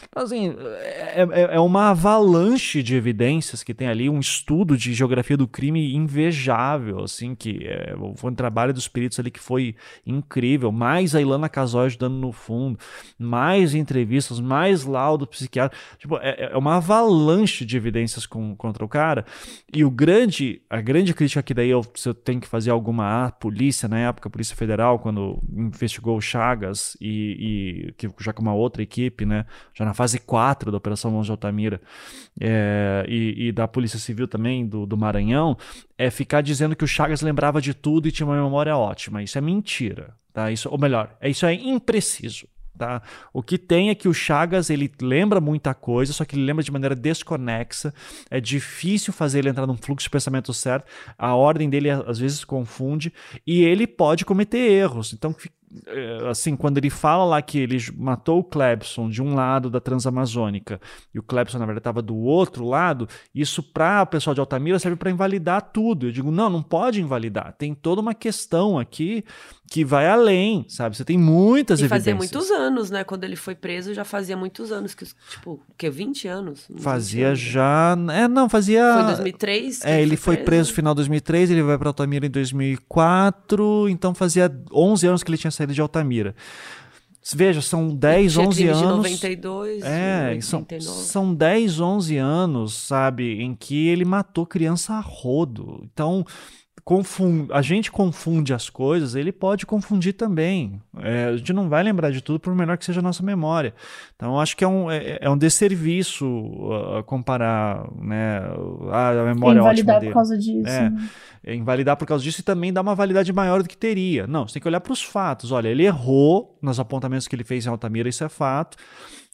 C: Então, assim, é, é, é, uma avalanche de evidências que tem ali, um estudo de geografia do crime invejável, assim, que é, foi um trabalho dos peritos ali que foi incrível, mais a Ilana Casói ajudando no fundo, mais entrevistas, mais laudo psiquiátrico, tipo, é, é uma avalanche de evidências com, contra o cara, e o grande, a grande crítica que daí eu, eu tenho que fazer alguma, a polícia, na época, a Polícia Federal, quando investigou o Chagas e, e que, já com uma outra equipe, né, já na fase 4 da Operação Mãos de Altamira é, e, e, da Polícia Civil também do, do Maranhão, é ficar dizendo que o Chagas lembrava de tudo e tinha uma memória ótima. Isso é mentira, tá? Isso, ou melhor, é, isso é impreciso. Tá? O que tem é que o Chagas ele lembra muita coisa, só que ele lembra de maneira desconexa. É difícil fazer ele entrar num fluxo de pensamento certo. A ordem dele às vezes confunde e ele pode cometer erros. Então é, assim, quando ele fala lá que ele matou o Clebson de um lado da Transamazônica e o Clebson, na verdade, estava do outro lado, isso para o pessoal de Altamira serve para invalidar tudo. Eu digo, não, não pode invalidar. Tem toda uma questão aqui que vai além, sabe? Você tem muitas
A: e
C: evidências.
A: fazia muitos anos, né? Quando ele foi preso, já fazia muitos anos, que tipo, que 20 anos?
C: Fazia anos. já, é, não, fazia
A: Foi 2003?
C: É, ele foi, preso. preso no final de 2003, ele vai para Altamira em 2004, então fazia 11 anos que ele tinha saído de Altamira. Veja, são 10, 11 anos. De
A: 92,
C: é, são, são 10, 11 anos, sabe, em que ele matou criança a rodo. Então, confunde, a gente confunde as coisas, ele pode confundir também. É, a gente não vai lembrar de tudo, por menor que seja a nossa memória. Então, acho que é um, é, é um desserviço uh, comparar né, a, memória
B: Invalidar
C: ótima dele.
B: por causa disso.
C: É, né? é, invalidar por causa disso e também dar uma validade maior do que teria. Não, você tem que olhar para os fatos. Olha, ele errou nos apontamentos que ele fez em Altamira, isso é fato.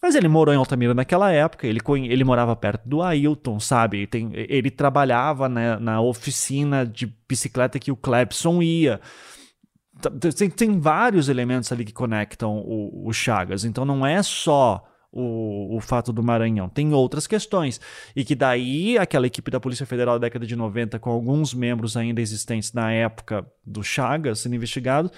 C: Mas ele morou em Altamira naquela época, ele, ele morava perto do Ailton, sabe? Tem, ele trabalhava né, na oficina de bicicleta que o Clebson ia. Tem, tem vários elementos ali que conectam o, o Chagas, então não é só o, o, fato do Maranhão. Tem outras questões. E que daí aquela equipe da Polícia Federal da década de 90, com alguns membros ainda existentes na época do Chagas sendo investigados,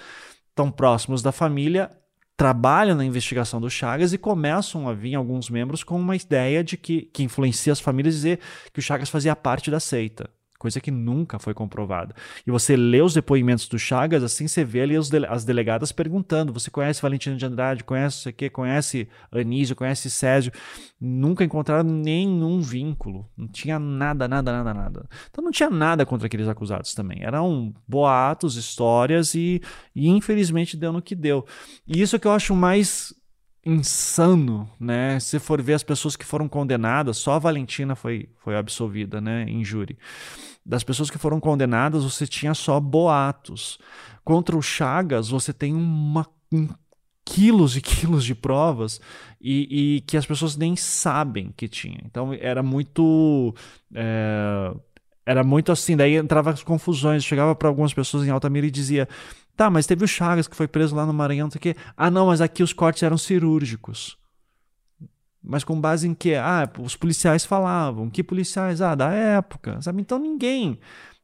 C: tão próximos da família, trabalham na investigação do Chagas e começam a vir alguns membros com uma ideia de que, que influencia as famílias dizer que o Chagas fazia parte da seita coisa que nunca foi comprovada. E você lê os depoimentos do Chagas, assim você vê ali as delegadas perguntando: você conhece Valentino de Andrade, conhece o que, conhece Anísio, conhece Césio? Nunca encontraram nenhum vínculo. Não tinha nada, nada, nada, nada. Então não tinha nada contra aqueles acusados também. Eram boatos, histórias e, e infelizmente deu no que deu. E isso é que eu acho mais insano, né? Se for ver as pessoas que foram condenadas, só a Valentina foi, foi absolvida, né, em júri das pessoas que foram condenadas, você tinha só boatos. Contra o Chagas, você tem uma, um, quilos e quilos de provas e, e, que as pessoas nem sabem que tinha. Então era muito. É, era muito assim, daí entrava as confusões. Chegava para algumas pessoas em Altamira e dizia: tá, mas teve o Chagas que foi preso lá no Maranhão, não sei o quê. Ah, não, mas aqui os cortes eram cirúrgicos. Mas com base em que? Ah, os policiais falavam. Que policiais? Ah, da época. Sabe? Então ninguém.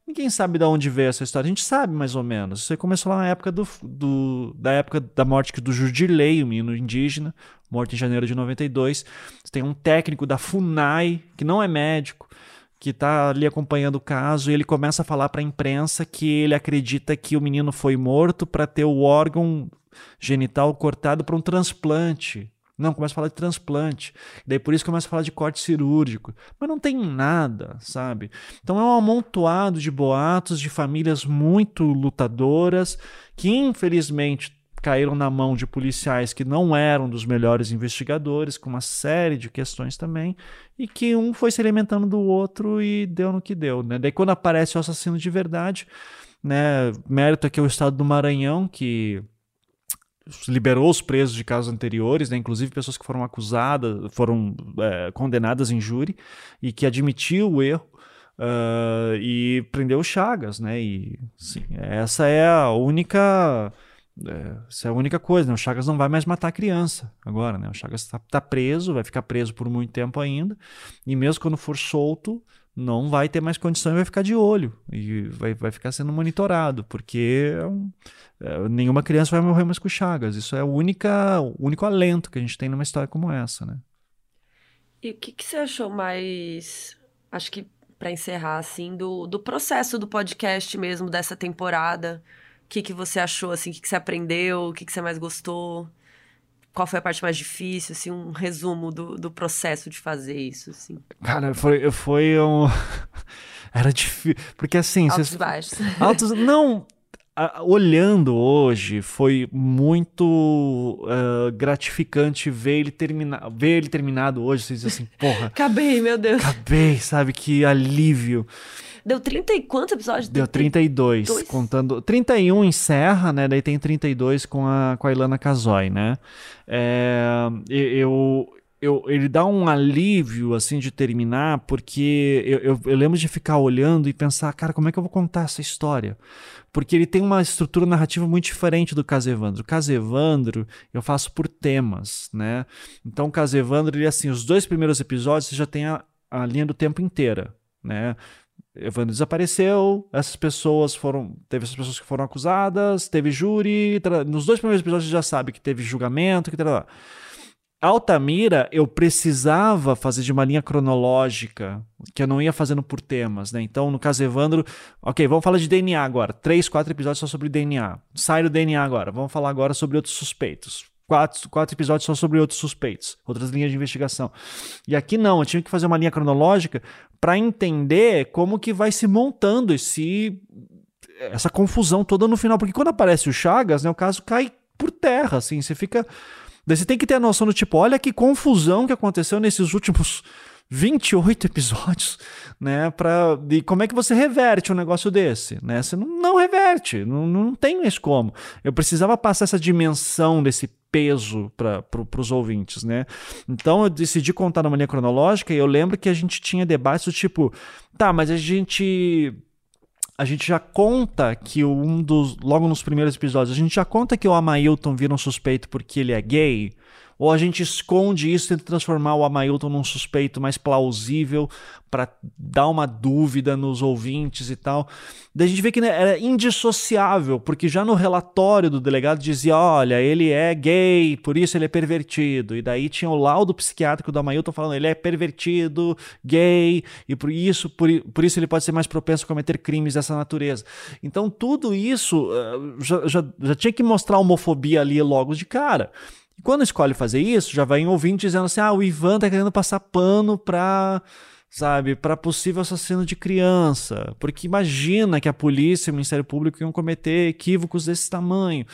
C: Ninguém sabe de onde veio essa história. A gente sabe mais ou menos. Você começou lá na época do, do da época da morte do Jurdilei, o menino indígena, morto em janeiro de 92. Você tem um técnico da FUNAI, que não é médico, que está ali acompanhando o caso, e ele começa a falar para a imprensa que ele acredita que o menino foi morto para ter o órgão genital cortado para um transplante. Não, começa a falar de transplante. Daí por isso começa a falar de corte cirúrgico. Mas não tem nada, sabe? Então é um amontoado de boatos de famílias muito lutadoras que infelizmente caíram na mão de policiais que não eram dos melhores investigadores, com uma série de questões também, e que um foi se alimentando do outro e deu no que deu. Né? Daí quando aparece o assassino de verdade, né, mérito aqui ao estado do Maranhão, que liberou os presos de casos anteriores, né, inclusive pessoas que foram acusadas, foram é, condenadas em júri, e que admitiu o erro, uh, e prendeu o Chagas, né, e sim, essa é a única é, essa é a única coisa, né? O Chagas não vai mais matar a criança agora, né? O Chagas está tá preso, vai ficar preso por muito tempo ainda, e mesmo quando for solto, não vai ter mais condição e vai ficar de olho, e vai, vai ficar sendo monitorado, porque é um, é, nenhuma criança vai morrer mais com Chagas. Isso é o, única, o único alento que a gente tem numa história como essa, né?
A: E o que, que você achou mais, acho que para encerrar, assim, do, do processo do podcast mesmo, dessa temporada? que, que você achou, assim, o que, que você aprendeu, o que, que você mais gostou? Qual foi a parte mais difícil, assim, um resumo do, do processo de fazer isso, assim?
C: Cara, foi, foi um... Era difícil, porque assim...
A: Altos vocês... baixos.
C: Altos... Não, olhando hoje, foi muito uh, gratificante ver ele terminar, ver ele terminado hoje. Vocês dizem assim, porra.
A: Acabei, meu Deus.
C: Acabei, sabe? Que alívio.
A: Deu 30 e quantos episódios?
C: Deu 32, Dois? contando. 31 encerra, né? Daí tem 32 com a, com a Ilana Casoy, né? É, eu, eu, ele dá um alívio, assim, de terminar, porque eu, eu, eu lembro de ficar olhando e pensar, cara, como é que eu vou contar essa história? porque ele tem uma estrutura narrativa muito diferente do Casevandro. Casevandro eu faço por temas, né? Então o Casevandro, ele assim, os dois primeiros episódios você já tem a, a linha do tempo inteira, né? Evandro desapareceu, essas pessoas foram. Teve essas pessoas que foram acusadas, teve júri. Nos dois primeiros episódios já sabe que teve julgamento, que tal. Altamira, eu precisava fazer de uma linha cronológica, que eu não ia fazendo por temas, né? Então, no caso Evandro, ok, vamos falar de DNA agora. Três, quatro episódios só sobre DNA. Sai do DNA agora. Vamos falar agora sobre outros suspeitos. Quatro, quatro episódios só sobre outros suspeitos, outras linhas de investigação. E aqui não, eu tinha que fazer uma linha cronológica para entender como que vai se montando esse essa confusão toda no final, porque quando aparece o Chagas, né, o caso cai por terra, assim, você fica Daí você tem que ter a noção do tipo, olha que confusão que aconteceu nesses últimos 28 episódios, né? Pra, e como é que você reverte um negócio desse, né? Você não, não reverte, não, não tem mais como. Eu precisava passar essa dimensão desse peso para pro, os ouvintes, né? Então eu decidi contar numa linha cronológica e eu lembro que a gente tinha debates do tipo, tá, mas a gente a gente já conta que um dos. Logo nos primeiros episódios, a gente já conta que o Amailton vira um suspeito porque ele é gay. Ou a gente esconde isso tenta transformar o Amailton num suspeito mais plausível para dar uma dúvida nos ouvintes e tal. Daí a gente vê que né, era indissociável, porque já no relatório do delegado dizia: olha, ele é gay, por isso ele é pervertido. E daí tinha o laudo psiquiátrico do Amailton falando: ele é pervertido, gay, e por isso, por, por isso ele pode ser mais propenso a cometer crimes dessa natureza. Então tudo isso uh, já, já, já tinha que mostrar homofobia ali logo de cara. E quando escolhe fazer isso, já vai em ouvinte dizendo assim: ah, o Ivan tá querendo passar pano pra sabe, para possível assassino de criança, porque imagina que a polícia e o Ministério Público iam cometer equívocos desse tamanho.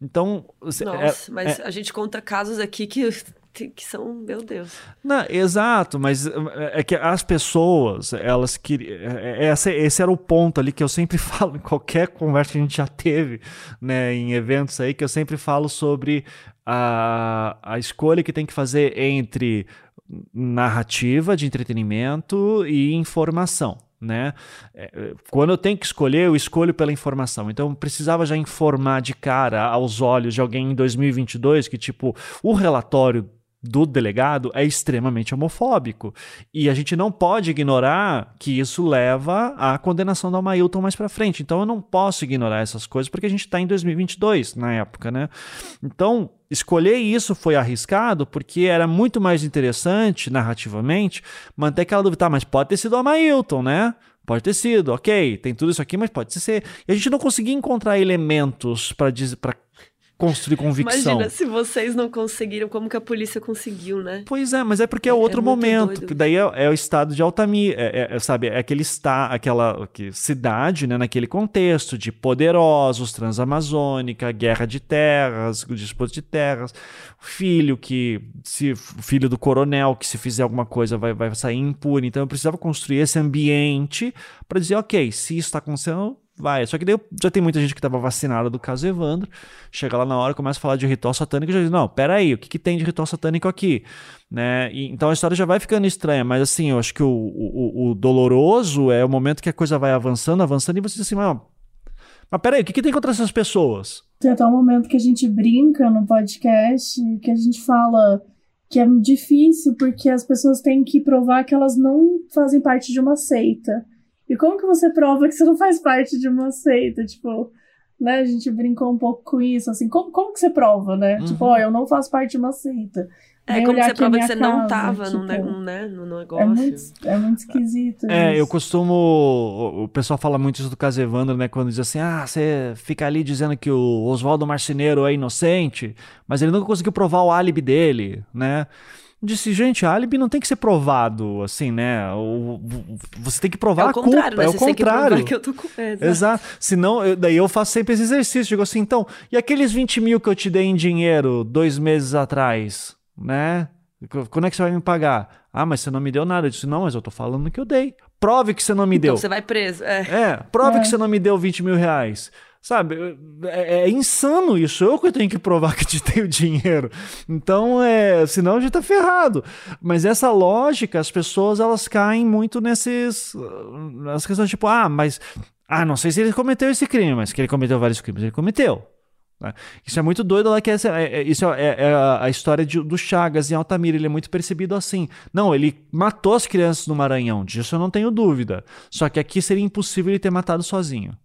C: Então,
A: nossa, é, mas é, a gente conta casos aqui que que são, meu Deus.
C: Não, exato, mas é, é que as pessoas, elas queriam. É, esse, esse era o ponto ali que eu sempre falo em qualquer conversa que a gente já teve, né, em eventos aí, que eu sempre falo sobre a, a escolha que tem que fazer entre narrativa de entretenimento e informação. Né? É, quando eu tenho que escolher, eu escolho pela informação. Então, precisava já informar de cara aos olhos de alguém em 2022 que, tipo, o relatório do delegado é extremamente homofóbico. E a gente não pode ignorar que isso leva à condenação do Amailton mais para frente. Então eu não posso ignorar essas coisas porque a gente está em 2022 na época, né? Então escolher isso foi arriscado porque era muito mais interessante narrativamente manter aquela dúvida, tá, mas pode ter sido o Amailton, né? Pode ter sido, ok, tem tudo isso aqui, mas pode ser. E a gente não conseguia encontrar elementos para construir convicção.
A: Imagina se vocês não conseguiram, como que a polícia conseguiu, né?
C: Pois é, mas é porque é outro
A: muito
C: momento.
A: doido.
C: Daí é, é o estado de Altamira, é, é- é, sabe? É aquele está, aquela que- cidade, né? Naquele contexto de poderosos, transamazônica, guerra de terras, disputa de terras, filho que se o filho do coronel que se fizer alguma coisa vai, vai sair impune. Então eu precisava construir esse ambiente para dizer, ok, se isso está acontecendo Vai, só que daí já tem muita gente que estava vacinada do caso Evandro, chega lá na hora, começa a falar de ritual satânico e já diz, não, peraí, o que, que tem de ritual satânico aqui? Né? E, então a história já vai ficando estranha, mas assim, eu acho que o, o, o doloroso é o momento que a coisa vai avançando, avançando, e você diz assim, mas, mas peraí, o que, que tem contra essas pessoas?
B: Tem até um momento que a gente brinca no podcast, que a gente fala que é difícil porque as pessoas têm que provar que elas não fazem parte de uma seita. E como que você prova que você não faz parte de uma seita? Tipo, né? A gente brincou um pouco com isso, assim, como, como que você prova, né?
C: Uhum.
B: Tipo, ó, eu não faço parte de uma seita.
A: É,
B: Vem
A: como você prova que você não
B: casa,
A: tava no,
B: tipo,
A: ne- né, no negócio.
B: É muito, é muito esquisito.
C: É, eu
B: isso.
C: costumo. O o pessoal fala muito isso do caso Evandro, né? Quando diz assim: ah, você fica ali dizendo que o Oswaldo Marceneiro é inocente, mas ele nunca conseguiu provar o álibi dele, né? Disse, gente, álibi não tem que ser provado, assim, né? O- o- você tem que provar
A: É o
C: a
A: contrário,
C: culpa.
A: né?
C: É o
A: Você tem que
C: contrário.
A: provar que eu tô com é, exato.
C: Exato. Senão, eu- daí eu faço sempre esse exercício. Digo assim, então, e aqueles 20 mil que eu te dei em dinheiro dois meses atrás, né? Qu- Quando é que você vai me pagar? Ah, mas você não me deu nada. Eu disse, não, mas eu tô falando que eu dei. Prove que você não me deu.
A: Então você vai preso. É.
C: É, prove
B: É.
C: que você não me deu 20 mil reais. Sabe, é, é insano isso. Eu que tenho que provar que te dei o dinheiro. Então, é, senão a gente tá ferrado. Mas essa lógica, as pessoas elas caem muito nesses. Nas questões tipo, ah, mas. Ah, não sei se ele cometeu esse crime, mas que ele cometeu vários crimes. Ele cometeu. né? Isso é muito doido lá que essa, é, é- isso é, é a- a história de- do Chagas em Altamira. Ele é muito percebido assim. Não, ele matou as crianças no Maranhão. Disso eu não tenho dúvida. Só que aqui seria impossível ele ter matado sozinho.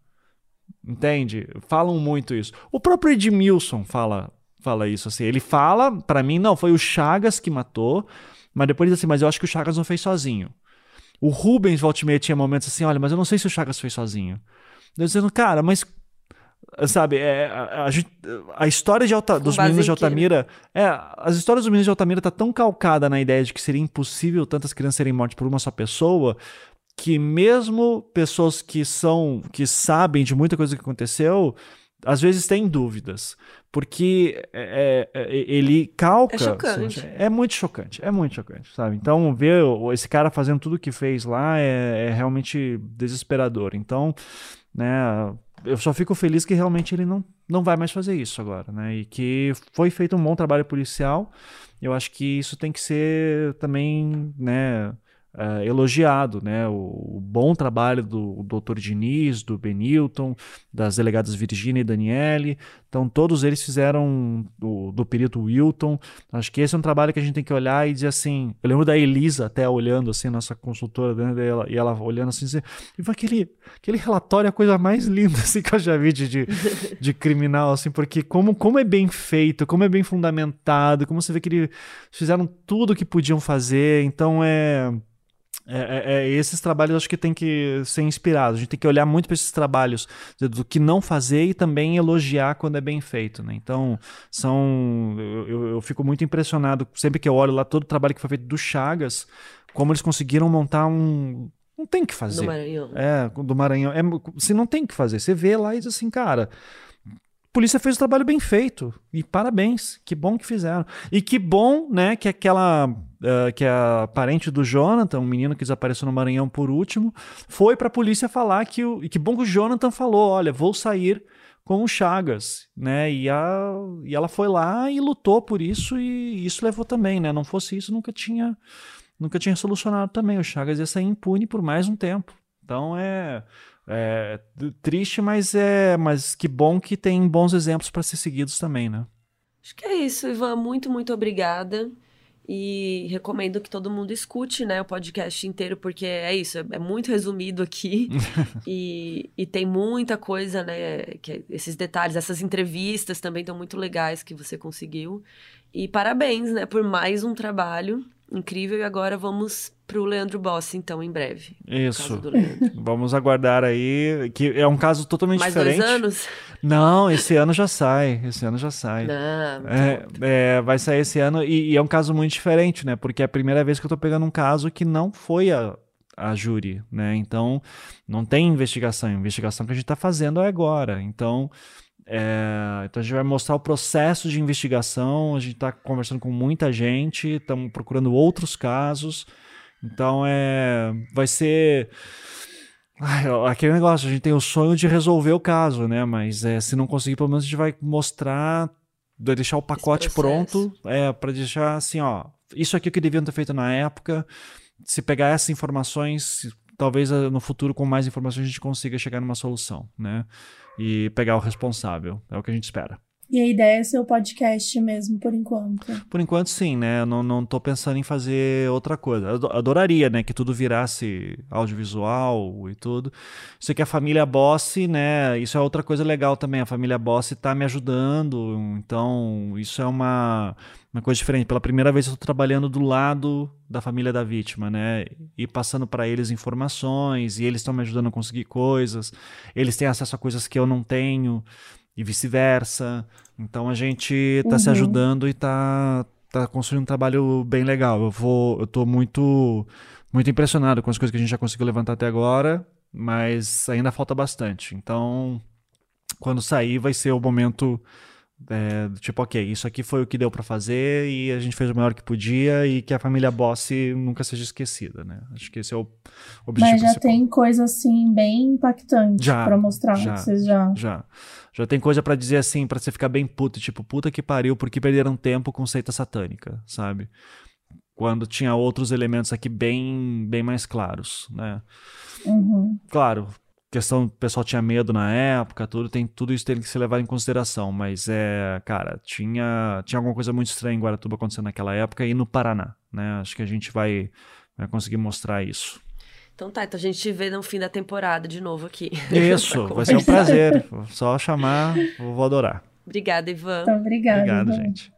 C: Entende? Falam muito isso. O próprio Edmilson fala, fala isso assim. Ele fala, pra mim, não, foi o Chagas que matou, mas depois diz assim, mas eu acho que o Chagas não fez sozinho. O Rubens Valtimeia tinha momentos assim, olha, mas eu não sei se o Chagas fez sozinho. Eu dizendo, cara, mas sabe, é, a, a a história de Alta- dos meninos de? Altamira, é, as histórias dos meninos de Altamira tá tão calcada na ideia de que seria impossível tantas crianças serem mortas por uma só pessoa, que mesmo pessoas que são que sabem de muita coisa que aconteceu, às vezes têm dúvidas, porque é, é, é, ele calca.
A: É chocante.
C: É muito chocante, é muito chocante, sabe? Então ver o- esse cara fazendo tudo que fez lá é, é realmente desesperador. Então, né? Eu só fico feliz que realmente ele não, não vai mais fazer isso agora, né? E que foi feito um bom trabalho policial. Eu acho que isso tem que ser também, né? Eh, elogiado, né? O, o bom trabalho do Dr. Diniz, do Benilton, das delegadas Virginia e Daniele. Então, todos eles fizeram do, do perito Wilton. Acho que esse é um trabalho que a gente tem que olhar e dizer assim. Eu lembro da Elisa até olhando assim, nossa consultora, né, dela, e ela olhando assim, e foi aquele, aquele relatório é a coisa mais linda assim, que eu já vi de, de, de criminal, assim, porque como, como é bem feito, como é bem fundamentado, como você vê que eles fizeram tudo o que podiam fazer. Então é. É, é- é- esses trabalhos acho que tem que ser inspirados. A gente tem que olhar muito para esses trabalhos do que não fazer e também elogiar quando é bem feito, né? Então, são. Eu, eu- fico muito impressionado sempre que eu olho lá todo o trabalho que foi feito do Chagas, como eles conseguiram montar um. Não tem que fazer.
A: No Maranhão.
C: É, do Maranhão. É, você não tem que fazer. Você vê lá e diz assim, cara. A polícia fez o trabalho bem feito. E parabéns. Que bom que fizeram. E que bom, né, que aquela. eh, que a parente do Jonathan, um menino que desapareceu no Maranhão por último, foi pra polícia falar que o. E que bom que o Jonathan falou: olha, vou sair com o Chagas, né? E, a, e ela foi lá e lutou por isso, e isso levou também, né? Não fosse isso, nunca tinha, nunca tinha solucionado também. O Chagas ia sair impune por mais um tempo. Então é, é triste, mas é, mas que bom que tem bons exemplos para ser seguidos também, né?
A: Acho que é isso, Ivan. Muito, muito obrigada. E recomendo que todo mundo escute, né, o podcast inteiro, porque é isso, é, é muito resumido aqui. e, e tem muita coisa, né? Que esses detalhes, essas entrevistas também estão muito legais que você conseguiu. E parabéns, né, por mais um trabalho incrível. E agora vamos pro Leandro Boss, então, em breve.
C: Isso.
A: do Leandro.
C: Vamos aguardar aí, que é um caso totalmente
A: Mais
C: diferente.
A: dois anos?
C: Não, esse ano já sai. Esse ano já sai.
A: Não.
C: É, é, vai sair esse ano e, e é um caso muito diferente, né? Porque é a primeira vez que eu tô pegando um caso que não foi a, a júri, né? Então, não tem investigação. A investigação que a gente tá fazendo é agora. Então, é, então a gente vai mostrar o processo de investigação. A gente tá conversando com muita gente, estamos procurando outros casos. Então, é, vai ser. Ai, aquele negócio, a gente tem o sonho de resolver o caso, né? Mas é, se não conseguir, pelo menos a gente vai mostrar, vai deixar o pacote pronto, é, para deixar assim, ó, isso aqui que deviam ter feito na época. Se pegar essas informações, talvez eh, no futuro com mais informações a gente consiga chegar numa solução, né? E pegar o responsável, é o que a gente espera.
B: E a ideia é ser o podcast mesmo, por enquanto.
C: Por enquanto, sim, né? Eu não, não tô pensando em fazer outra coisa. Adoraria, né? Que tudo virasse audiovisual e tudo. Sei que a família Boss, né? Isso é outra coisa legal também. A família Boss tá me ajudando. Então, isso é uma, uma coisa diferente. Pela primeira vez eu tô trabalhando do lado da família da vítima, né? E passando para eles informações. E eles estão me ajudando a conseguir coisas. Eles têm acesso a coisas que eu não tenho e vice-versa. Então a gente tá se
B: Uhum.
C: ajudando e tá, tá construindo um trabalho bem legal. Eu vou, eu tô muito, muito impressionado com as coisas que a gente já conseguiu levantar até agora, mas ainda falta bastante. Então, quando sair, vai ser o momento é, tipo, ok, isso aqui foi o que deu pra fazer e a gente fez o melhor que podia e que a família Boss nunca seja esquecida, né? Acho que esse é o objetivo
B: Mas já
C: principal.
B: tem coisa assim bem impactante pra mostrar.
C: já.
B: Vocês já.
C: Já. Já tem coisa pra dizer assim, pra você ficar bem puto, tipo, puta que pariu, porque perderam tempo com seita satânica, sabe? Quando tinha outros elementos aqui bem, bem mais claros, né?
B: Uhum.
C: Claro, questão o pessoal tinha medo na época, tudo tem tudo isso tem que ser levado em consideração, mas é, cara, tinha tinha alguma coisa muito estranha em Guaratuba acontecendo naquela época e no Paraná, né? Acho que a gente vai, vai conseguir mostrar isso.
A: Então tá, então a gente te vê no fim da temporada de novo aqui.
C: Isso, vai ser um prazer. Só chamar, eu vou adorar.
A: Obrigada, Ivan.
B: Então, obrigada.
C: Obrigado,
B: Ivan.
C: gente.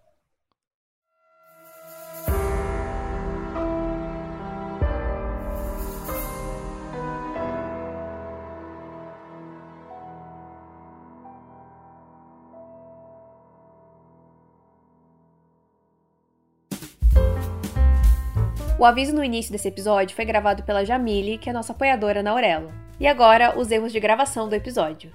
D: O aviso no início desse episódio foi gravado pela Jamile, que é nossa apoiadora na Aurelo. E agora, os erros de gravação do episódio.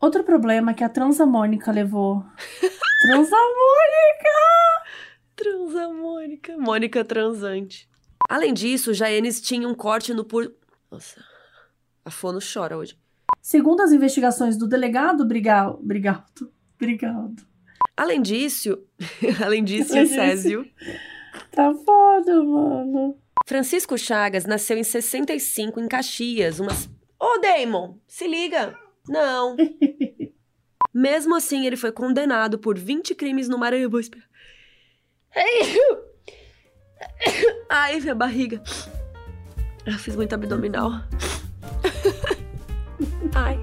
B: Outro problema que a Transamônica levou. Transamônica!
A: Transamônica. Mônica transante. Além disso, Jaenes tinha um corte no por... Nossa, a Fono chora hoje.
B: Segundo as investigações do delegado Brigal... Brigaldo. Brigaldo.
A: Além disso, além disso,
B: Além disso.
A: Césio,
B: Tá foda, mano.
A: Francisco Chagas nasceu em 65 em Caxias, umas... Ô, Damon, se liga! Não. Mesmo assim, ele foi condenado por 20 crimes no Maranhão. Vou esperar. Ai, minha barriga. Eu fiz muito abdominal. Ai.